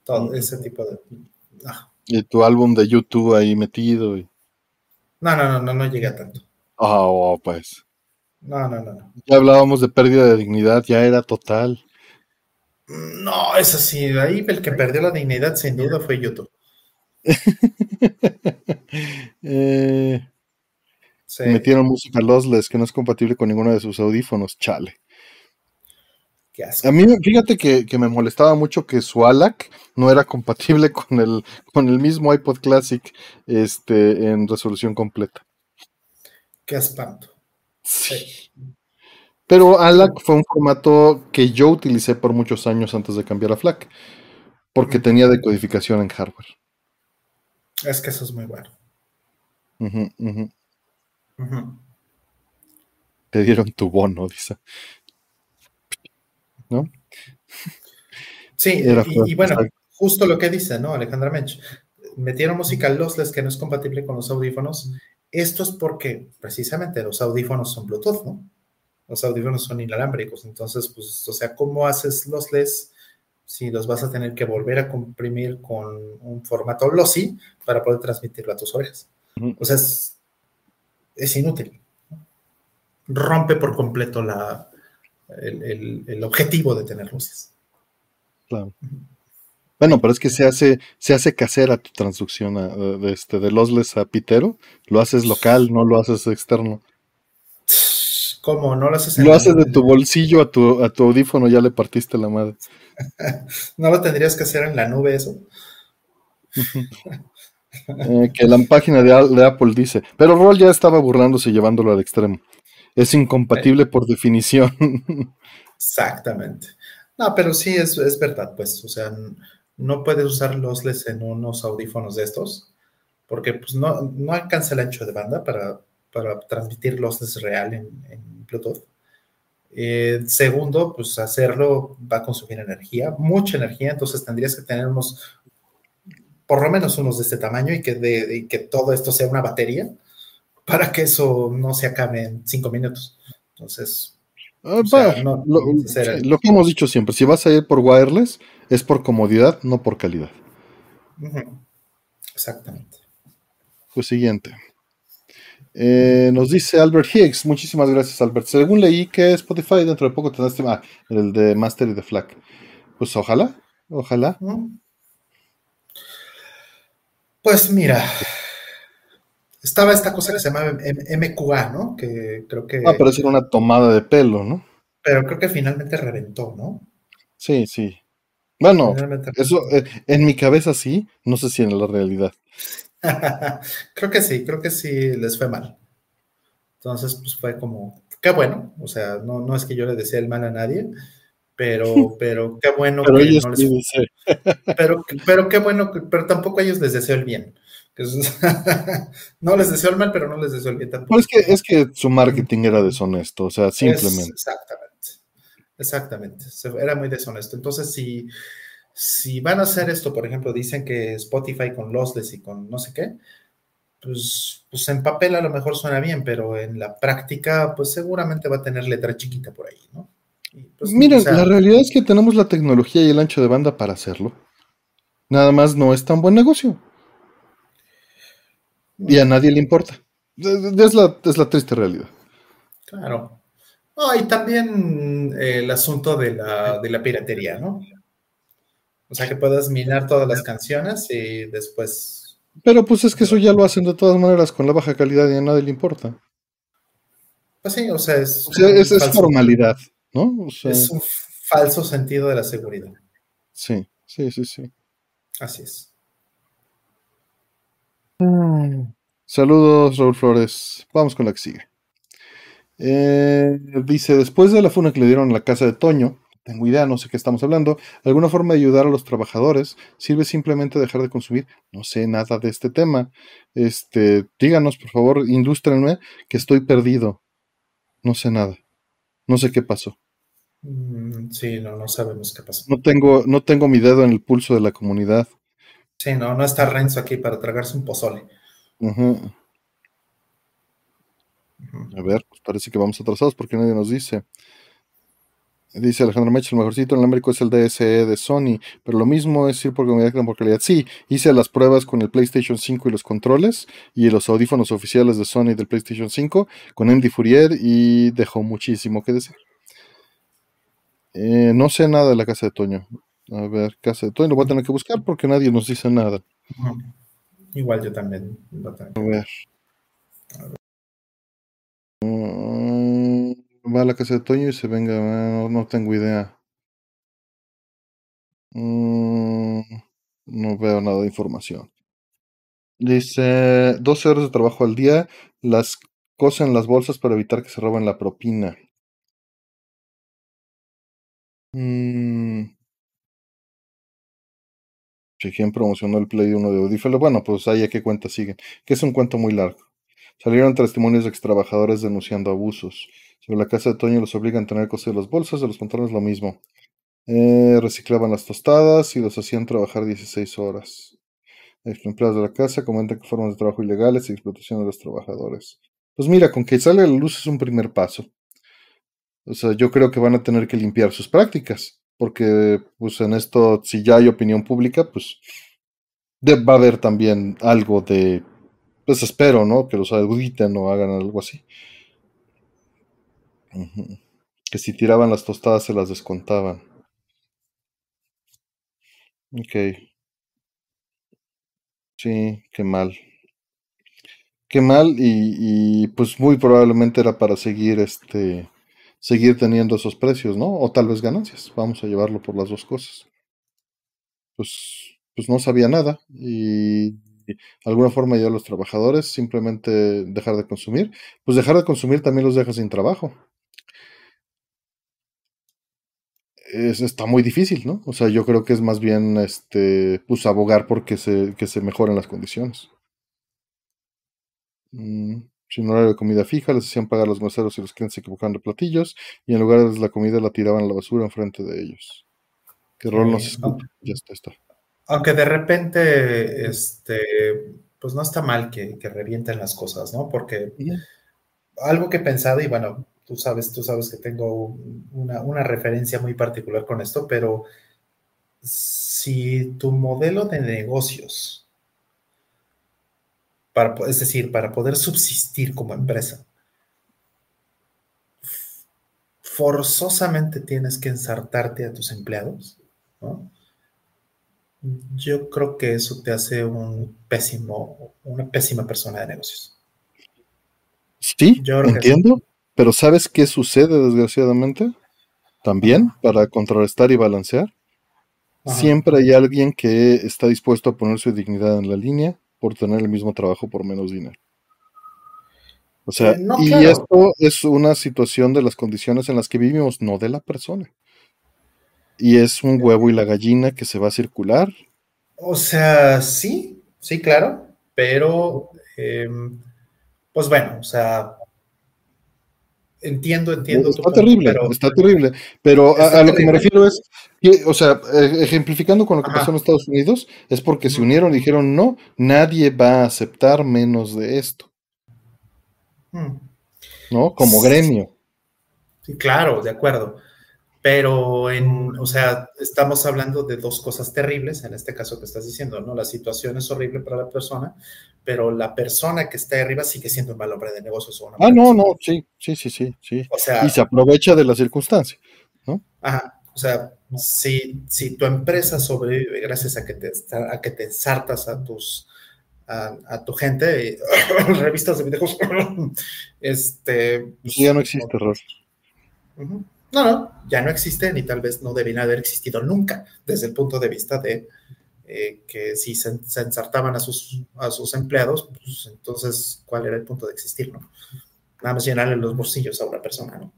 todo ese tipo de. Y tu álbum de YouTube ahí metido. Y... No, no, no, no, no llegué a tanto. Ah, oh, pues. No, no, no, no. Ya hablábamos de pérdida de dignidad, ya era total. No, es así. Ahí el que perdió la dignidad sin duda fue YouTube. Eh, metieron música lossless que no es compatible con ninguno de sus audífonos. Chale. A mí, fíjate que, me molestaba mucho que su ALAC no era compatible con el, con el mismo iPod Classic este, en resolución completa. Qué espanto. Sí. Pero ALAC fue un formato que yo utilicé por muchos años antes de cambiar a FLAC, porque tenía decodificación en hardware. Es que eso es muy bueno. Te dieron tu bono, dice. ¿No? Sí, y, bueno, justo lo que dice, ¿no? Alejandra Mench. Metieron música lossless que no es compatible con los audífonos. Esto es porque precisamente los audífonos son Bluetooth, ¿no? los audífonos son inalámbricos, entonces, pues, o sea, ¿cómo haces los LES si los vas a tener que volver a comprimir con un formato lossy para poder transmitirlo a tus orejas? O sea, es, inútil. Rompe por completo la, el, objetivo de tener luces. Claro. Bueno, pero es que se hace, se hace casera tu transducción de, este, de lossless a pitero, lo haces local, no lo haces externo. ¿Cómo? ¿No lo haces Lo haces de tu bolsillo a tu, a tu audífono, ya le partiste la madre. ¿No lo tendrías que hacer en la nube eso? Eh, que la página de, Apple dice, pero Roll ya estaba burlándose y llevándolo al extremo. Es incompatible por definición. Exactamente. No, pero sí es, verdad, pues, o sea, no puedes usar lossless en unos audífonos de estos, porque pues no, no alcanza el ancho de banda para, para transmitir lossless real en Bluetooth. Eh, segundo, pues hacerlo va a consumir energía, mucha energía, entonces tendrías que tener unos, por lo menos unos de este tamaño y que, de, que todo esto sea una batería para que eso no se acabe en cinco minutos. Entonces, ah, lo, que hemos dicho siempre, si vas a ir por wireless, es por comodidad, no por calidad. Exactamente. Pues siguiente. Eh, nos dice Albert Higgs, muchísimas gracias Albert. Según leí que Spotify dentro de poco tendrá este, ah, el de Master y de Flack. Pues ojalá, ojalá. Pues mira, estaba esta cosa que se llama MQA, ¿no? Que creo que... Ah, pero era una tomada de pelo, ¿no? Pero creo que finalmente reventó, ¿no? Sí, sí. Bueno, eso eh, en mi cabeza sí, no sé si en la realidad. creo que sí, creo que sí les fue mal. Entonces, pues fue como, qué bueno, o sea, no, no es que yo le desee el mal a nadie, pero, pero qué bueno pero que no les... pero, pero qué bueno, pero tampoco a ellos les deseo el bien. no les deseo el mal, pero no les deseo el bien tampoco. es, que, es que su marketing era deshonesto, o sea, simplemente. exactamente. Exactamente. Era muy deshonesto. Entonces, si, si van a hacer esto, por ejemplo, dicen que Spotify con lossless y con no sé qué, pues, pues en papel a lo mejor suena bien, pero en la práctica, pues seguramente va a tener letra chiquita por ahí, ¿no? Pues, Miren, la realidad es que tenemos la tecnología y el ancho de banda para hacerlo. Nada más no es tan buen negocio. Y a nadie le importa. Es la, es la triste realidad. Claro. No, y también eh, el asunto de la, de la piratería, ¿no? O sea, que puedas minar todas las canciones y después... Pero pues es que eso ya lo hacen de todas maneras con la baja calidad y a nadie le importa. Pues sí, o sea, es... es, formalidad, ¿no? es un falso sentido de la seguridad. Sí, sí, sí, sí. Así es. Saludos, Raúl Flores. Vamos con la que sigue. Eh, dice, después de la funa que le dieron a la casa de Toño, tengo idea, no sé qué estamos hablando, ¿alguna forma de ayudar a los trabajadores? ¿Sirve simplemente dejar de consumir? No sé nada de este tema. Este, díganos, por favor, ilústrenme, que estoy perdido. No sé nada. No sé qué pasó. Mm, sí, no, no sabemos qué pasó. No tengo, no tengo mi dedo en el pulso de la comunidad. Sí, no, no está Renzo aquí para tragarse un pozole. A ver, pues parece que vamos atrasados porque nadie nos dice. Dice Alejandro Mecha, el mejorcito en América es el DSE de Sony, pero lo mismo es ir por calidad que por calidad. Sí, hice las pruebas con el PlayStation 5 y los controles y los audífonos oficiales de Sony del PlayStation 5 con Andy Fourier y dejó muchísimo que decir. Eh, no sé nada de la casa de Toño. A ver, casa de Toño, lo voy a tener que buscar porque nadie nos dice nada. Igual yo también. A ver. Mm, va a la casa de Toño y se venga, no, tengo idea. Mm, no veo nada de información. Dice 12 horas de trabajo al día, las cosen las bolsas para evitar que se roben la propina. Mm. Si quien promocionó el Play 1 de Audífalo, bueno, pues ahí a qué cuenta siguen, que es un cuento muy largo. Salieron testimonios de extrabajadores denunciando abusos. Sobre la casa de Toño los obligan a tener cosas de las bolsas, de los pantalones lo mismo. Eh, reciclaban las tostadas y los hacían trabajar 16 horas. Empleados de la casa comentan que formas de trabajo ilegales y explotación de los trabajadores. Pues mira, con que salga la luz es un primer paso. O sea, yo creo que van a tener que limpiar sus prácticas, porque pues en esto, si ya hay opinión pública, pues va a haber también algo de pues espero, ¿no? Que los auditen o hagan algo así. Que si tiraban las tostadas se las descontaban. Ok. Sí, qué mal. Qué mal y, y, pues muy probablemente era para seguir este seguir teniendo esos precios, ¿no? O tal vez ganancias. Vamos a llevarlo por las dos cosas. Pues pues no sabía nada y alguna forma ya los trabajadores simplemente dejar de consumir, pues dejar de consumir también los deja sin trabajo. Es, está muy difícil, ¿no? O sea, yo creo que es más bien este, pues abogar porque se, que se mejoren las condiciones. Mm, sin horario de comida fija, les hacían pagar los meseros y los clientes se equivocaban de platillos, y en lugar de la comida la tiraban a la basura enfrente de ellos. Que rol no se ya está, está. Aunque de repente, este, pues no está mal que, revienten las cosas, ¿no? Porque algo que he pensado, y bueno, tú sabes, tú sabes que tengo una, referencia muy particular con esto, pero si tu modelo de negocios, para, es decir, para poder subsistir como empresa, forzosamente tienes que ensartarte a tus empleados, ¿no? Yo creo que eso te hace un pésimo, una pésima persona de negocios. Sí, entiendo, pero ¿sabes qué sucede desgraciadamente? También, para contrarrestar y balancear, siempre hay alguien que está dispuesto a poner su dignidad en la línea por tener el mismo trabajo por menos dinero. O sea, Eh, no, y claro. esto es una situación de las condiciones en las que vivimos, no de la persona. Y es un huevo y la gallina que se va a circular. O sea, sí, sí, claro, pero eh, pues bueno, o sea, entiendo, entiendo. Está terrible, pero, está terrible. Pero a, Está a lo que me refiero es, que, o sea, eh, ejemplificando con lo que Ajá. pasó en Estados Unidos, es porque se unieron y dijeron, no, nadie va a aceptar menos de esto, Mm, ¿no? Como Sí. gremio. Sí, claro, de acuerdo. Pero en, o sea, estamos hablando de dos cosas terribles, en este caso que estás diciendo, ¿no? La situación es horrible para la persona, pero la persona que está arriba sigue siendo un mal hombre de negocios o una Ah, no, persona. no, sí, sí, sí, sí, sí. O sea, Y se aprovecha de la circunstancia. Ajá, o sea, si, si tu empresa sobrevive gracias a que te, a que te ensartas a tus a, a tu gente, y- revistas de videos, este, Pues ya no existe error. Ujú. No, no, ya no existe ni tal vez no debían haber existido nunca, desde el punto de vista de eh, que si se, se ensartaban a sus, a sus empleados, pues entonces, ¿cuál era el punto de existir, no? Nada más llenarle los bolsillos a una persona, ¿no?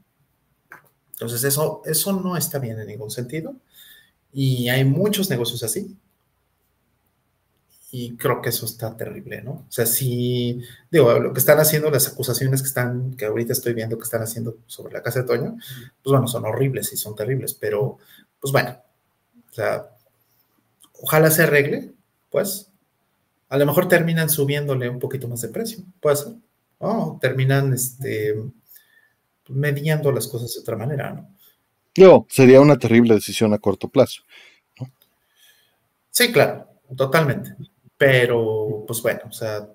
Entonces, eso, eso no está bien en ningún sentido. Y hay muchos negocios así. Y creo que eso está terrible, ¿no? O sea, si, digo, lo que están haciendo, las acusaciones que están, que ahorita estoy viendo que están haciendo sobre la casa de Toño, pues bueno, son horribles y son terribles, pero pues bueno, o sea, ojalá se arregle, pues, a lo mejor terminan subiéndole un poquito más de precio, puede ser, o terminan, este, mediando las cosas de otra manera, ¿no? Yo, sería una terrible decisión a corto plazo. Sí, claro, totalmente. Pero, pues bueno, o sea,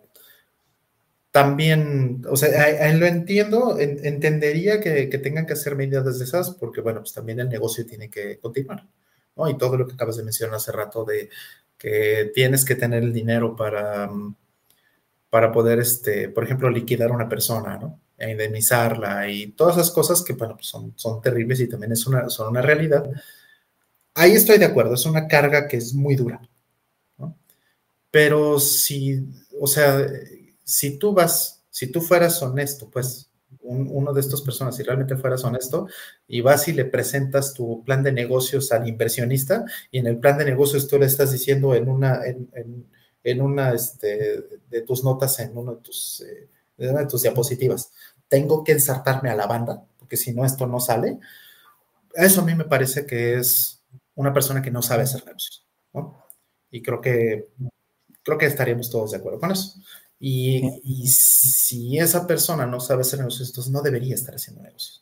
también, o sea, a- a- lo entiendo, en- entendería que, que tengan que hacer medidas de esas, porque bueno, pues también el negocio tiene que continuar, ¿no? Y todo lo que acabas de mencionar hace rato de que tienes que tener el dinero para, para poder, este, por ejemplo, liquidar a una persona, ¿no? E indemnizarla y todas esas cosas que, bueno, pues son, son terribles y también es una, son una realidad. Ahí estoy de acuerdo, es una carga que es muy dura. Pero si, o sea, si tú vas, si tú fueras honesto, pues, un, uno de estas personas, si realmente fueras honesto, y vas y le presentas tu plan de negocios al inversionista, y en el plan de negocios tú le estás diciendo en una, en, en, en una este, de tus notas, en uno de tus, eh, de una de tus diapositivas, tengo que ensartarme a la banda, porque si no, esto no sale. Eso a mí me parece que es una persona que no sabe hacer negocios, ¿no? Y creo que, creo que estaríamos todos de acuerdo con eso. Y, y, si esa persona no sabe hacer negocios, entonces no debería estar haciendo negocios.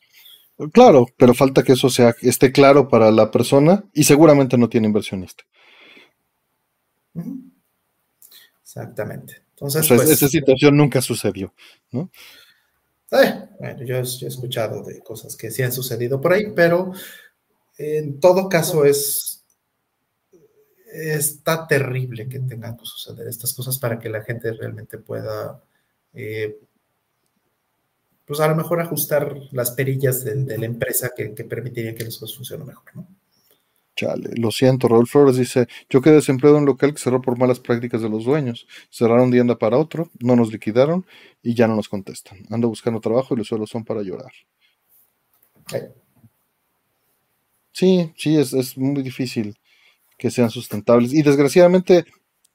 Claro, pero falta que eso sea, esté claro para la persona y seguramente no tiene inversionista. Exactamente. Entonces, o sea, pues, esa situación nunca sucedió, ¿no? Eh, bueno, yo, yo, he escuchado de cosas que sí han sucedido por ahí, pero en todo caso es está terrible que tengan que suceder estas cosas para que la gente realmente pueda, eh, pues a lo mejor ajustar las perillas de, de la empresa que, que, permitiría que las cosas funcionen mejor, ¿no? Chale, lo siento, Raúl Flores dice, yo quedé desempleado en un local que cerró por malas prácticas de los dueños. Cerraron de anda para otro, no nos liquidaron y ya no nos contestan. Ando buscando trabajo y los suelos son para llorar. Okay. Sí, sí, es, es muy difícil que sean sustentables. Y desgraciadamente,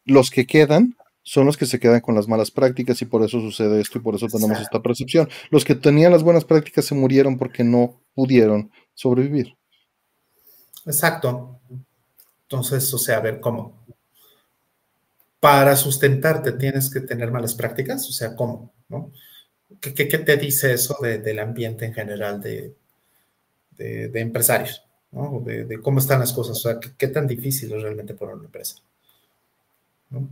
los que quedan son los que se quedan con las malas prácticas y por eso sucede esto y por eso tenemos esta percepción. Los que tenían las buenas prácticas se murieron porque no pudieron sobrevivir. Exacto. Entonces, o sea, a ver cómo. Para sustentarte tienes que tener malas prácticas, o sea, ¿cómo? ¿No? ¿Qué, qué, qué te dice eso de, del ambiente en general de, de, de empresarios? ¿No? De, cómo están las cosas, o sea, qué, tan difícil es realmente poner una empresa. ¿no?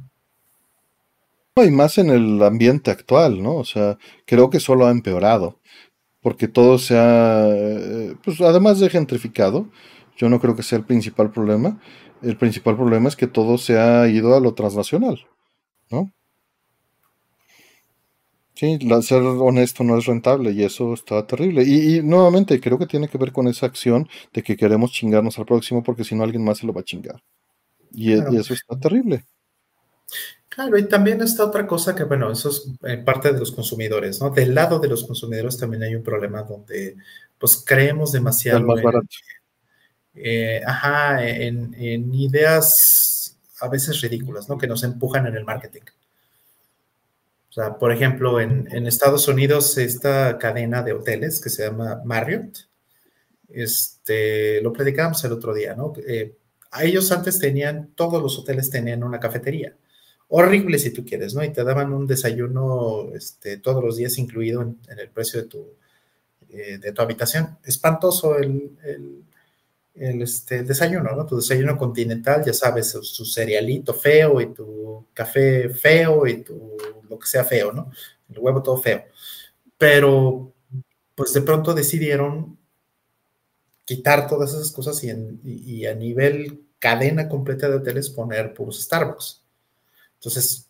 Y más en el ambiente actual, ¿no? O sea, creo que solo ha empeorado, porque todo se ha, pues además de gentrificado, yo no creo que sea el principal problema. El principal problema es que todo se ha ido a lo transnacional, ¿no? Sí, la, ser honesto no es rentable y eso está terrible. Y, y, nuevamente creo que tiene que ver con esa acción de que queremos chingarnos al próximo porque si no alguien más se lo va a chingar. Y, claro. y eso está terrible. Claro, y también está otra cosa que, bueno, eso es eh, parte de los consumidores, ¿no? Del lado de los consumidores también hay un problema donde, pues, creemos demasiado. más barato. Eh, ajá, en, ideas a veces ridículas, ¿no? Que nos empujan en el marketing. Sea, por ejemplo, en, Estados Unidos, esta cadena de hoteles que se llama Marriott, este, lo predicamos el otro día, ¿no? Eh, a ellos antes tenían, todos los hoteles tenían una cafetería horrible si tú quieres, ¿no? Y te daban un desayuno este, todos los días incluido en, el precio de tu, eh, de tu habitación. Espantoso el, este, el, desayuno, ¿no? Tu desayuno continental, ya sabes, su, cerealito feo y tu café feo y tu lo que sea feo, ¿no? El huevo todo feo. Pero, pues de pronto decidieron quitar todas esas cosas y, y a nivel cadena completa de hoteles poner puros Starbucks. Entonces,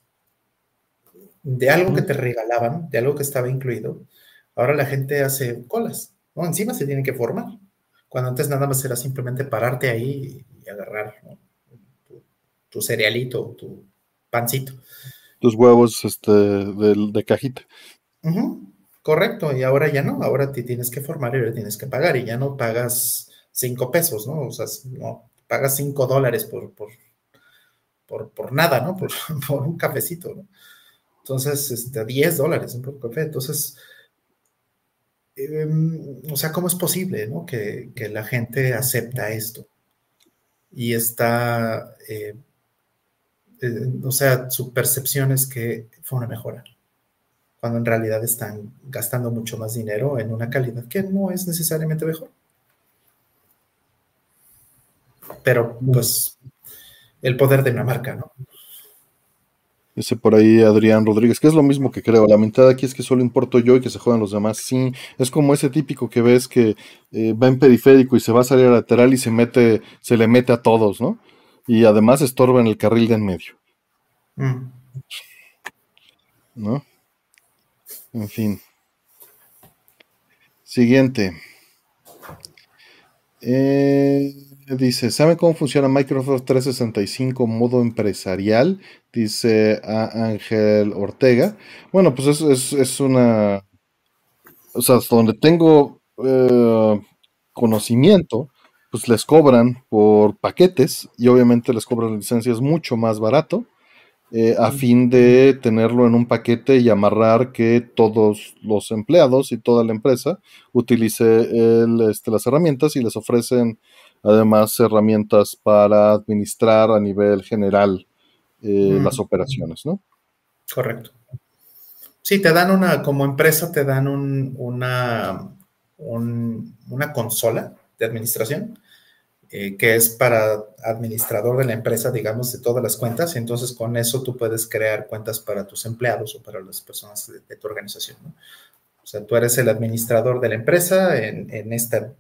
de algo que te regalaban, de algo que estaba incluido, ahora la gente hace colas, ¿no? Encima se tienen que formar. Cuando antes nada más era simplemente pararte ahí y agarrar tu, cerealito, tu pancito. Tus huevos este, de, cajita. Correcto, y ahora ya no, ahora te tienes que formar y ahora tienes que pagar y ya no pagas cinco pesos, ¿no? O sea, no, pagas cinco dólares por, por por, nada, ¿no? Por, un cafecito, ¿no? Entonces, este, 10 dólares por café. Entonces, em, o sea, ¿cómo es posible, ¿no? Que, la gente acepta esto y está, eh, eh, o sea, su percepción es que fue una mejora, cuando en realidad están gastando mucho más dinero en una calidad que no es necesariamente mejor. Pero, pues, el poder de una marca, ¿no? Dice por ahí Adrián Rodríguez, que es lo mismo que creo. La mitad aquí es que solo importo yo y que se juegan los demás. Sí, es como ese típico que ves que eh, va en periférico y se va a salir a lateral y se mete, se le mete a todos, ¿no? Y además estorba en el carril de en medio. Mm. ¿No? En fin. Siguiente. Eh, Dice, ¿saben cómo funciona Microsoft 365 modo empresarial? Dice a Ángel Ortega. Bueno, pues es, es, una... O sea, hasta donde tengo eh, conocimiento, pues les cobran por paquetes y obviamente les cobran licencias mucho más barato. Eh, a fin de tenerlo en un paquete y amarrar que todos los empleados y toda la empresa utilice este, las herramientas y les ofrecen además herramientas para administrar a nivel general eh, las operaciones, ¿no? Correcto. Sí, te dan una, como empresa, te dan una, una consola de administración eh, que es para administrador de la empresa, digamos, de todas las cuentas, entonces con eso tú puedes crear cuentas para tus empleados o para las personas de, tu organización. O sea, tú eres el administrador de la empresa en, en, esta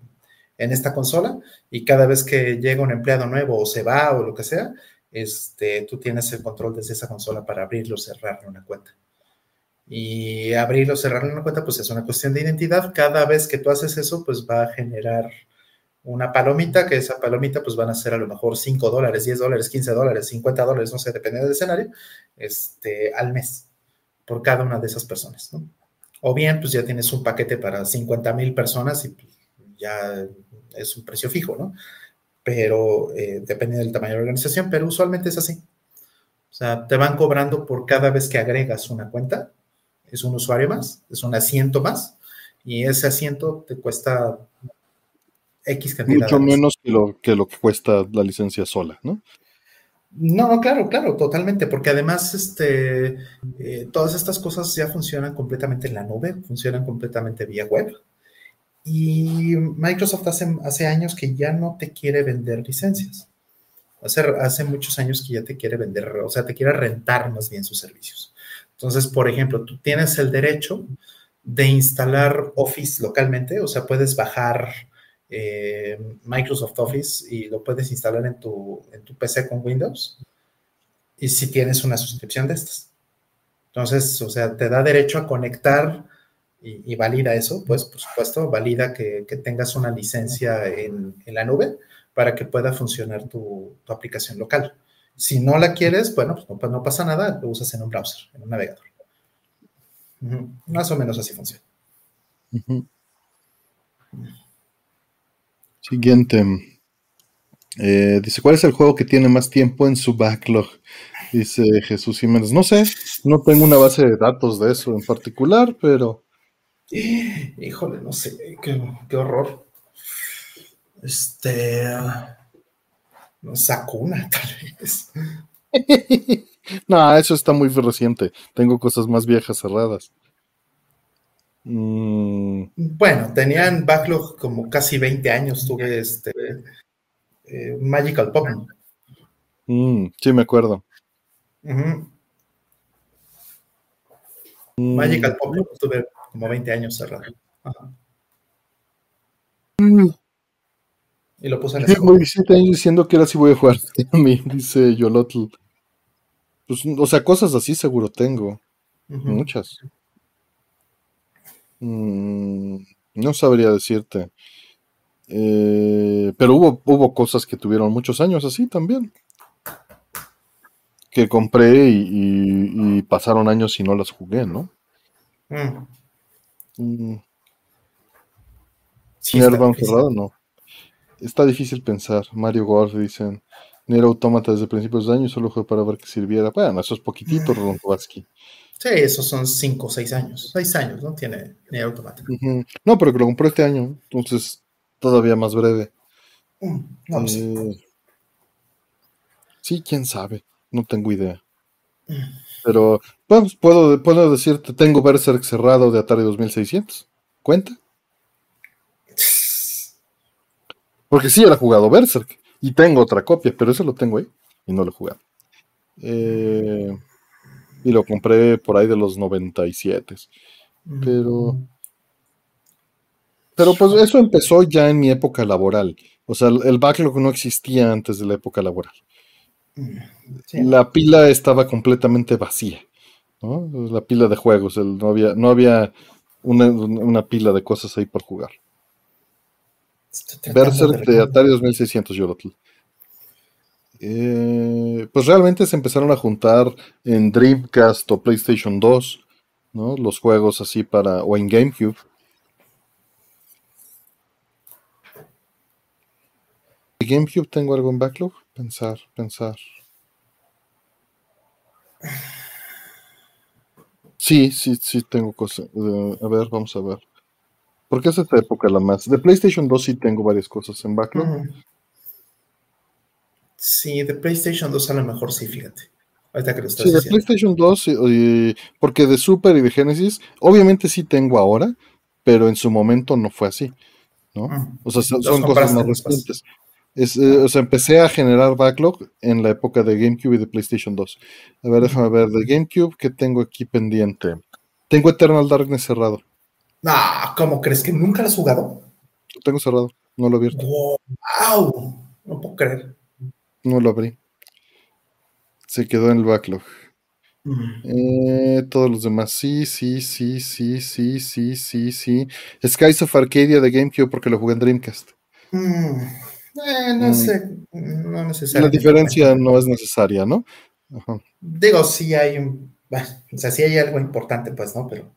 en esta consola y cada vez que llega un empleado nuevo o se va o lo que sea, este, tú tienes el control desde esa consola para abrirlo o cerrarle una cuenta. Y abrirlo o cerrarle una cuenta, pues es una cuestión de identidad. Cada vez que tú haces eso, pues va a generar una palomita, que esa palomita pues van a ser a lo mejor 5 dólares, 10 dólares, 15 dólares, 50 dólares, no sé, depende del escenario, este, al mes, por cada una de esas personas, ¿no? O bien, pues ya tienes un paquete para 50 mil personas y pues, ya es un precio fijo, ¿no? Pero eh, depende del tamaño de la organización, pero usualmente es así. O sea, te van cobrando por cada vez que agregas una cuenta, es un usuario más, es un asiento más, y ese asiento te cuesta X cantidad. Mucho menos que lo, que lo que cuesta la licencia sola, ¿no? No, claro, claro, totalmente, porque además este, eh, todas estas cosas ya funcionan completamente en la nube, funcionan completamente vía web. Y Microsoft hace, hace años que ya no te quiere vender licencias. Hace, hace muchos años que ya te quiere vender, o sea, te quiere rentar más bien sus servicios. Entonces, por ejemplo, tú tienes el derecho de instalar Office localmente, o sea, puedes bajar eh, Microsoft Office y lo puedes instalar en tu, en tu PC con Windows. Y si tienes una suscripción de estas. Entonces, o sea, te da derecho a conectar y, valida eso, pues por supuesto, valida que, tengas una licencia en, la nube para que pueda funcionar tu, aplicación local. Si no la quieres, bueno, pues no, pasa nada, lo usas en un browser, en un navegador. Más o menos así funciona. Siguiente. Eh, dice, ¿cuál es el juego que tiene más tiempo en su backlog? Dice Jesús Jiménez. No sé, no tengo una base de datos de eso en particular, pero... Híjole, no sé, qué, horror. Este... No, Sakuna, tal vez. no, eso está muy reciente. Tengo cosas más viejas cerradas. Mm. Bueno, tenían backlog como casi 20 años. Tuve este eh, Magical Pop. Mm, sí, me acuerdo. Magical Pop tuve como 20 años cerrado. Y lo puse en el. Muy diciendo que ahora sí voy a jugar a mí, dice Yolotl. Pues, o sea, cosas así seguro tengo. Muchas. Mm, no sabría decirte. Eh, pero hubo, hubo cosas que tuvieron muchos años así también. Que compré y, pasaron años y no las jugué, ¿no? Mm. Mm. cerrado, no. Está difícil pensar. Mario Golf dicen. Nero Automata desde principios de año solo fue para ver que sirviera. Bueno, eso es poquitito, Ron Sí, esos son 5 o 6 años. 6 años, ¿no? Tiene Nero Automata. No, pero que lo compró este año. Entonces todavía más breve. Mm, eh, sí, quién sabe, no tengo idea. Mm. Pero pues, puedo, puedo decirte, tengo Berserk cerrado de Atari 2600. ¿Cuenta? Porque sí, era jugado Berserk. Y tengo otra copia, pero eso lo tengo ahí. Y no lo he jugado. Eh, y lo compré por ahí de los 97. Pero. Pero pues eso empezó ya en mi época laboral. O sea, el backlog no existía antes de la época laboral. La pila estaba completamente vacía. ¿no? La pila de juegos. no había, no había una, pila de cosas ahí por jugar. Berserk de, Atari 2600 Yorotl. Eh, pues realmente se empezaron a juntar en Dreamcast o PlayStation 2, ¿no? Los juegos así para, o en GameCube, GameCube tengo algo en backlog? Pensar, pensar. Sí, sí, sí tengo cosas. Eh, a ver, vamos a ver. Porque es esta época la más. De PlayStation 2 sí tengo varias cosas en backlog. Sí, de PlayStation 2 a lo mejor sí, fíjate. Ahorita que lo estás sí, de PlayStation 2, porque de Super y de Genesis, obviamente sí tengo ahora, pero en su momento no fue así. ¿no? O sea, son, cosas más recientes. Eh, o sea, empecé a generar backlog en la época de GameCube y de PlayStation 2. A ver, déjame ver, de GameCube, ¿qué tengo aquí pendiente? Tengo Eternal Darkness cerrado. Ah, ¿cómo crees que nunca lo has jugado? Lo tengo cerrado, no lo he abierto. ¡Wow! No puedo creer. No lo abrí. Se quedó en el backlog. Mm. Eh, todos los demás, sí, sí, sí, sí, sí, sí, sí, sí. Skies of Arcadia de GameCube porque lo jugué en Dreamcast. Mm. Eh, no mm. sé, no necesariamente. La diferencia no es necesaria, ¿no? Digo, sí hay un, o sea, sí hay algo importante, pues, ¿no? Pero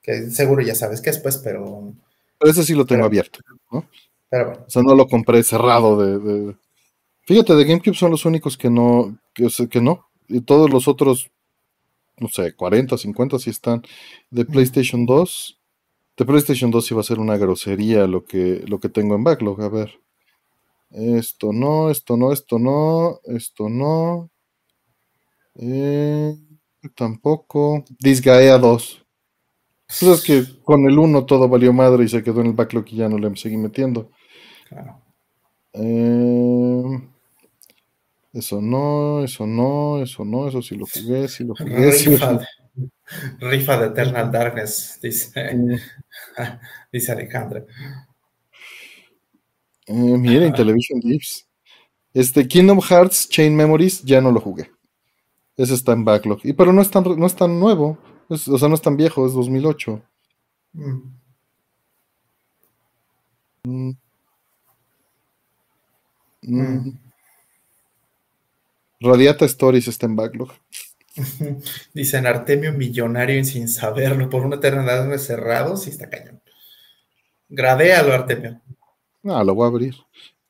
que seguro ya sabes qué es, pues, pero... Pero ese sí lo tengo abierto, ¿no? Pero bueno. O sea, no lo compré cerrado de, Fíjate, de GameCube son los únicos que no, que, que no, y todos los otros, no sé, 40, 50 sí están. De PlayStation 2, de PlayStation 2 iba a ser una grosería lo que, lo que tengo en backlog, a ver. Esto no, esto no, esto no, esto no. Eh, tampoco. Disgaea 2. Pues es que con el 1 todo valió madre y se quedó en el backlog y ya no le seguí metiendo. Claro. Eh, eso no, eso no, eso no, eso sí lo jugué, sí lo jugué. Rifa, de Eternal Darkness, dice, dice Alejandra. Eh, miren, Television Gives. Este Kingdom Hearts Chain Memories ya no lo jugué. Ese está en backlog. Y pero no es tan, no es tan nuevo. o sea, no es tan viejo, es 2008. Mm. Mm. Mm. Radiata Stories está en backlog. Dicen Artemio millonario y sin saberlo por una eternidad cerrado, sí está cañón. Gradéalo, Artemio. Ah, lo voy a abrir.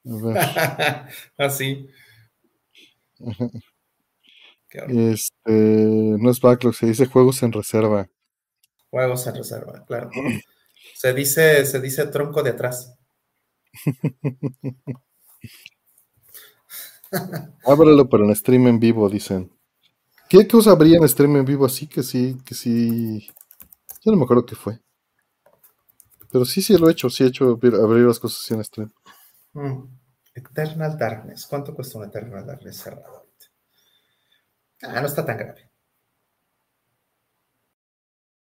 Así. este, no es backlog, se dice juegos en reserva. Juegos en reserva, claro. Se dice, se dice tronco de atrás. Ábrelo para en stream en vivo, dicen. ¿Qué cosa habría en stream en vivo así que sí, que sí? Yo no me acuerdo qué fue. Pero sí, sí lo he hecho, sí he hecho abrir las cosas así en stream. Mm. Eternal Darkness. ¿Cuánto cuesta un Eternal Darkness cerrado Ah, no está tan grave.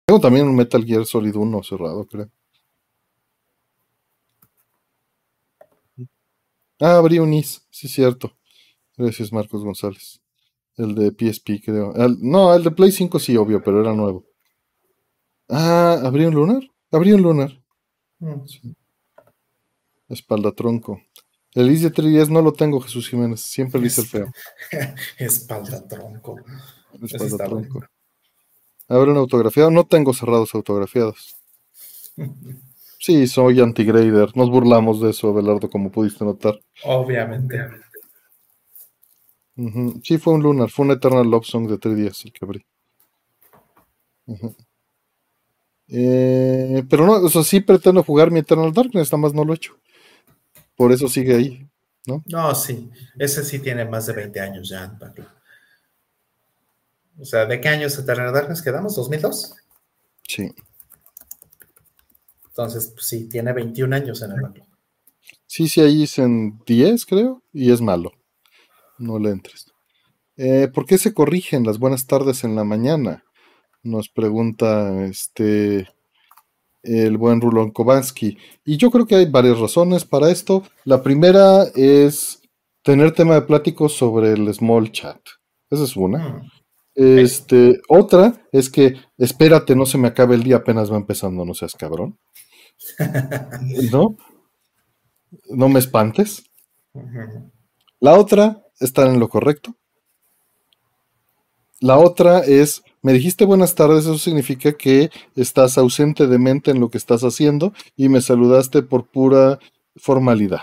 Tengo también un Metal Gear Solid 1 cerrado, creo. Ah, abrí un IS, sí, cierto. Gracias, Marcos González. El de PSP, creo. no, el de Play 5 sí, obvio, pero era nuevo. Ah, ¿abrí un Lunar? Abrí un Lunar. Mm. Espalda tronco. El IS de 3 no lo tengo, Jesús Jiménez. Siempre le hice el feo. Espalda tronco. Espalda tronco. Abre un autografiado. No tengo cerrados autografiados. Sí, soy anti-grader. Nos burlamos de eso, Abelardo, como pudiste notar. Obviamente. Sí, fue un Lunar, fue un Eternal Love Song de tres días el que abrí. Eh, pero no, o sea, sí pretendo jugar mi Eternal Darkness, nada más no lo he hecho. Por eso sigue ahí, ¿no? No, sí, ese sí tiene más de 20 años ya. O sea, ¿de qué años Eternal Darkness quedamos? ¿2002? Sí. Entonces, pues, sí, tiene 21 años en el backlog. Sí, sí, ahí es en 10, creo, y es malo no le entres. Eh, ¿Por qué se corrigen las buenas tardes en la mañana? Nos pregunta este el buen Rulon Kovansky. Y yo creo que hay varias razones para esto. La primera es tener tema de plático sobre el small chat. Esa es una. Mm. Este, otra es que espérate, no se me acabe el día, apenas va empezando, no seas cabrón. ¿No? No me espantes. La otra estar en lo correcto. La otra es, me dijiste buenas tardes, eso significa que estás ausente de mente en lo que estás haciendo y me saludaste por pura formalidad.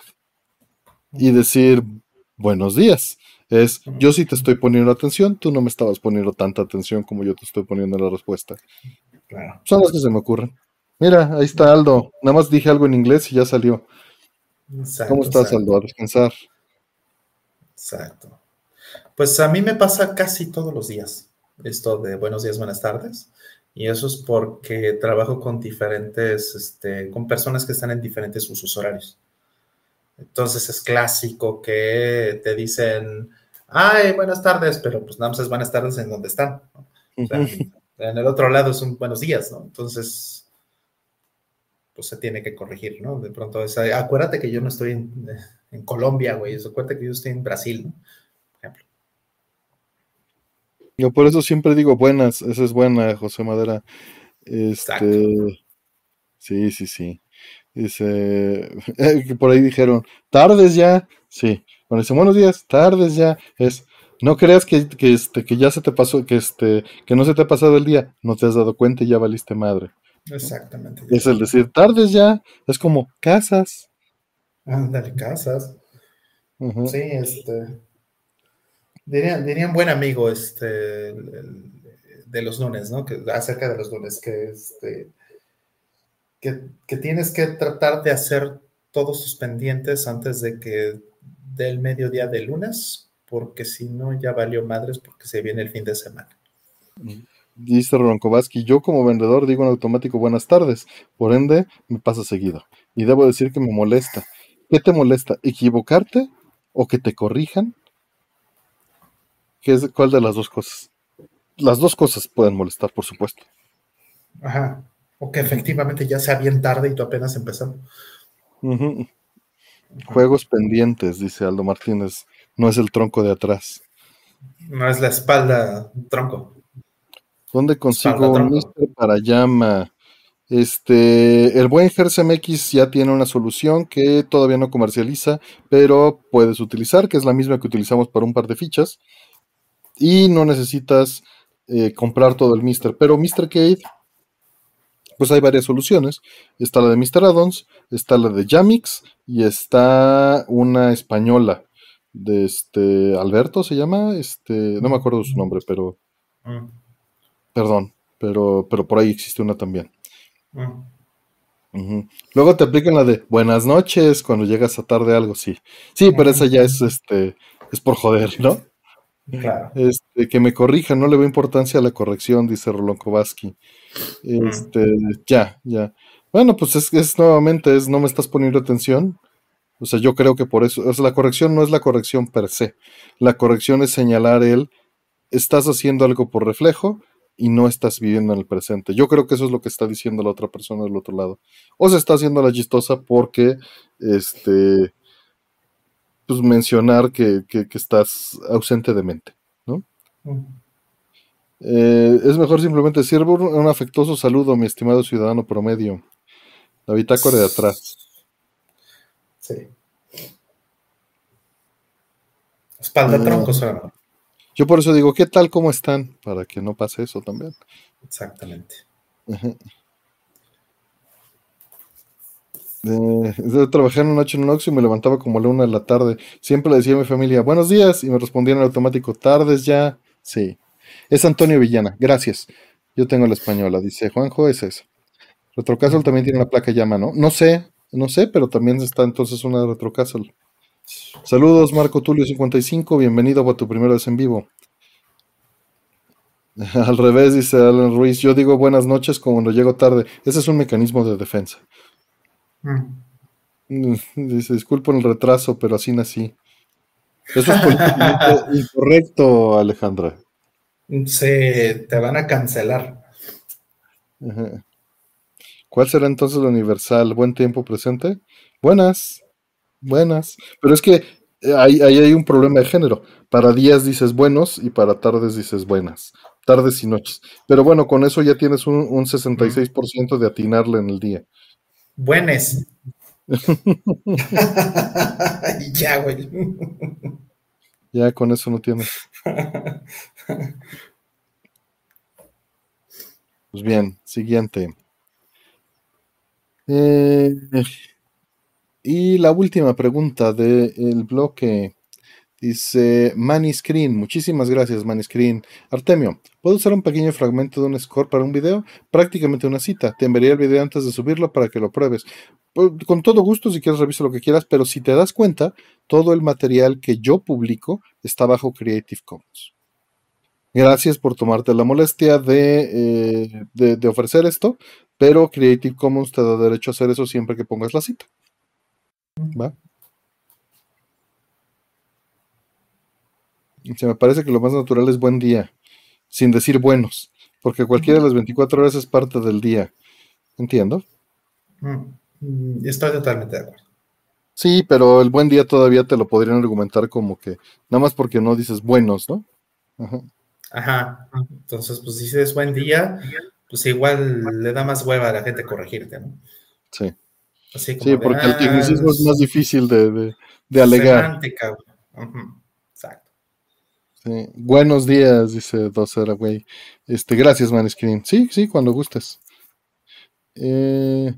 Y decir buenos días. Es, yo sí te estoy poniendo atención, tú no me estabas poniendo tanta atención como yo te estoy poniendo en la respuesta. Son las que se me ocurren. Mira, ahí está Aldo. Nada más dije algo en inglés y ya salió. ¿Cómo estás, Aldo? A descansar. Exacto. Pues a mí me pasa casi todos los días esto de buenos días, buenas tardes. Y eso es porque trabajo con diferentes, este, con personas que están en diferentes usos horarios. Entonces es clásico que te dicen, ay, buenas tardes, pero pues nada más es buenas tardes en donde están. en el otro lado son buenos días, ¿no? Entonces, pues se tiene que corregir, ¿no? De pronto, acuérdate que yo no estoy en, en Colombia, güey. Cuenta que yo estoy en Brasil, ¿no? Por ejemplo. Yo por eso siempre digo buenas, esa es buena, José Madera. Este, sí, sí, sí. Dice, eh, por ahí dijeron, tardes ya, sí. Cuando dicen buenos días, tardes ya, es, no creas que, que, este, que ya se te pasó, que, este, que no se te ha pasado el día, no te has dado cuenta y ya valiste madre. Exactamente. Es el decir, tardes ya, es como casas, Ándale, casas. Sí, este. Dirían, buen amigo este, de los lunes, ¿no? Que, acerca de los lunes, que, este, que, tienes que tratar de hacer todos sus pendientes antes de que del mediodía de lunes, porque si no ya valió madres porque se viene el fin de semana. Dice Ronkovaski, yo como vendedor digo en automático buenas tardes, por ende me pasa seguido. Y debo decir que me molesta ¿Qué te molesta? ¿Equivocarte o que te corrijan? ¿Qué es, ¿Cuál de las dos cosas? Las dos cosas pueden molestar, por supuesto. Ajá. O que efectivamente ya sea bien tarde y tú apenas empezando. Juegos pendientes, dice Aldo Martínez. No es el tronco de atrás. No es la espalda, tronco. ¿Dónde consigo un Mister para llama? Este, el buen GersMX ya tiene una solución que todavía no comercializa, pero puedes utilizar, que es la misma que utilizamos para un par de fichas. Y no necesitas eh, comprar todo el Mister. Pero Mr. Cade, pues hay varias soluciones. Está la de Mr. Addons, está la de Jamix y está una española de este Alberto se llama, este, no me acuerdo su nombre, pero mm. Perdón, pero, pero por ahí existe una también. Mm. Luego te aplican la de buenas noches cuando llegas a tarde algo, sí. Sí, pero esa ya es este es por joder, ¿no? Claro. Este, que me corrija, no le veo importancia a la corrección, dice Rolón Kovaski. Este, ya, ya. Bueno, pues es, es nuevamente, es no me estás poniendo atención. O sea, yo creo que por eso, o sea, la corrección no es la corrección per se. La corrección es señalar el, estás haciendo algo por reflejo y no estás viviendo en el presente. Yo creo que eso es lo que está diciendo la otra persona del otro lado. O se está haciendo la chistosa porque, este, pues mencionar que, estás ausente de mente, ¿no? Eh, es mejor simplemente decir un afectuoso saludo, mi estimado ciudadano promedio. La bitácora de atrás. Sí. Espalda uh, tronco Yo por eso digo, ¿qué tal? ¿Cómo están? Para que no pase eso también. Exactamente. Eh, trabajé en una noche en un Oxxo y me levantaba como a la una de la tarde. Siempre le decía a mi familia, buenos días, y me respondían en automático, tardes ya. Sí. Es Antonio Villana, gracias. Yo tengo la española, dice Juanjo, es eso. Retrocastle también tiene una placa llama, ¿no? No sé, no sé, pero también está entonces una Retrocastle. Saludos, Marco Tulio 55, bienvenido a tu primera vez en vivo. Al revés, dice Alan Ruiz, yo digo buenas noches cuando llego tarde. Ese es un mecanismo de defensa. Mm. Dice, disculpen el retraso, pero así nací. Eso es políticamente incorrecto, Alejandra. Se te van a cancelar. ¿Cuál será entonces lo universal? ¿Buen tiempo presente? Buenas, buenas. Pero es que eh, ahí, hay un problema de género. Para días dices buenos y para tardes dices buenas. Tardes y noches. Pero bueno, con eso ya tienes un, un 66% de atinarle en el día. Buenes. ya, güey. Ya con eso no tienes. Pues bien, siguiente. Eh, y la última pregunta del bloque. Dice Screen, muchísimas gracias Screen. Artemio, ¿puedo usar un pequeño fragmento de un score para un video? Prácticamente una cita. Te enviaría el video antes de subirlo para que lo pruebes. Pues, con todo gusto, si quieres revisa lo que quieras, pero si te das cuenta, todo el material que yo publico está bajo Creative Commons. Gracias por tomarte la molestia de, eh, de ofrecer esto, pero Creative Commons te da derecho a hacer eso siempre que pongas la cita. ¿Va? Se me parece que lo más natural es buen día, sin decir buenos, porque cualquiera de las 24 horas es parte del día. ¿Entiendo? Mm, estoy totalmente de acuerdo. Sí, pero el buen día todavía te lo podrían argumentar como que, nada más porque no dices buenos, ¿no? Ajá. Ajá. Entonces, pues si dices buen día, pues igual le da más hueva a la gente corregirte, ¿no? Sí. Sí, porque el tecnicismo es más difícil de, de, alegar. Buenos días, dice Docera, güey. Este, gracias, Manescreen. Sí, sí, cuando gustes. Eh,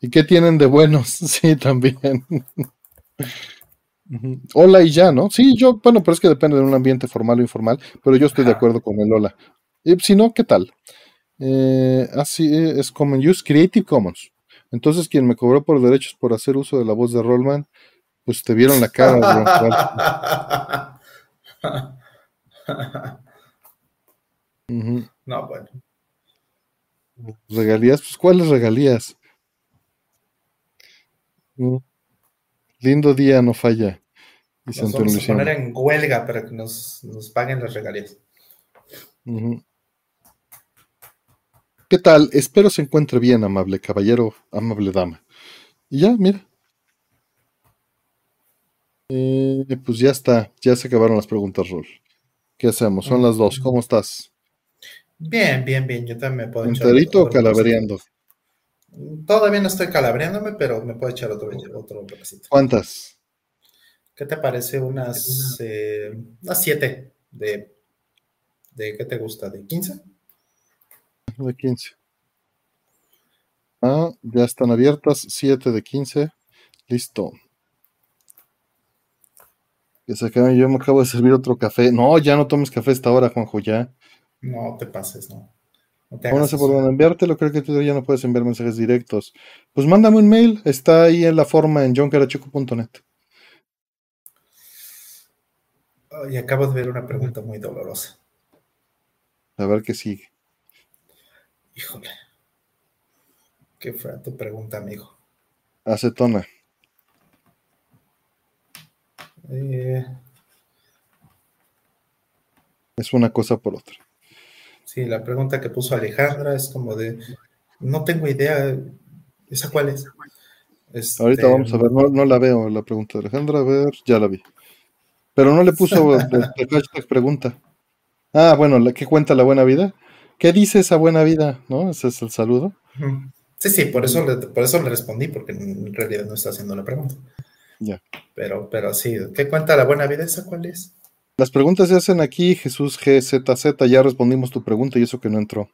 ¿Y qué tienen de buenos? Sí, también. hola y ya, ¿no? Sí, yo, bueno, pero es que depende de un ambiente formal o informal, pero yo estoy de acuerdo con el hola. Y si no, ¿qué tal? Eh, así es Common Use Creative Commons. Entonces, quien me cobró por derechos por hacer uso de la voz de Rollman, pues te vieron la cara. No, bueno. Regalías, pues ¿cuáles regalías? Mm. Lindo día, no falla. Nos vamos a poner en huelga para que nos, paguen las regalías. ¿Qué tal? Espero se encuentre bien, amable caballero, amable dama. Y ya, mira. Eh, pues ya está, ya se acabaron las preguntas, Rol. ¿Qué hacemos? Son las dos. ¿Cómo estás? Bien, bien, bien. Yo también me puedo ¿Enterito o calavereando? Todavía no estoy calabreándome, pero me puedo echar otro, otro ¿Cuántas? ¿Qué te parece? Unas, eh, unas siete de, de, ¿qué te gusta? ¿De 15? De 15. Ah, ya están abiertas, 7 de 15. Listo. Que se acabe, yo me acabo de servir otro café. No, ya no tomes café esta hora, Juanjo, ya. No te pases, no. No, sé por dónde enviártelo, creo que tú ya no puedes enviar mensajes directos. Pues mándame un mail, está ahí en la forma en johncarachuco.net. Y acabo de ver una pregunta muy dolorosa. A ver qué sigue. Híjole. Qué fue tu pregunta, amigo. Acetona. Eh, es una cosa por otra. Sí, la pregunta que puso Alejandra es como de, no tengo idea, ¿esa cuál es? Este, Ahorita vamos a ver, no, la veo la pregunta de Alejandra, a ver, ya la vi. Pero no le puso el, hashtag pregunta. Ah, bueno, ¿qué cuenta la buena vida? ¿Qué dice esa buena vida? ¿No? Ese es el saludo. Sí, sí, por eso, le, por eso le respondí, porque en realidad no está haciendo la pregunta. Ya. Pero, pero sí, ¿qué cuenta la buena vida? ¿Esa cuál es? Las preguntas se hacen aquí, Jesús GZZ, ya respondimos tu pregunta y eso que no entró.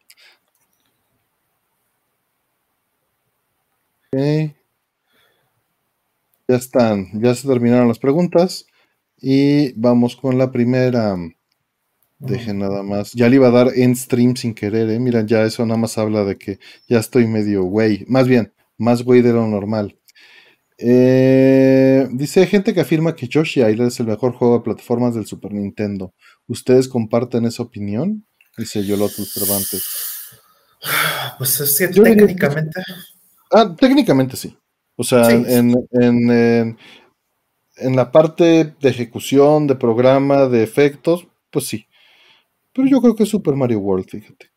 Ok. Ya están, ya se terminaron las preguntas y vamos con la primera. Deje nada más. Ya le iba a dar en stream sin querer, ¿eh? Mira, ya eso nada más habla de que ya estoy medio güey. Más bien, más güey de lo normal. Eh, dice gente que afirma que Yoshi Island es el mejor juego de plataformas del Super Nintendo. ¿Ustedes comparten esa opinión? Dice Yolotus Cervantes. Pues es que técnicamente. Ah, técnicamente sí. O sea, en, en, en, la parte de ejecución, de programa, de efectos, pues sí. Pero yo creo que es Super Mario World, fíjate.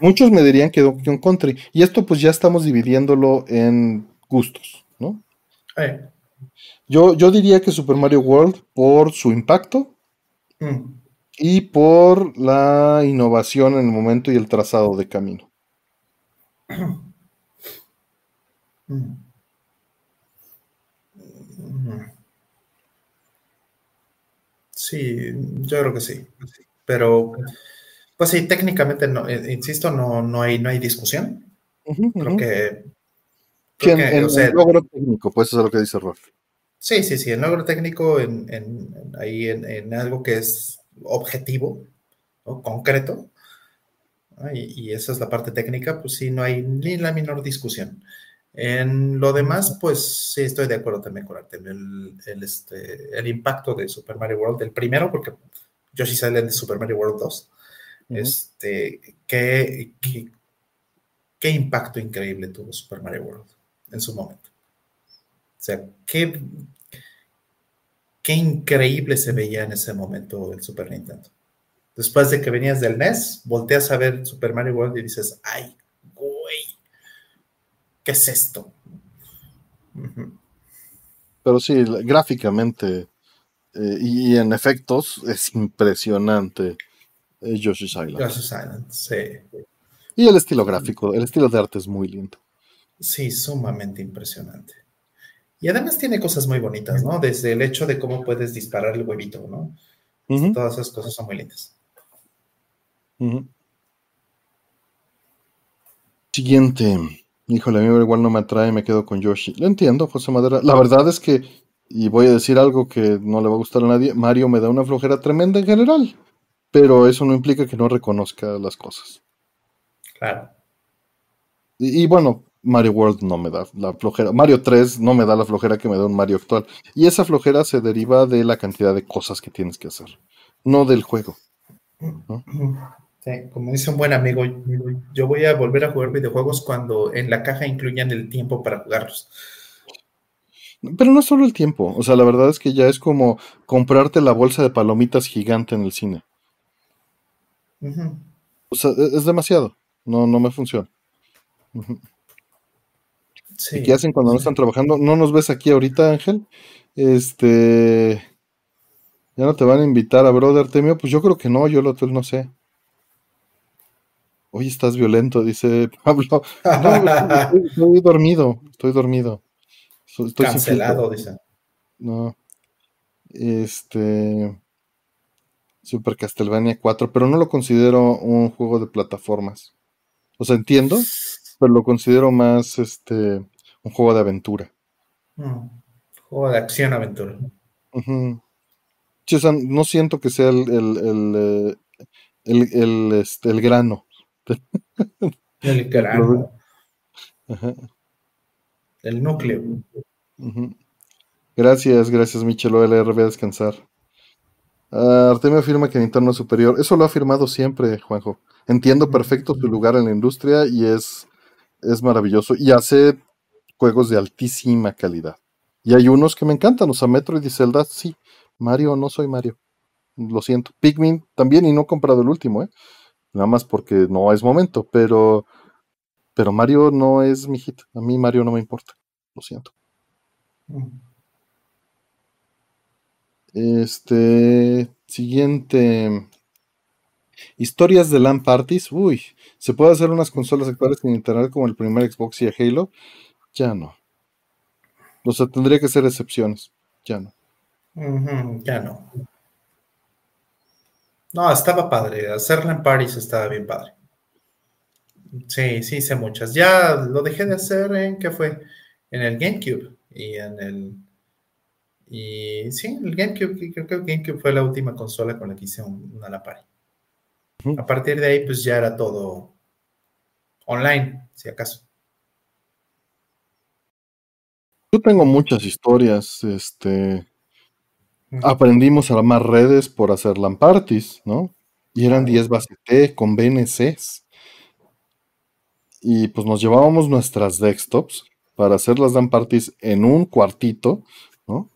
Muchos me dirían que Donkey Country. Y esto pues ya estamos dividiéndolo en gustos, ¿no? Yo, yo diría que Super Mario World por su impacto mm. y por la innovación en el momento y el trazado de camino. Mm. Sí, yo creo que sí. Pero, pues sí, técnicamente, no, eh, insisto, no, no, hay, no hay discusión. creo que... el logro técnico, pues eso es lo que dice Rolf. Sí, sí, sí, el logro técnico en, ahí en, algo que es objetivo, concreto, y, y, esa es la parte técnica, pues sí, no hay ni la menor discusión. En lo demás, pues sí estoy de acuerdo también con El, el, este, el impacto de Super Mario World, el primero, porque Yoshi Island de Super Mario World 2. Este, ¿qué, qué, impacto increíble tuvo Super Mario World en su momento. O sea, qué, qué increíble se veía en ese momento el Super Nintendo. Después de que venías del NES, volteas a ver Super Mario World y dices, ay, ¿qué es esto? Pero sí, gráficamente eh, y, en efectos es impresionante eh, Yoshi's Island. Yoshi's Island, sí. Y el estilo gráfico, el estilo de arte es muy lindo. Sí, sumamente impresionante. Y además tiene cosas muy bonitas, ¿no? Desde el hecho de cómo puedes disparar el huevito, ¿no? Todas esas cosas son muy lindas. Siguiente. Híjole, a mí igual no me atrae, me quedo con Yoshi. Lo entiendo, José Madera. La verdad es que, y voy a decir algo que no le va a gustar a nadie, Mario me da una flojera tremenda en general, pero eso no implica que no reconozca las cosas. Claro. Y, bueno, Mario World no me da la flojera. Mario 3 no me da la flojera que me da un Mario actual. Y esa flojera se deriva de la cantidad de cosas que tienes que hacer, no del juego. ¿no? como dice un buen amigo, yo voy a volver a jugar videojuegos cuando en la caja incluyan el tiempo para jugarlos. Pero no es solo el tiempo, o sea, la verdad es que ya es como comprarte la bolsa de palomitas gigante en el cine. O sea, e-, es demasiado, no, no me funciona. ¿Y qué hacen cuando no están trabajando? No nos ves aquí ahorita, Ángel. Este. ¿Ya no te van a invitar a Brother Temio? Pues yo creo que no, yo lo no sé. Hoy estás violento, dice Pablo. No, estoy, dormido, estoy dormido. Estoy Cancelado, dice. No. Este. Super Castlevania 4, pero no lo considero un juego de plataformas. O sea, entiendo, pero lo considero más este un juego de aventura. Mm, juego de acción-aventura. no siento que sea el, el, el, el, este, el grano. El grano. El núcleo. Gracias, gracias, Michel OLR. Voy a descansar. Uh, Artemio afirma que Nintendo es superior. Eso lo ha afirmado siempre, Juanjo. Entiendo perfecto su lugar en la industria y es, es maravilloso. Y hace juegos de altísima calidad. Y hay unos que me encantan, o sea, Metroid y Zelda, sí. Mario, no soy Mario. Lo siento. Pikmin también, y no he comprado el último, ¿eh? Nada más porque no es momento, pero, pero Mario no es mi hit. A mí Mario no me importa. Lo siento. Este. Siguiente. Historias de LAN parties. Uy, ¿se puede hacer unas consolas actuales en internet como el primer Xbox y Halo? Ya no. O sea, tendría que ser excepciones. Ya no. ya no. No, estaba padre. Hacerla en Paris estaba bien padre. Sí, sí, hice muchas. Ya lo dejé de hacer en, ¿qué fue? En el GameCube y en el... Y sí, el GameCube, creo que el GameCube fue la última consola con la que hice una la Party. A partir de ahí, pues ya era todo online, si acaso. Yo tengo muchas historias, este, aprendimos a armar redes por hacer LAN parties, ¿no? Y eran 10 base T con BNCs. Y pues nos llevábamos nuestras desktops para hacer las LAN parties en un cuartito, ¿no?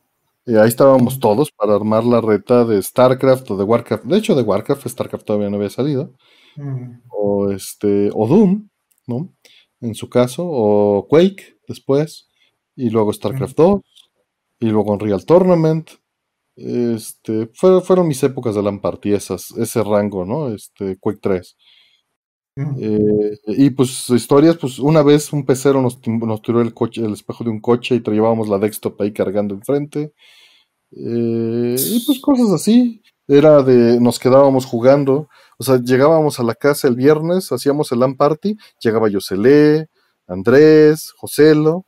Y ahí estábamos todos para armar la reta de StarCraft o de Warcraft. De hecho, de Warcraft, StarCraft todavía no había salido. O este, o Doom, ¿no? En su caso, o Quake después. Y luego StarCraft 2. Y luego Unreal Tournament. Este, fueron mis épocas de LAN party, esas, ese rango, ¿no? Este, Quake 3. Eh, y pues historias, pues una vez un pecero nos, nos, tiró el coche, el espejo de un coche y te llevábamos la desktop ahí cargando enfrente. Eh, y pues cosas así. Era de, nos quedábamos jugando. O sea, llegábamos a la casa el viernes, hacíamos el LAN party, llegaba Yoselé, Andrés, Joselo.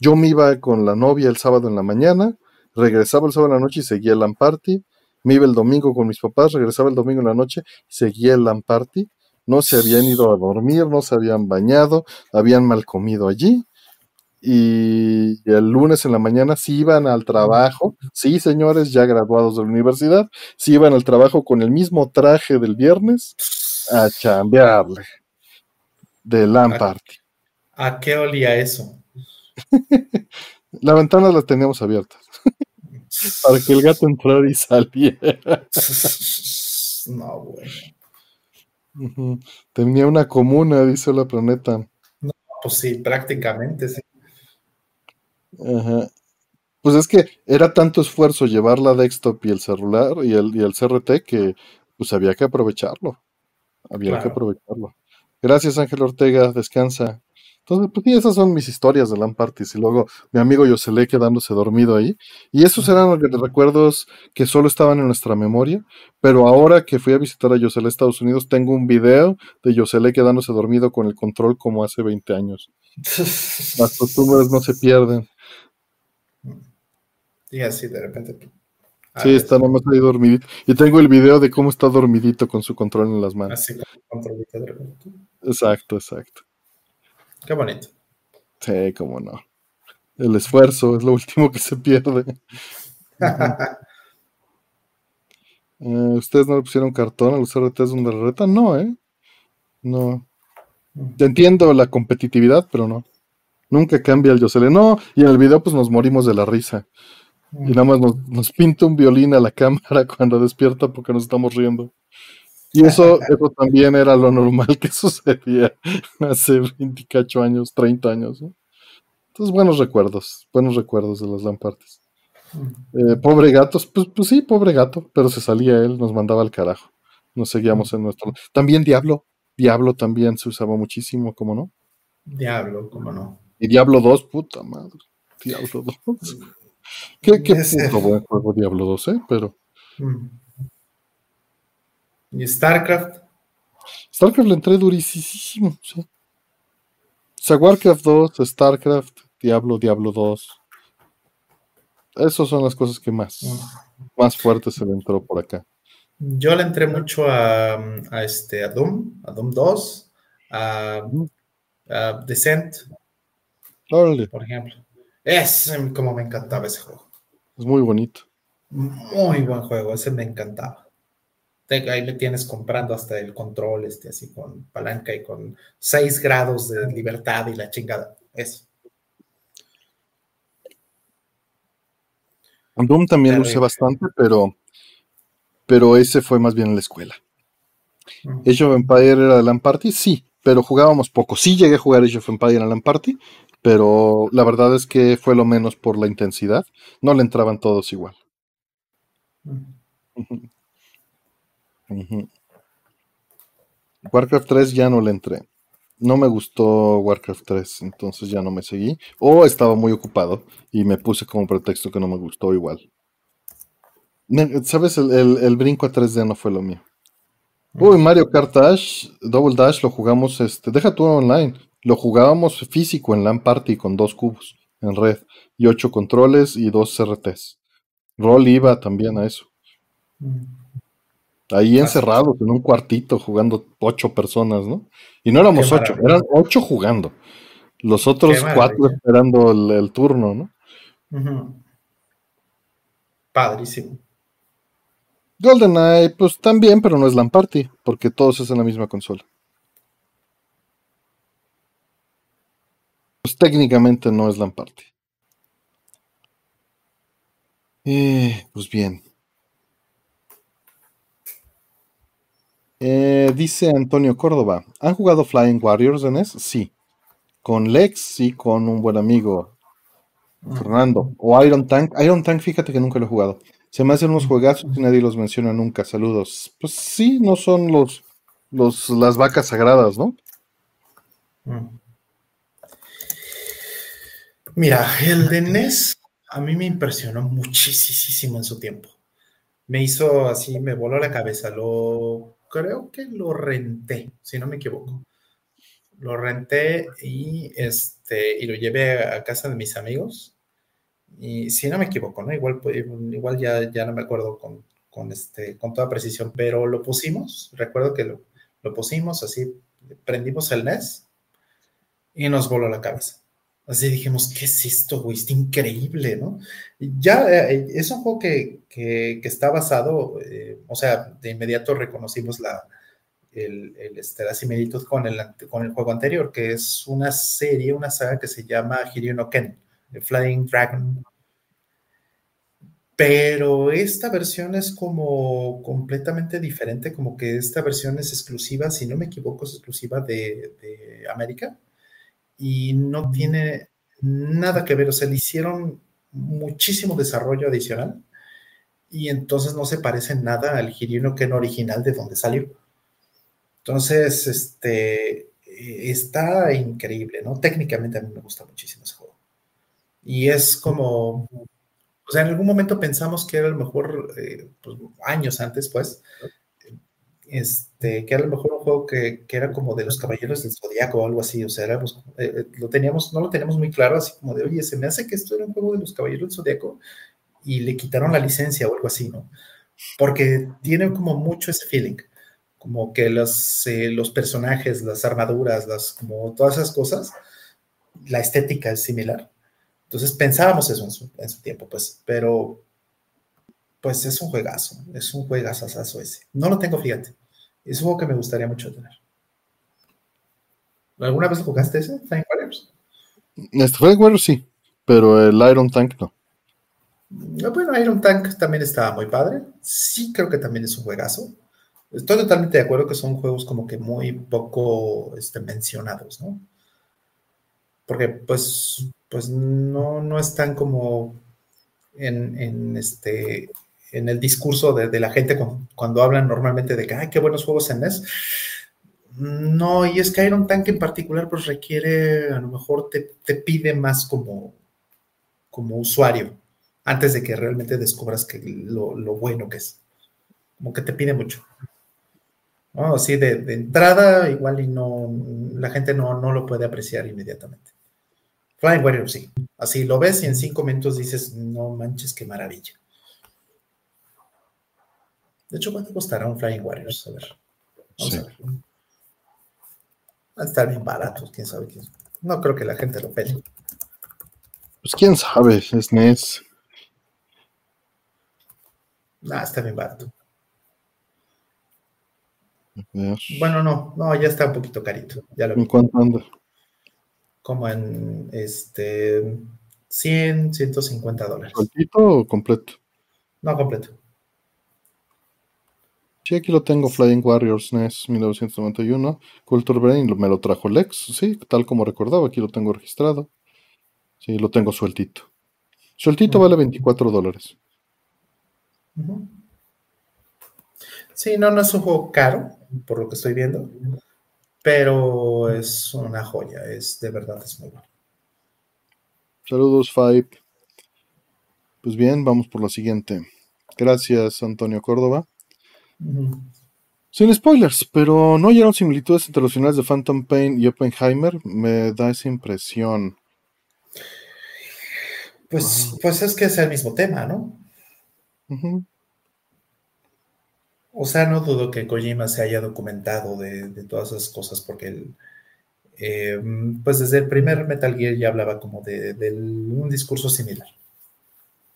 Yo me iba con la novia el sábado en la mañana regresaba el sábado en la noche y seguía el LAN party. Me iba el domingo con mis papás, regresaba el domingo en la noche y seguía el LAN party. No se habían ido a dormir, no se habían bañado, habían mal comido allí. Y el lunes en la mañana sí iban al trabajo, sí señores, ya graduados de la universidad, sí iban al trabajo con el mismo traje del viernes a chambearle de LAN party. ¿A qué olía eso? la ventana la teníamos abierta. Para que el gato entrara y saliera. No, bueno. Tenía una comuna, dice la planeta. No, pues sí, prácticamente sí. Ajá. Pues es que era tanto esfuerzo llevar la desktop y el celular y el, y el CRT que pues había que aprovecharlo. Había que aprovecharlo. Gracias, Ángel Ortega. Descansa. Entonces, pues sí, esas son mis historias de LAN parties. Y luego mi amigo Yosele quedándose dormido ahí. Y esos eran los recuerdos que solo estaban en nuestra memoria. Pero ahora que fui a visitar a Yosele a Estados Unidos, tengo un video de Yosele quedándose dormido con el control como hace 20 años. Las costumbres no se pierden. Y así de repente. Sí, está nomás ahí dormidito. Y tengo el video de cómo está dormidito con su control en las manos. Así, controlito de repente. Exacto, exacto. Qué bonito. Sí, cómo no. El esfuerzo es lo último que se pierde. Eh, ¿Ustedes no le pusieron cartón a los RTs donde la reta? No, ¿eh? No. Entiendo la competitividad, pero no. Nunca cambia el Yosele. No, y en el video pues nos morimos de la risa. Y nada más nos, nos pinta un violín a la cámara cuando despierta porque nos estamos riendo. Y eso, eso también era lo normal que sucedía hace 28 años, 30 años. Entonces, buenos recuerdos, buenos recuerdos de las Lampartes. Eh, pobre gato, pues, pues sí, pobre gato, pero se salía él, nos mandaba al carajo. Nos seguíamos en nuestro. También Diablo. Diablo también se usaba muchísimo, ¿cómo no? Diablo, ¿cómo no? Y Diablo 2, puta madre. Diablo 2. Qué, qué puto buen juego Diablo 2, ¿eh? Pero. Mm. ¿Y StarCraft? StarCraft le entré durísimo, sí. O sea, Warcraft 2, StarCraft, Diablo, Diablo 2. Esas son las cosas que más, mm. más fuertes se le entró por acá. Yo le entré mucho a, a este, a Doom, a Doom 2, a, a Descent, por ejemplo. Es como me encantaba ese juego. Es muy bonito. Muy buen juego, ese me encantaba. Ahí me tienes comprando hasta el control, este, así con palanca y con 6 grados de libertad y la chingada. Eso. Doom también lo usé bastante, pero, pero ese fue más bien en la escuela. Age of Empire era LAN Party, sí, pero jugábamos poco. Sí llegué a jugar Age of Empire en LAN Party, pero la verdad es que fue lo menos por la intensidad. No le entraban todos igual. Warcraft 3 ya no le entré. No me gustó Warcraft 3, entonces ya no me seguí. O estaba muy ocupado y me puse como pretexto que no me gustó igual. ¿Sabes? El, brinco a 3D no fue lo mío. Uy, Mario Kart Dash, Double Dash lo jugamos, este, deja tú online. Lo jugábamos físico en LAN Party con dos cubos en red y ocho controles y dos CRTs. Roll iba también a eso. Ahí encerrados en un cuartito jugando ocho personas, ¿no? Y no éramos ocho, eran ocho jugando. Los otros cuatro esperando el, turno, ¿no? Padrísimo. GoldenEye, pues también, pero no es LAN Party, porque todos es en la misma consola. Pues técnicamente no es LAN Party. Eh, pues bien. Eh, dice Antonio Córdoba, ¿han jugado Flying Warriors en NES? Sí. Con Lex y con un buen amigo, Fernando. O Iron Tank. Iron Tank, fíjate que nunca lo he jugado. Se me hacen unos juegazos y nadie los menciona nunca. Saludos. Pues sí, no son los, los las vacas sagradas, ¿no? Mira, el de NES a mí me impresionó muchísimo en su tiempo. Me hizo así, me voló la cabeza. Lo creo que lo renté, si no me equivoco. Lo renté y, este, y lo llevé a casa de mis amigos. Y si no me equivoco, ¿no? Igual, pues, igual ya, ya no me acuerdo con, con, este, con toda precisión, pero lo pusimos. Recuerdo que lo, lo pusimos así, prendimos el NES y nos voló la cabeza. Así dijimos, ¿qué es esto, güey? Está increíble, ¿no? Ya eh, es un juego que, está basado, eh, o sea, de inmediato reconocimos la, el, este, la similitud con el, con el juego anterior, que es una serie, una saga que se llama Hiryu no Ken, The Flying Dragon. Pero esta versión es como completamente diferente, como que esta versión es exclusiva, si no me equivoco, es exclusiva de, de América y no tiene nada que ver, o sea, le hicieron muchísimo desarrollo adicional y entonces no se parece nada al Hirino Ken original de donde salió. Entonces, este, está increíble, ¿no? Técnicamente a mí me gusta muchísimo ese juego. Y es como, o sea, en algún momento pensamos que era el mejor, eh, pues, años antes, pues, este, que a lo mejor un juego que, que, era como de los Caballeros del Zodiaco o algo así, o sea, éramos, eh, eh, lo teníamos, no lo teníamos muy claro, así como de, oye, se me hace que esto era un juego de los Caballeros del Zodiaco y le quitaron la licencia o algo así, ¿no? Porque tiene como mucho ese feeling, como que los, eh, los personajes, las armaduras, las, como todas esas cosas, la estética es similar. Entonces pensábamos eso en su, tiempo, pues, pero pues es un juegazo, es un juegazo ese. No lo tengo, fíjate. Es un juego que me gustaría mucho tener. ¿Alguna vez jugaste ese, Flying Warriors? Este Flying Warriors sí, pero el Iron Tank no. Ah, bueno, Iron Tank también estaba muy padre. Sí, creo que también es un juegazo. Estoy totalmente de acuerdo que son juegos como que muy poco este, mencionados, ¿no? Porque pues, pues no, no están como en, este, en el discurso de, la gente cuando, hablan normalmente de que, ay, qué buenos juegos en NES. No, y es que Iron Tank en particular pues requiere, a lo mejor te, pide más como, como usuario, antes de que realmente descubras que lo, bueno que es. Como que te pide mucho. ¿No? Así de, entrada, igual y no, la gente no, no lo puede apreciar inmediatamente. Flying Warrior, sí. Así lo ves y en cinco minutos dices, no manches, qué maravilla. De hecho, ¿cuánto costará un Flying Warriors? A ver. Vamos a ver. Va a estar bien baratos, quién sabe quién. No creo que la gente lo pele. Pues quién sabe, es NES. Ah, está bien barato. Bueno, no, no, ya está un poquito carito. Ya lo ¿En cuánto anda? como en este 100, 150 dólares. ¿Completo o completo? No, completo. Sí, aquí lo tengo, Flying Warriors NES 1991. Culture Brain me lo trajo Lex, sí, tal como recordaba, aquí lo tengo registrado. Sí, lo tengo sueltito. Sueltito vale 24 dólares. Sí, no, no es un juego caro, por lo que estoy viendo pero es una joya, es de verdad es muy bueno. Saludos, Five. Pues bien, vamos por la siguiente. Gracias, Antonio Córdoba. Sin spoilers, pero no hallaron similitudes entre los finales de Phantom Pain y Oppenheimer. Me da esa impresión. Pues, pues es que es el mismo tema, ¿no? O sea, no dudo que Kojima se haya documentado de, todas esas cosas, porque él, eh, pues desde el primer Metal Gear ya hablaba como de, un discurso similar.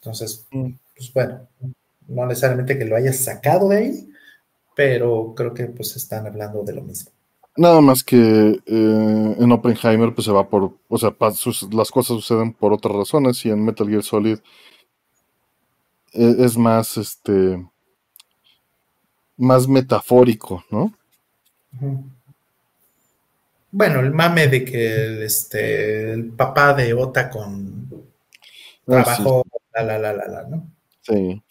Entonces, mm. pues bueno, no necesariamente que lo haya sacado de ahí, pero creo que pues están hablando de lo mismo. Nada más que eh, en Oppenheimer pues se va por, o sea, las cosas suceden por otras razones y en Metal Gear Solid eh, es más, este, más metafórico, ¿no? Bueno, el mame de que este, el papá de Ota con ah, trabajo, la, la, la, la, ¿no? Sí.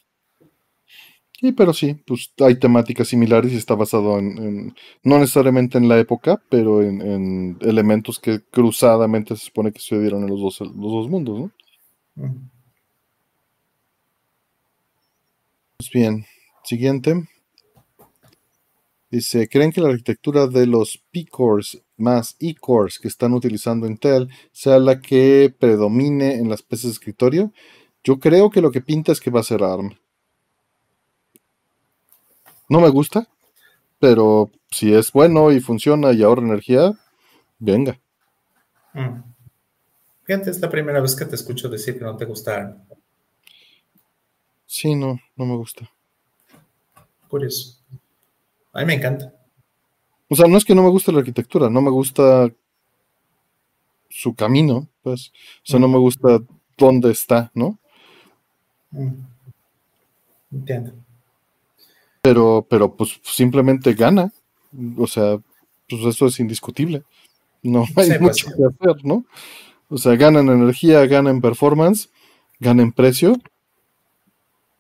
Sí, pero sí, pues hay temáticas similares y está basado en, no necesariamente en la época, pero en, elementos que cruzadamente se supone que sucedieron en los dos, los dos mundos, ¿no? Pues bien, siguiente. Dice, ¿creen que la arquitectura de los P-Cores más E-Cores que están utilizando Intel sea la que predomine en las PCs de escritorio? Yo creo que lo que pinta es que va a ser ARM. No me gusta, pero si es bueno y funciona y ahorra energía, venga. Mm. Fíjate, es la primera vez que te escucho decir que no te gusta ARM. Sí, no, no me gusta. Curioso. A mí me encanta. O sea, no es que no me guste la arquitectura, no me gusta su camino, pues. O sea, no me gusta dónde está, ¿no? Mm. Entiendo. Pero, pero pues simplemente gana. O sea, pues eso es indiscutible. No hay pues mucho que hacer, ¿no? O sea, gana en energía, gana en performance, gana en precio.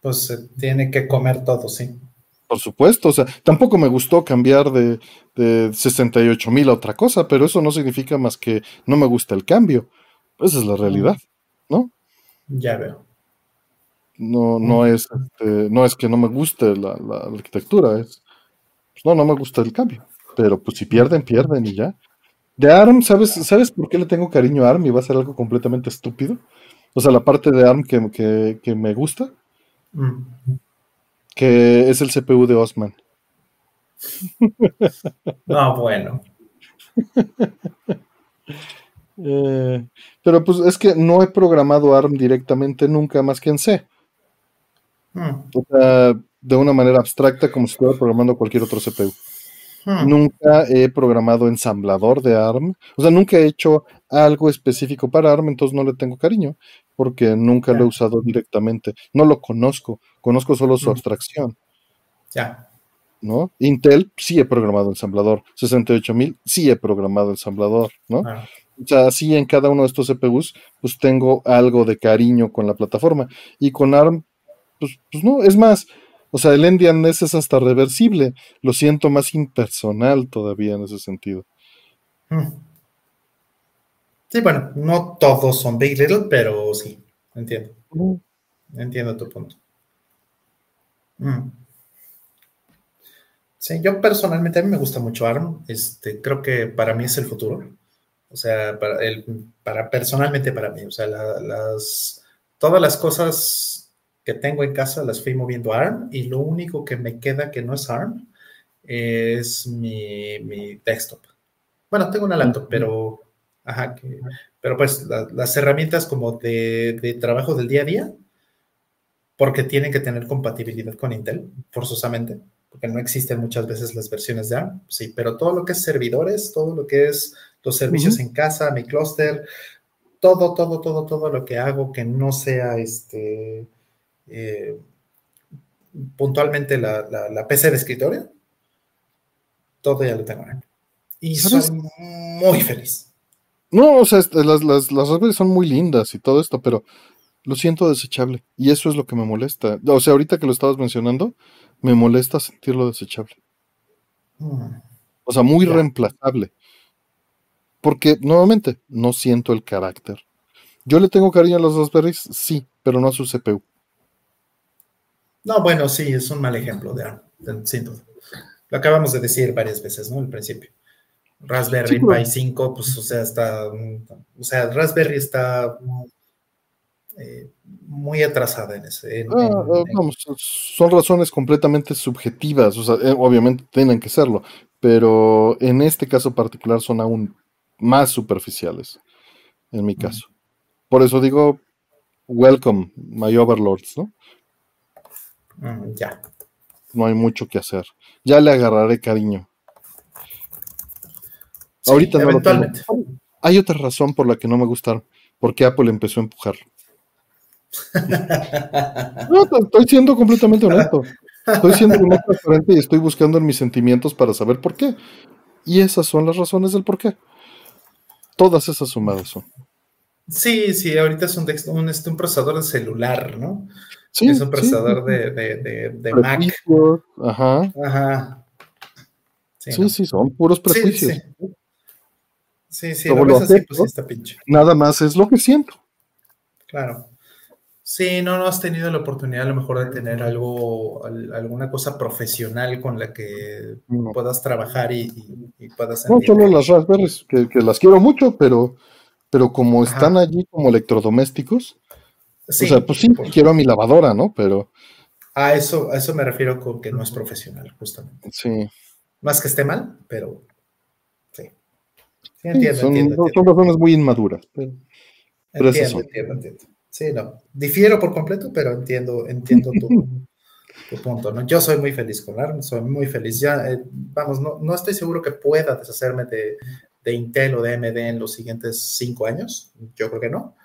Pues se tiene que comer todo, sí. Por supuesto, o sea, tampoco me gustó cambiar de, de 68 mil a otra cosa, pero eso no significa más que no me gusta el cambio. Esa es la realidad, ¿no? Ya veo. No, no es, este, no es que no me guste la, arquitectura, es, pues no, no me gusta el cambio. Pero pues si pierden, pierden y ya. De ARM, ¿sabes, ¿sabes por qué le tengo cariño a ARM y va a ser algo completamente estúpido? O sea, la parte de ARM que, que, me gusta. Mm que es el CPU de Osman. No, bueno. Eh, pero pues es que no he programado ARM directamente nunca más que en C. Hmm. O sea, de una manera abstracta como si estuviera programando cualquier otro CPU. Hmm. Nunca he programado ensamblador de ARM. O sea, nunca he hecho algo específico para ARM, entonces no le tengo cariño, porque nunca lo he usado directamente. No lo conozco, conozco solo su hmm. abstracción. Ya. ¿No? Intel sí he programado ensamblador. 68000 sí he programado ensamblador, ¿no? O sea, así en cada uno de estos CPUs, pues tengo algo de cariño con la plataforma. Y con ARM, pues, pues no, es más, o sea, el NDNS es hasta reversible. Lo siento más impersonal todavía en ese sentido. Mm. Sí, bueno, no todos son Big Little, pero sí, entiendo. Entiendo tu punto. Mm. Sí, yo personalmente a mí me gusta mucho ARM. Este, creo que para mí es el futuro. O sea, para, el, para personalmente para mí. O sea, las, todas las cosas que tengo en casa las fui moviendo a ARM y lo único que me queda que no es ARM es mi, mi desktop. Bueno, tengo una laptop, pero, ajá, pero pues las herramientas como de, de trabajo del día a día, porque tienen que tener compatibilidad con Intel, forzosamente porque no existen muchas veces las versiones de ARM, sí, pero todo lo que es servidores, todo lo que es los servicios en casa, mi clúster, todo, todo, todo, todo lo que hago que no sea este eh, puntualmente la, PC de escritorio, todo ya lo tengo. Y soy muy feliz. No, o sea, este, las, las, las son muy lindas y todo esto, pero lo siento desechable. Y eso es lo que me molesta. O sea, ahorita que lo estabas mencionando, me molesta sentirlo desechable. Mm. O sea, muy reemplazable. Porque, nuevamente, no siento el carácter. Yo le tengo cariño a los Raspberries, sí, pero no a su CPU. No, bueno, sí, es un mal ejemplo de ARM, sin duda. Lo acabamos de decir varias veces, ¿no? Al principio. Raspberry Pi 5, pues, o sea, está. O sea, Raspberry está eh, muy atrasada en ese. Ah, ah, son razones completamente subjetivas, o sea, eh, obviamente tienen que serlo, pero en este caso particular son aún más superficiales, en mi caso. Por eso digo, welcome, my overlords, ¿no? Mm, ya. No hay mucho que hacer. Ya le agarraré cariño. Ahorita no lo tengo. Hay otra razón por la que no me gustaron, porque Apple empezó a empujarlo. No, estoy siendo completamente honesto. Estoy siendo muy transparente y estoy buscando en mis sentimientos para saber por qué. Y esas son las razones del por qué. Todas esas sumadas son. Sí, sí, ahorita es un, un, este, un procesador de celular, ¿no? Sí, es un procesador de, de, de, Mac. Ajá. Ajá. Sí, sí, son puros prejuicios. Sí, sí, sí lo ves así, pues está pinche. Nada más es lo que siento. Claro. Sí, no, no has tenido la oportunidad a lo mejor de tener algo, alguna cosa profesional con la que puedas trabajar y, puedas... No, solo las Raspberries, que, las quiero mucho, pero, pero como están allí como electrodomésticos, o sea, pues sí, quiero a mi lavadora, ¿no? Pero... A eso, a eso me refiero con que no es profesional, justamente. Sí. Más que esté mal, pero sí. Sí, entiendo, son, entiendo, son razones muy inmaduras. Pero, entiendo, entiendo, entiendo. Sí, no. Difiero por completo, pero entiendo, entiendo tu, punto. ¿no? Yo soy muy feliz con ARM, soy muy feliz. Ya, eh, vamos, no, no, estoy seguro que pueda deshacerme de, de, Intel o de AMD en los siguientes cinco años. Yo creo que no.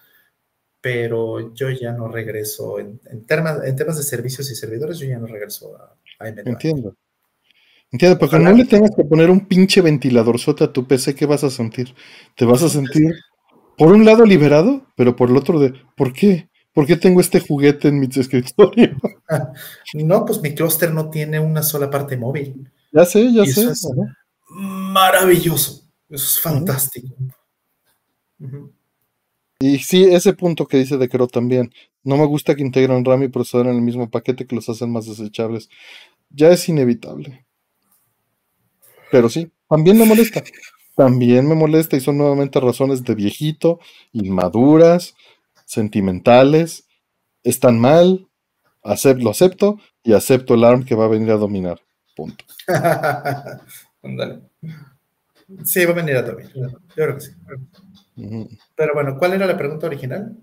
Pero yo ya no regreso, en, en, temas, en temas de servicios y servidores, yo ya no regreso a, AMD. Entiendo. Entiendo, porque no le tengas que poner un pinche ventilador sota a tu PC, ¿qué vas a sentir? Te vas a sentir por un lado liberado, pero por el otro de, ¿por qué? ¿Por qué tengo este juguete en mi escritorio? No, pues mi clúster no tiene una sola parte móvil. Ya sé, ya sé. es maravilloso. Eso es fantástico. Y sí, ese punto que dice de Cro también. No me gusta que integran RAM y procesador en el mismo paquete que los hacen más desechables. Ya es inevitable. Pero sí, también me molesta también me molesta y son nuevamente razones de viejito, inmaduras, sentimentales, están mal, lo acepto y acepto el ARM que va a venir a dominar. Punto. sí, va a venir a dominar. Yo creo que sí. Pero bueno, ¿cuál era la pregunta original?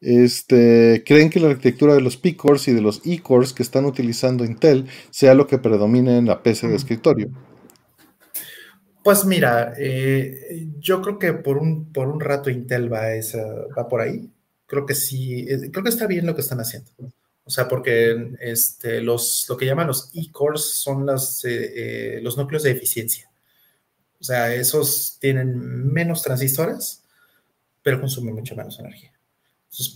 Este, ¿Creen que la arquitectura de los P-Cores y de los E-Cores que están utilizando Intel sea lo que predomine en la PC de escritorio? Pues mira, eh, yo creo que por un, por un rato Intel va, esa, va por ahí. Creo que sí, eh, creo que está bien lo que están haciendo. O sea, porque este, los, lo que llaman los e-cores son las, eh, los núcleos de eficiencia. Sea, esos tienen menos transistores, pero consumen mucha menos energía.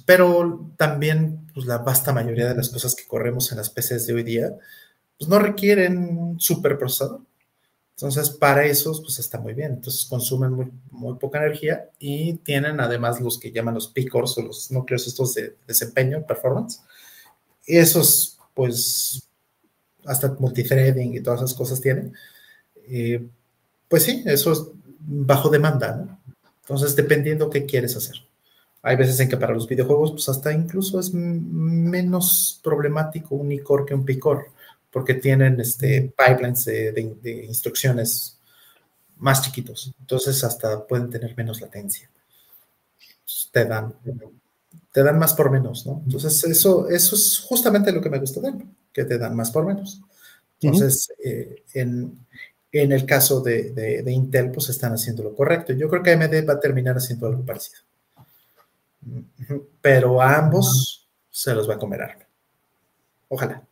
pero también pues, la vasta mayoría de las cosas que corremos en las PCs de hoy día pues, no requieren un superprocesador. Entonces, para esos, pues está muy bien. Entonces, consumen muy, muy poca energía y tienen además los que llaman los picors o los núcleos estos de desempeño, performance. Esos, pues, hasta multithreading y todas esas cosas tienen. Eh, pues sí, eso es bajo demanda, ¿no? Entonces, dependiendo qué quieres hacer. Hay veces en que para los videojuegos, pues hasta incluso es menos problemático un iCore que un picor porque tienen este, pipelines de, instrucciones más chiquitos. Entonces hasta pueden tener menos latencia. Te dan, te dan más por menos, ¿no? Entonces eso, eso es justamente lo que me gusta de él, que te dan más por menos. Entonces, eh, en, el caso de, Intel, pues están haciendo lo correcto. Yo creo que AMD va a terminar haciendo algo parecido. Pero a ambos se los va a comer Ojalá.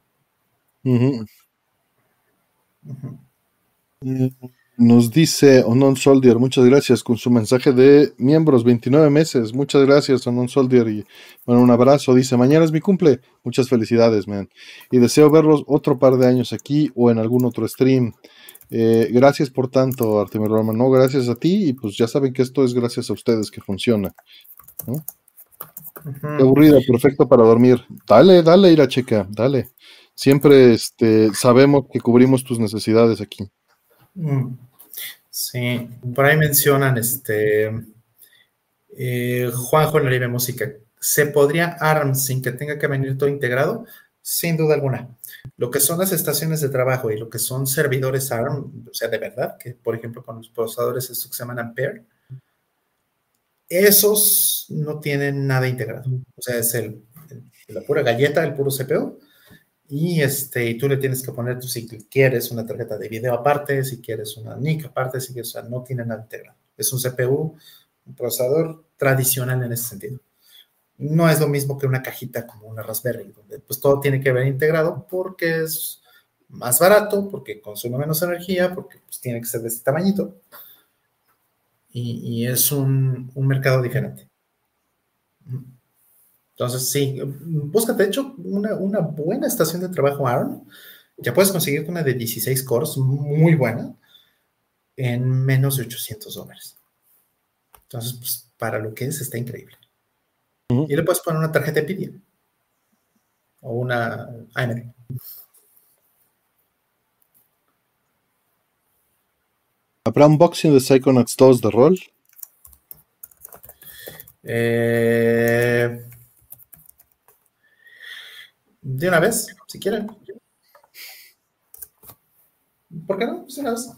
Nos dice Onon Soldier, muchas gracias con su mensaje de miembros, 29 meses. Muchas gracias, Onon Soldier. Y bueno, un abrazo. Dice: Mañana es mi cumple. Muchas felicidades, man. Y deseo verlos otro par de años aquí o en algún otro stream. Eh, gracias por tanto, Artemio Roma. No, gracias a ti. Y pues ya saben que esto es gracias a ustedes que funciona. aburrida, perfecto para dormir. Dale, dale, ir a checa, dale siempre este, sabemos que cubrimos tus necesidades aquí. Mm. Sí, por ahí mencionan este eh, Juanjo Naribe Música. ¿Se podría ARM sin que tenga que venir todo integrado? Sin duda alguna. Lo que son las estaciones de trabajo y lo que son servidores ARM, o sea, de verdad, que por ejemplo con los procesadores estos que se llaman Ampere, esos no tienen nada integrado. O sea, es el, la pura galleta, el puro CPU, y, este, y tú le tienes que poner, si quieres, una tarjeta de video aparte, si quieres una NIC aparte, si quieres, o sea, no tiene nada integrado. Es un CPU, un procesador tradicional en ese sentido. No es lo mismo que una cajita como una Raspberry, donde pues todo tiene que ver integrado porque es más barato, porque consume menos energía, porque pues, tiene que ser de este tamañito. Y, y es un, mercado diferente. Entonces, sí, búscate, de hecho, una, buena estación de trabajo ARM. Ya puedes conseguirte una de 16 cores muy buena en menos de 800 dólares. Entonces, pues, para lo que es, está increíble. Y le puedes poner una tarjeta NVIDIA o una AMD. ¿Habrá unboxing de Psychonauts 2 de rol? Eh, de una vez, si quieren. ¿Por qué no? Pues de una vez.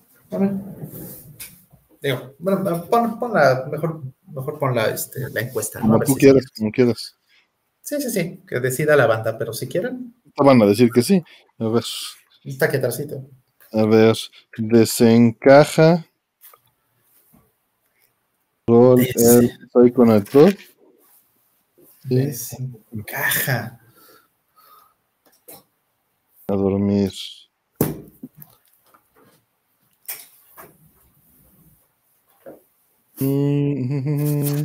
Digo, bueno, pon, la, mejor, mejor pon la, este, la encuesta. Como tú quieras, como quieras. Sí, sí, sí, que decida la banda, pero si quieren. Van a decir que sí. A ver. Está quietarcito. A ver, desencaja. Rol, el, con el Desencaja a dormir. Mm,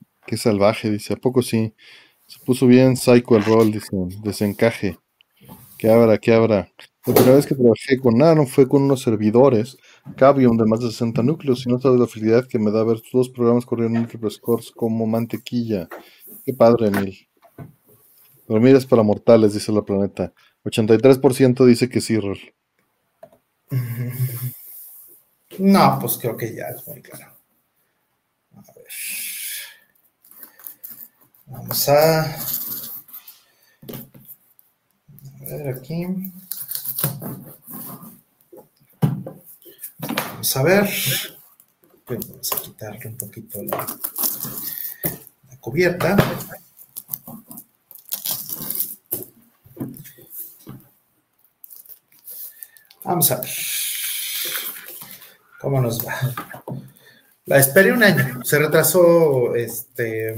qué salvaje, dice. ¿A poco sí? Se puso bien psycho el rol, dice. Desencaje. Que abra, que abra. La primera vez que trabajé con ARM fue con unos servidores Cavium de más de 60 núcleos y no sabes la felicidad que me da ver dos programas corriendo en múltiples cores como mantequilla. Qué padre, Emil. Dormir para mortales, dice la planeta. 83% dice que sí, Rol. No, pues creo que ya es muy claro. Vamos a, ver aquí. Vamos a ver. Vamos a quitarle un poquito la cubierta. Vamos a ver cómo nos va. La esperé un año, se retrasó este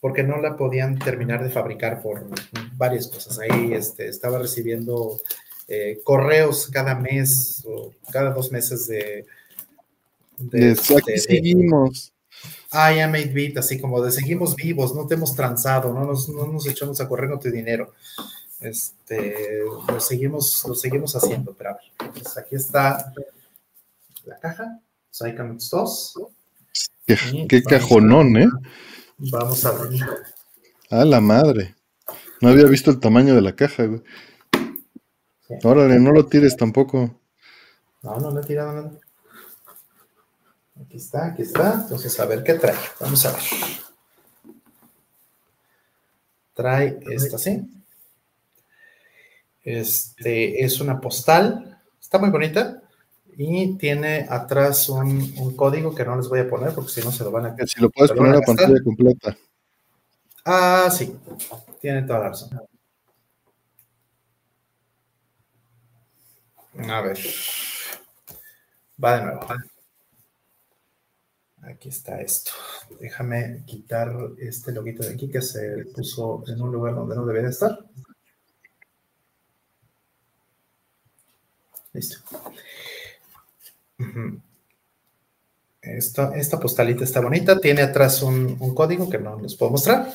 porque no la podían terminar de fabricar por varias cosas. Ahí este, estaba recibiendo eh, correos cada mes o cada dos meses de De, aquí seguimos. I am 8-bit, así como de seguimos vivos, no te hemos transado, no nos, no nos echamos a correr con tu dinero. Este, lo seguimos, lo seguimos haciendo, pero pues aquí está la caja, Psychonauts 2. Qué, cajonón, ¿eh? Vamos a ver. A la madre. No había visto el tamaño de la caja, güey. Órale, no lo tires tampoco. No, no le he tirado nada. Aquí está, aquí está. Entonces, a ver qué trae. Vamos a ver. Trae esta, ¿sí? Este es una postal. Está muy bonita. Y tiene atrás un, código que no les voy a poner porque si no se lo van a. Si lo puedes poner a pantalla completa. Ah, sí. Tiene toda la razón. A ver. Va de nuevo. Aquí está esto. Déjame quitar este loguito de aquí que se puso en un lugar donde no debería estar. Listo. Esta, esta, postalita está bonita. Tiene atrás un, código que no les puedo mostrar.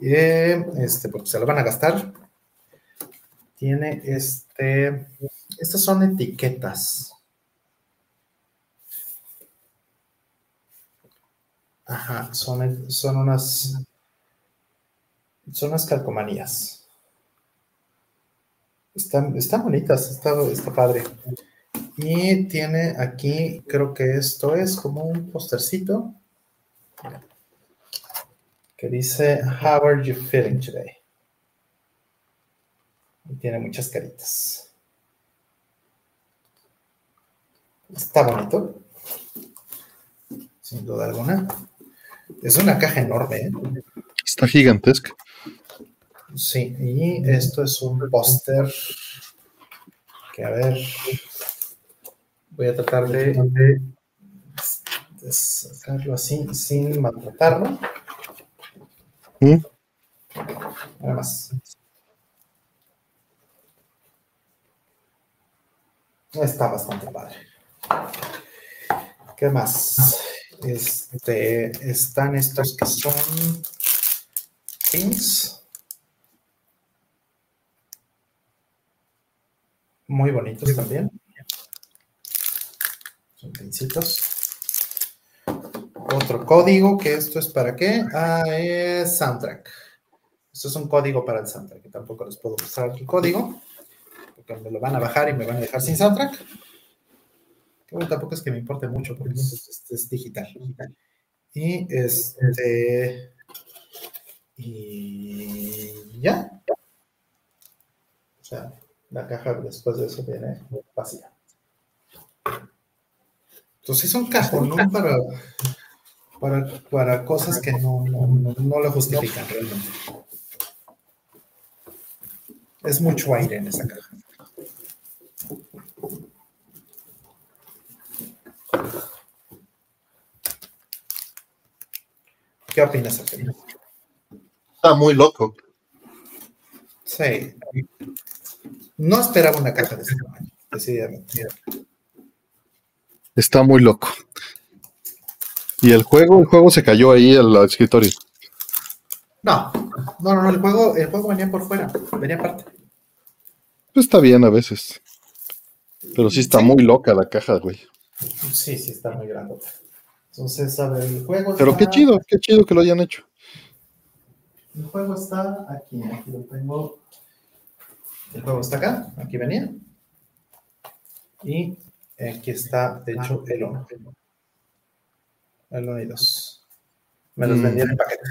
Eh, este, porque se lo van a gastar. Tiene este. Estas son etiquetas. Ajá, son, son unas. Son unas calcomanías. Están, están bonitas, está, está padre. Y tiene aquí, creo que esto es como un postercito que dice, How are you feeling today? Y tiene muchas caritas. Está bonito, sin duda alguna. Es una caja enorme. ¿eh? Está gigantesca. Sí, y esto es un póster que a ver, voy a tratar de, sacarlo así sin maltratarlo. ¿Mm? Nada más. Está bastante padre. ¿Qué más? Este, están estos que son pins. Muy bonitos también. Otro código, que esto es para qué? Ah, es soundtrack. Esto es un código para el soundtrack, que tampoco les puedo mostrar el código, porque me lo van a bajar y me van a dejar sin soundtrack. bueno, tampoco es que me importe mucho, porque es, es digital. Y este. Y ya. O sea, la caja después de eso viene vacía. Entonces es un cajón para, para, para cosas que no, no, no, lo justifican realmente. Es mucho aire en esa caja. ¿Qué opinas, Artemio? Está muy loco. Sí. No esperaba una caja de ese tamaño, decididamente. Está muy loco. ¿Y el juego? El juego se cayó ahí al escritorio. No, no, no, el juego, el juego venía por fuera, venía aparte. Pues está bien a veces. Pero sí está muy loca la caja, güey. Sí, sí, está muy grande. Entonces, a ver, el juego. Pero qué chido, qué chido que lo hayan hecho. El juego está aquí, aquí lo tengo el juego está acá, aquí venía. Y aquí está, de hecho, el 1. El 1 y 2. Me los vendieron en paquete.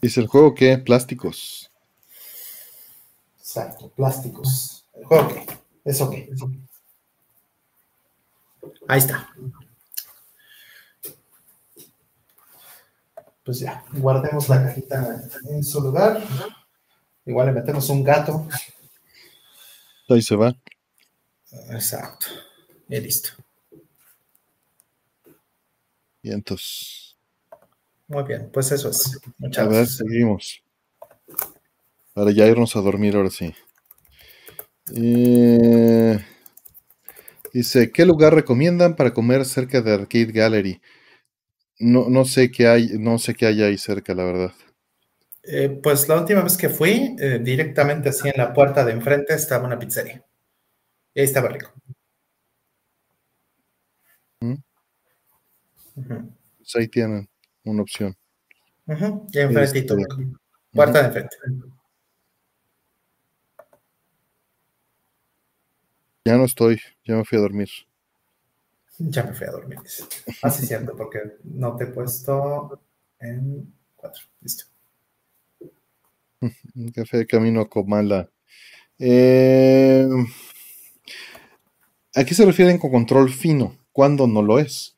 ¿Dice el juego qué? Plásticos. Exacto, plásticos. ¿El juego qué? Es ok. Ahí está. Pues ya, guardemos la cajita en su lugar. Igual le metemos un gato. Ahí se va. Exacto. Y listo. Y entonces. Muy bien, pues eso es. Muchas a ver, seguimos. Para ya irnos a dormir ahora sí. Eh, Dice, ¿qué lugar recomiendan para comer cerca de Arcade Gallery? No, no sé qué hay, no sé qué hay ahí cerca, la verdad. Eh, pues la última vez que fui, eh, directamente así en la puerta de enfrente estaba una pizzería. Y ahí estaba rico. ¿Mm? Pues ahí tienen una opción. Y enfrentito. Este, puerta de enfrente. Ya no estoy, ya me fui a dormir. Ya me fui a dormir. Así es cierto, porque no te he puesto en cuatro. Listo. Un café de camino a Comala. Eh, ¿A qué se refieren con control fino? ¿Cuándo no lo es?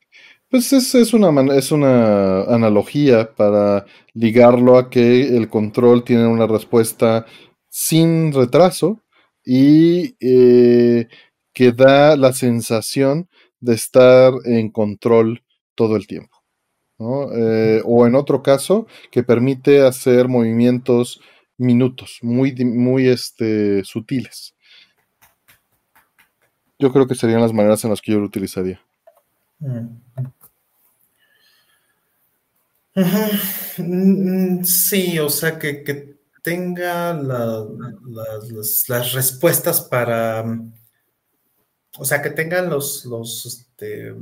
Pues es, es, una, es una analogía para ligarlo a que el control tiene una respuesta sin retraso y eh, que da la sensación de estar en control todo el tiempo. Eh, o en otro caso, que permite hacer movimientos minutos, muy, muy este, sutiles. Yo creo que serían las maneras en las que yo lo utilizaría. Mm, sí, o sea, que, tenga las, respuestas para, o sea, que tengan los, los este,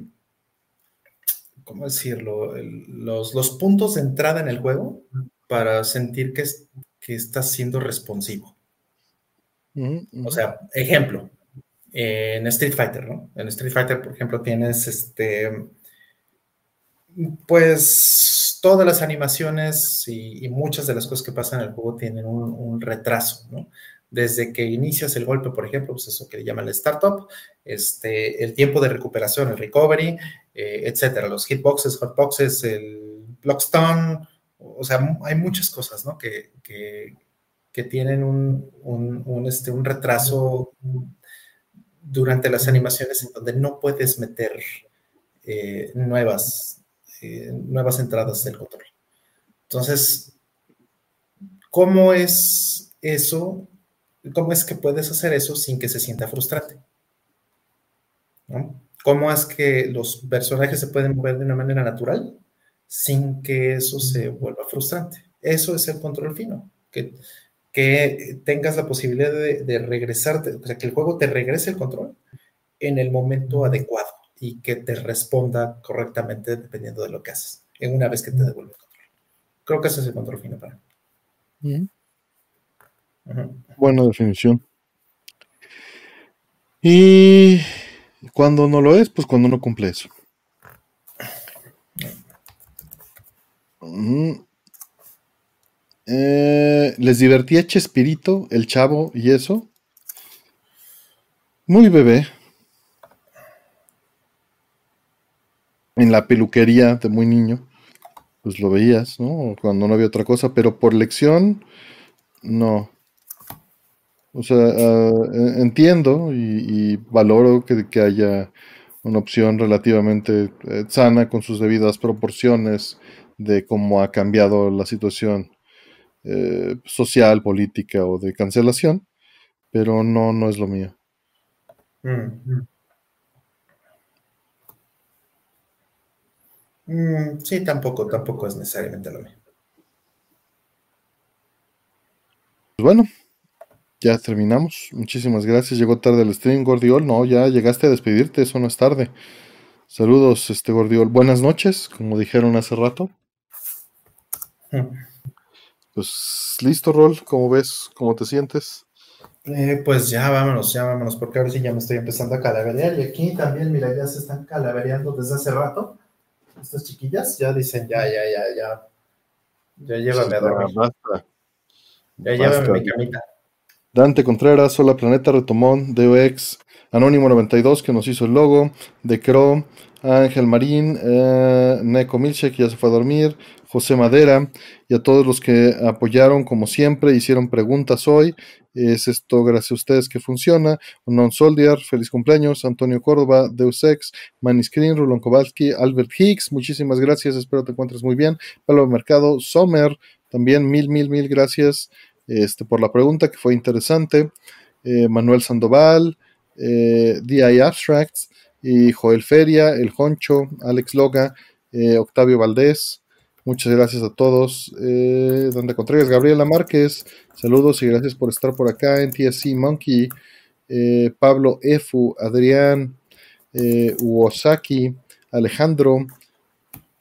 ¿cómo decirlo? los, los puntos de entrada en el juego para sentir que, que estás siendo responsivo. O sea, ejemplo, en Street Fighter, ¿no? En Street Fighter, por ejemplo, tienes este, pues todas las animaciones y, muchas de las cosas que pasan en el juego tienen un, retraso, ¿no? Desde que inicias el golpe, por ejemplo, pues eso que le llaman el startup, este, el tiempo de recuperación, el recovery, eh, etcétera, los hitboxes, hotboxes, el blockstone, o sea, hay muchas cosas, ¿no? Que, que, tienen un, un, este, un retraso durante las animaciones en donde no puedes meter eh, nuevas, eh, nuevas entradas del control. Entonces, ¿cómo es eso? ¿Cómo es que puedes hacer eso sin que se sienta frustrante? ¿Cómo es que los personajes se pueden mover de una manera natural sin que eso se vuelva frustrante? Eso es el control fino, que que tengas la posibilidad de, de regresarte, o sea, que el juego te regrese el control en el momento adecuado y que te responda correctamente dependiendo de lo que haces, en una vez que te devuelve el control. Creo que ese es el control fino para mí. Buena definición. Y cuando no lo es, pues cuando no cumple eso. Eh, ¿Les divertía Chespirito, el chavo y eso? Muy bebé. En la peluquería de muy niño, pues lo veías, ¿no? Cuando no había otra cosa, pero por lección, no. O sea, ah, entiendo y, valoro que, que, haya una opción relativamente eh, sana con sus debidas proporciones de cómo ha cambiado la situación eh, social, política o de cancelación, pero no, no es lo mío. Mm. Mm, sí, tampoco, tampoco es necesariamente lo mío. Pues bueno, ya terminamos. Muchísimas gracias. Llegó tarde el stream, Gordiol. No, ya llegaste a despedirte, eso no es tarde. Saludos, este Gordiol. Buenas noches, como dijeron hace rato. Pues listo, Rol, ¿cómo ves? ¿Cómo te sientes? Eh, pues ya vámonos, ya vámonos, porque ahora sí ya me estoy empezando a calaverear. Y aquí también, mira, ya se están calavereando desde hace rato. Estas chiquillas ya dicen, ya, ya, ya, ya. Ya llévame a dormir. Ya llévame a mi camita. Dante Contreras, Hola Planeta Retomón, DOX, Anónimo 92 que nos hizo el logo, De Crow, Ángel Marín, eh, Neko Milchek, ya se fue a dormir, José Madera y a todos los que apoyaron como siempre, hicieron preguntas hoy. Es esto gracias a ustedes que funciona. Non Soldier, feliz cumpleaños. Antonio Córdoba, Deus Ex, Screen, Rulon Kowalski, Albert Hicks, muchísimas gracias. Espero te encuentres muy bien. Pablo Mercado, Sommer, también mil, mil, mil gracias este, por la pregunta que fue interesante. Eh, Manuel Sandoval, eh, DI Abstracts, y Joel Feria, El Honcho, Alex Loga, eh, Octavio Valdés. Muchas gracias a todos. Eh, donde Contreras, Gabriela Márquez, saludos y gracias por estar por acá. en TSC Monkey, Pablo Efu, Adrián, Uosaki, Alejandro,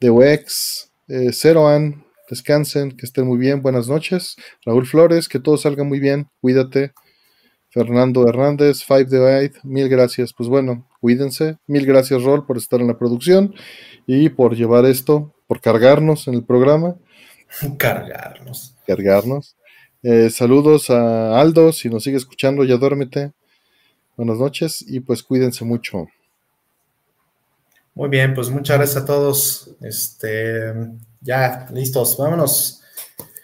DeWex, Zeroan, descansen, que estén muy bien, buenas noches. Raúl Flores, que todo salga muy bien, cuídate. Fernando Hernández, Five the Eight, mil gracias. Pues bueno, cuídense. Mil gracias, Rol, por estar en la producción y por llevar esto, por cargarnos en el programa. Cargarnos. Cargarnos. Eh, saludos a Aldo, si nos sigue escuchando, ya duérmete. Buenas noches y pues cuídense mucho. Muy bien, pues muchas gracias a todos. Este, ya, listos, vámonos.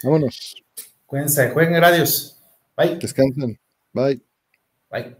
Vámonos. Cuídense, jueguen, adiós. Bye. Descansen. Bye. Bye.